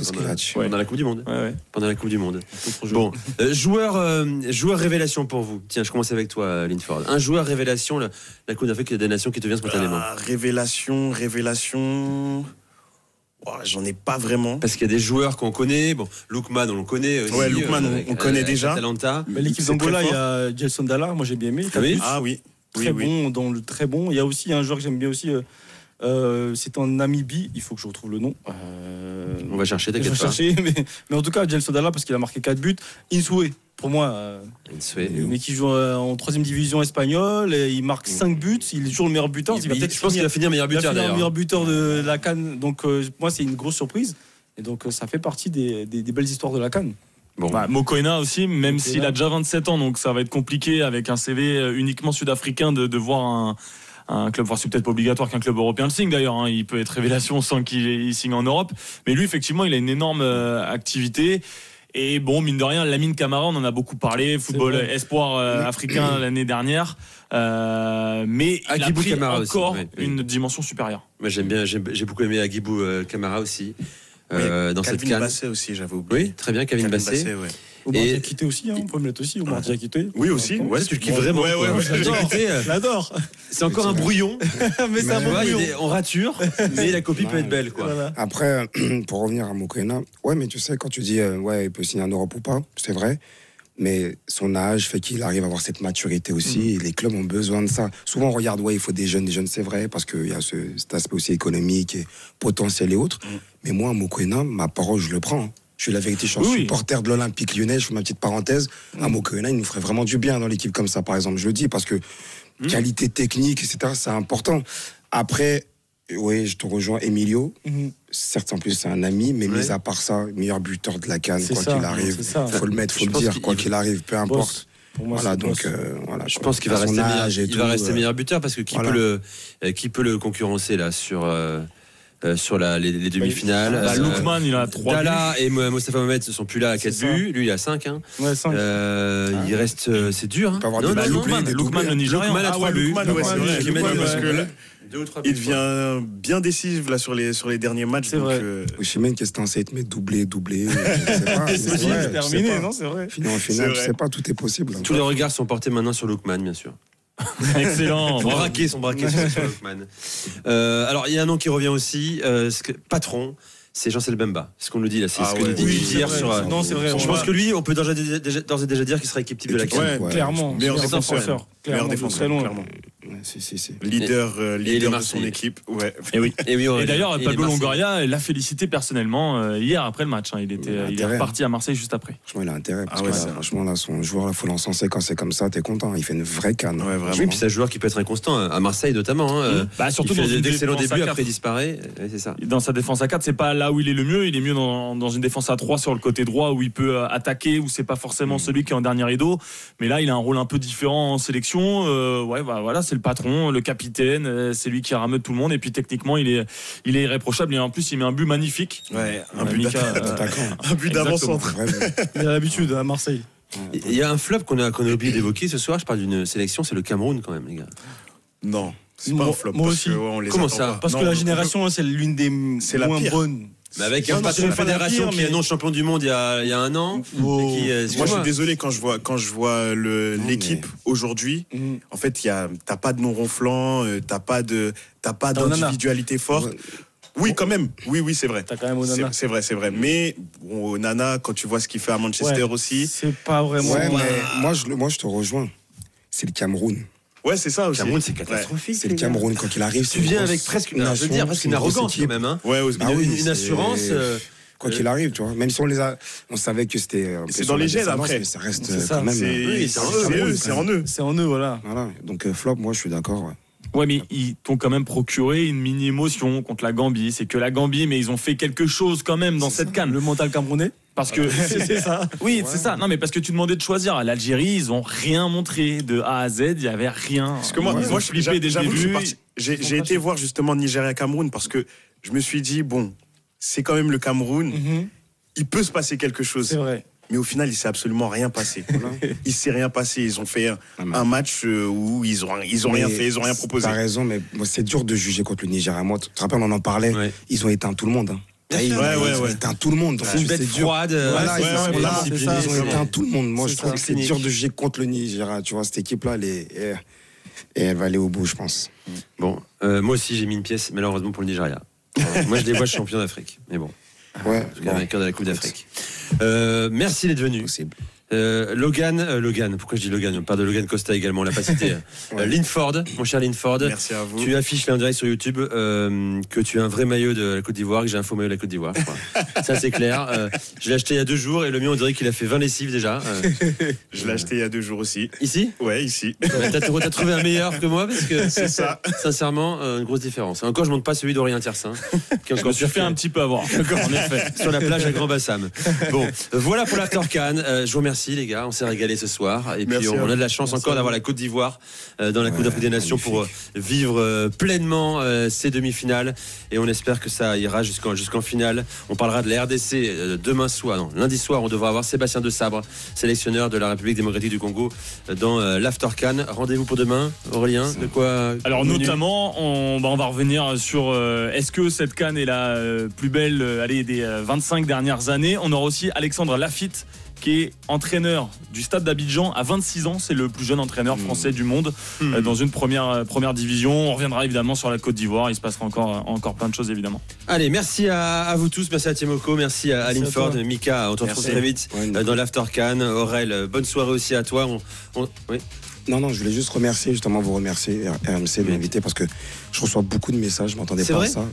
pendant, la Coupe du Monde. Ouais, ouais. Pendant la Coupe du Monde. Bon, euh, joueur, euh, joueur révélation pour vous. Tiens, je commence avec toi, euh, Linford. Un joueur révélation, la, la Coupe d'Afrique des Nations qui te vient spontanément. Ah, révélation, révélation. J'en ai pas vraiment. Parce qu'il y a des joueurs qu'on connaît. Bon, Lookman, on le connaît aussi. Ouais, Lookman, on- connaît déjà. Atalanta. Mais l'équipe d'Angola, il y a Gelson Dalla, moi j'ai bien aimé. Ah oui. Ah oui. Très oui. bon, dans le très bon. Il y a aussi un joueur que j'aime bien aussi. Euh, c'est en Namibie, il faut que je retrouve le nom. Euh, On va chercher, je vais t'inquiète pas. chercher, mais, mais en tout cas, Gelson Dalla, parce qu'il a marqué 4 buts. Insoué, pour moi, euh, Insoué. mais qui joue euh, en troisième division espagnole, et il marque 5 buts, il est toujours le meilleur buteur. Il- Il va il- je pense qu'il va finir meilleur il va buteur finir d'ailleurs. meilleur buteur de la Cannes. Donc, euh, moi, c'est une grosse surprise. Et donc, euh, ça fait partie des, des- des belles histoires de la Cannes. Bon, Bah, Mokoena aussi, même s'il a déjà 27 ans, donc ça va être compliqué avec un CV uniquement sud-africain de, de voir un, un club. Enfin, c'est peut-être pas obligatoire qu'un club européen le signe d'ailleurs. hein. Il peut être révélation sans qu'il il signe en Europe. Mais lui, effectivement, il a une énorme euh, activité. Et bon, mine de rien, Lamine Camara, on en a beaucoup parlé. Football espoir euh, africain l'année dernière. Euh, mais il a pris Camara encore oui. une dimension supérieure. Moi, j'aime bien, j'ai beaucoup aimé Agibou euh, Camara aussi. euh, dans cette Calvin canne. Basset aussi, oublié. Oui, très bien, Kevin Calvin Basset. Basset, ouais. Au et... quitté aussi, hein, on peut me mettre aussi, au ah. Mardi quitté. Oui, aussi, ouais, tu kiffes vraiment. Ouais, ouais, J'adore. C'est encore un brouillon. mais c'est un brouillon. On rature, mais la copie peut être belle, quoi. Après, pour revenir à Mokrena, ouais, mais tu sais, quand tu dis, euh, ouais, il peut signer en Europe ou pas, c'est vrai mais son âge fait qu'il arrive à avoir cette maturité aussi. Mm. Les clubs ont besoin de ça. Souvent, on regarde, ouais, il faut des jeunes, des jeunes, c'est vrai, parce qu'il y a cet aspect aussi économique et potentiel et autres. Mm. Mais moi, Mokwena, ma parole, je le prends. Hein. Je suis la vérité, je suis oui. supporter de l'Olympique lyonnais. Je fais ma petite parenthèse. Un mot que il nous ferait vraiment du bien dans l'équipe comme ça, par exemple. Je le dis parce que mm. qualité technique, etc., c'est important. Après, oui, je te rejoins, Emilio. Mm. Certes, en plus, c'est un ami, mais mis à part ça, meilleur buteur de la canne, quoi qu'il arrive. Il faut le mettre, il faut le dire, quoi qu'il arrive, peu importe. Pour moi, voilà, donc euh, voilà, je, pense qu'il va rester meilleur, il va rester euh, meilleur buteur parce que qui peut le euh, qui peut le concurrencer là sur euh, sur la, les, les demi-finales. Bah, euh, Lookman, il a 3 Dala et Mostafa Mohamed ne sont plus là à 4 buts. Lui, il a 5. Hein. Ouais, 5. Euh, ah. Il reste. C'est dur. Hein. Avoir non, non, Lookman, Lookman, le Nigérian. Lookman a 3 ah, ouais, buts. Il devient bien décisif là sur les sur les derniers matchs. C'est vrai. Euh... Oshimène qui est censé te mettre doublé, doublé. C'est terminé, non C'est vrai. Final en finale, je sais pas, tout est possible. Hein. Tous les regards sont portés maintenant sur Lookman, bien sûr. Excellent. Bravo. braqués sont braqués sur Wolfman. Euh, alors il y a un nom qui revient aussi, euh, que, patron. C'est Jean-Cel Bemba, ce qu'on nous dit là, c'est ah ce que ouais. nous dit oui, hier vrai, sur. Non, c'est vrai. Je pense va... que lui, on peut d'ores et déjà dire qu'il sera équipe type de la ouais, Cannes. clairement. Meilleur défenseur. Meilleur défenseur. Clairement. Leader, euh, leader de son équipe. Ouais. Et, oui. et, oui, d'ailleurs, Pablo Longoria l'a félicité personnellement euh, hier après le match. Hein. Il, était, il, est reparti hein. à Marseille juste après. Franchement, il a intérêt. Parce ah euh, là, franchement, son joueur, il faut l'encenser quand c'est comme ça. T'es content. Il fait une vraie canne. Ouais, oui, puis c'est un joueur qui peut être inconstant, hein. à Marseille notamment. Hein. Mmh. Bah, surtout fait dans d'excellents débuts, après disparaît. c'est. Dans sa défense à 4, c'est pas là où il est le mieux. Il est mieux dans, dans, une défense à 3 sur le côté droit où il peut attaquer, où c'est pas forcément mmh. celui qui est en dernier rideau. Mais là, il a un rôle un peu différent en sélection. Ouais, bah, voilà, le patron, le capitaine, euh, c'est lui qui rameute tout le monde. Et puis techniquement, il est, il est irréprochable. Et en plus, il met un but magnifique. Euh, un, but d'avant-centre. il a l'habitude hein, à Marseille. Il y a un flop qu'on a, qu a oublié d'évoquer ce soir. Je parle d'une sélection, c'est le Cameroun quand même, les gars. Non. C'est pas un flop. Moi aussi. On les Comment ça. Parce que la génération, c'est l'une des moins pire. bonnes mais avec un patron de fédération qui est non champion du monde il y a, il y a un an. Moi, je suis désolé quand je vois, quand je vois l'équipe aujourd'hui. Mm. En fait, t'as pas de non ronflant, euh, t'as pas de, t'as pas d'individualité forte. Oui, quand même. Oui, oui, c'est vrai. C'est vrai, c'est vrai. Mais bon, Nana, quand tu vois ce qu'il fait à Manchester aussi. C'est pas vraiment. Ouais, moi, je, moi, je te rejoins. C'est le Cameroun. Ouais, c'est ça aussi. Le Cameroun, c'est catastrophique. C'est le Cameroun quand il arrive. Tu viens avec presque, une, arrogance quand même. Hein. Ouais, bah une, une assurance. Euh, quoi euh, qu'il arrive, tu vois. Même si on les a, on savait que c'était. Euh, c'est dans les gènes après. Ça reste ça. quand même. C'est eux, c'est en eux. C'est en eux, voilà. voilà. Donc flop, moi, je suis d'accord. Ouais. Ouais, mais ils t'ont quand même procuré une mini émotion contre la Gambie. C'est que la Gambie, mais ils ont fait quelque chose quand même dans cette canne. Le mental camerounais parce que c'est ça. Oui, c'est ça. Non, mais parce que tu demandais de choisir. l'Algérie, ils ont rien montré de A à Z. Il y avait rien. Parce que moi, ouais. moi je suis déjà J'ai été voir justement Nigeria Cameroun parce que je me suis dit bon, c'est quand même le Cameroun. Mm-hmm. Il peut se passer quelque chose. C'est vrai. Mais au final, il s'est absolument rien passé. il s'est rien passé. Ils ont fait un, ah, match euh, où ils ont, rien fait, ils ont rien proposé. T'as raison, mais c'est dur de juger contre le Nigeria. Moi, tu te rappelles, on en parlait. Ils ont éteint tout le monde. Hein. Ils, ont éteint tout le monde. C'est une bête froide. ils ont tout le monde. Moi, je trouve que c'est dur de juger contre le Nigeria. Tu vois, cette équipe-là, elle est et elle va aller au bout, je pense. Bon, euh, moi aussi j'ai mis une pièce, malheureusement pour le Nigeria. Moi je les vois champions d'Afrique, mais bon. Ouais, je bon. vainqueur de la Coupe d'Afrique. Euh, merci d'être venu. Euh, Logan, euh, Logan, pourquoi je dis Logan? On parle de Logan Costa également, on l'a pas cité. Euh, Linford, mon cher Linford. Tu affiches là en direct sur YouTube que tu as un vrai maillot de la Côte d'Ivoire, que j'ai un faux maillot de la Côte d'Ivoire. Ça, c'est clair. je l'ai acheté il y a deux jours et le mien, on dirait qu'il a fait 20 lessives déjà. je l'ai acheté il y a deux jours aussi. Ici? Ouais, ici. T'as trouvé un meilleur que moi parce que c'est ça. Sincèrement, une grosse différence. Encore, je monte pas celui d'Orient Tiersin. Qui encore je me fait un petit peu avoir. En effet. Sur la plage à Grand Bassam. Bon, voilà pour la Torcan. je vous remercie merci les gars, on s'est régalé ce soir. Et puis on, a de la chance encore d'avoir la Côte d'Ivoire euh, dans la Coupe d'Afrique des Nations pour euh, vivre euh, pleinement ces demi-finales. Et on espère que ça ira jusqu'en jusqu'en finale. On parlera de la RDC demain soir, non, lundi soir, on devra avoir Sébastien de Sabre, sélectionneur de la République démocratique du Congo, dans l'After Can. Rendez-vous pour demain, Aurélien. De quoi Alors notamment, bah, on, va revenir sur est-ce que cette canne est la plus belle allez, des 25 dernières années? On aura aussi Alexandre Lafitte qui est entraîneur du stade d'Abidjan à 26 ans. C'est le plus jeune entraîneur français du monde Hmm. euh, dans une première, euh, première division. On reviendra évidemment sur la Côte d'Ivoire. Il se passera encore, encore plein de choses évidemment. Allez, merci à, à vous tous, merci à Timoko, merci à Aline Ford. Mika, on te retrouve très vite euh, dans l'After Can. Aurel, euh, bonne soirée aussi à toi. On- on- oui. Non, non, je voulais juste remercier, justement vous remercier, RMC, de m'inviter parce que je reçois beaucoup de messages, je m'attendais C'est pas à ça.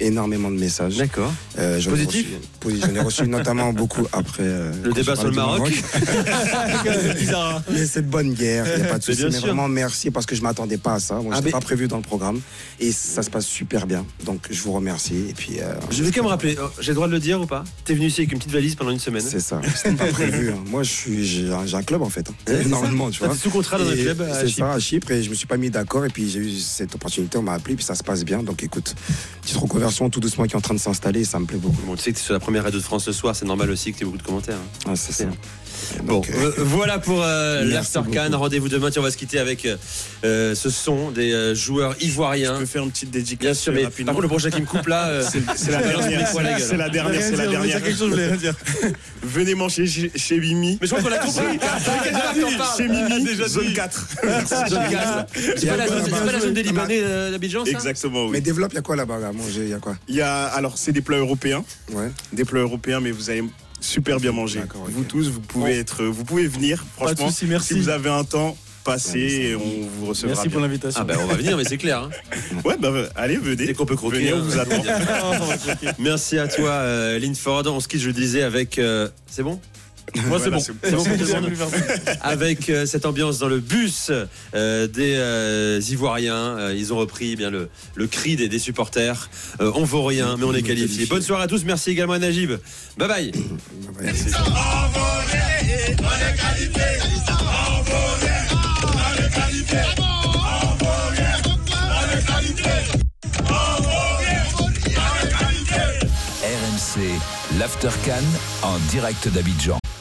Énormément de messages. D'accord. Euh, j'en ai Positif reçu- J'en ai reçu notamment beaucoup après. euh, Le débat sur le Maroc. Bizarre, hein. Mais c'est de bonne guerre, il n'y a pas de Mais souci. Mais sûr. vraiment, merci parce que je ne m'attendais pas à ça. Moi, Ah, je mais- pas prévu dans le programme. Et ça se passe super bien. Donc, je vous remercie. Et puis, euh, Je vais quand même rappeler, oh, j'ai le droit de le dire ou pas? T'es venu ici avec une petite valise pendant une semaine. C'est ça, c'était pas prévu. hein. Moi, je suis, j'ai un, club en fait. hein. Normalement, tu vois. sous contrat dans un club C'est ça, à Chypre. Et je me suis pas mis d'accord. Et puis, j'ai eu cette opportunité. On m'a appelé. Puis ça se passe bien. Donc, écoute, petite reconversion tout doucement qui est en train de s'installer. Ça me plaît beaucoup. Bon, tu sais que tu es sur la première radio de France ce soir, c'est normal aussi que tu aies beaucoup de commentaires. hein. Ah, c'est ça. Bon, Donc, euh, euh, voilà pour euh, l'After Can. Rendez-vous demain. Tiens, on va se quitter avec euh, ce son des euh, joueurs ivoiriens. Je peux faire une petite dédicace Bien sûr, mais rapidement. par contre, le prochain qui me coupe là, euh, C'est- la dernière, la gueule. c'est la dernière, c'est la dernière. dire quelque chose, je voulais dire. Venez manger chez, chez Mimi. Mais je crois qu'on l'a compris. Chez Mimi, zone 4. Zone 4. C'est pas la zone- des Libanais euh, ça Exactement, oui. Mais développe, il y a quoi là-bas à manger Il y a quoi? Il y a, alors, c'est des plats européens. Ouais. Des plats européens, mais vous allez super bien manger. Vous tous, vous pouvez être, vous pouvez venir. Pas de Franchement, merci. si vous avez un temps, passez et on vous recevra. Merci pour l'invitation. Ah ben on va venir, mais c'est clair. hein. Ouais, bah allez, venez. Dès qu'on peut croquer. Venez, on hein, vous attend. Merci à toi, euh, Linford. On se quitte, je le disais, avec. euh, c'est bon? Moi, c'est Voilà, bon. avec euh, cette ambiance dans le bus euh, des euh, Ivoiriens. Euh, ils ont repris eh bien le, le cri des, des supporters. Euh, on vaut rien, mais on est qualifié. Bonne soirée à tous. Merci également à Najib. Bye bye. RMC, l'After en direct d'Abidjan.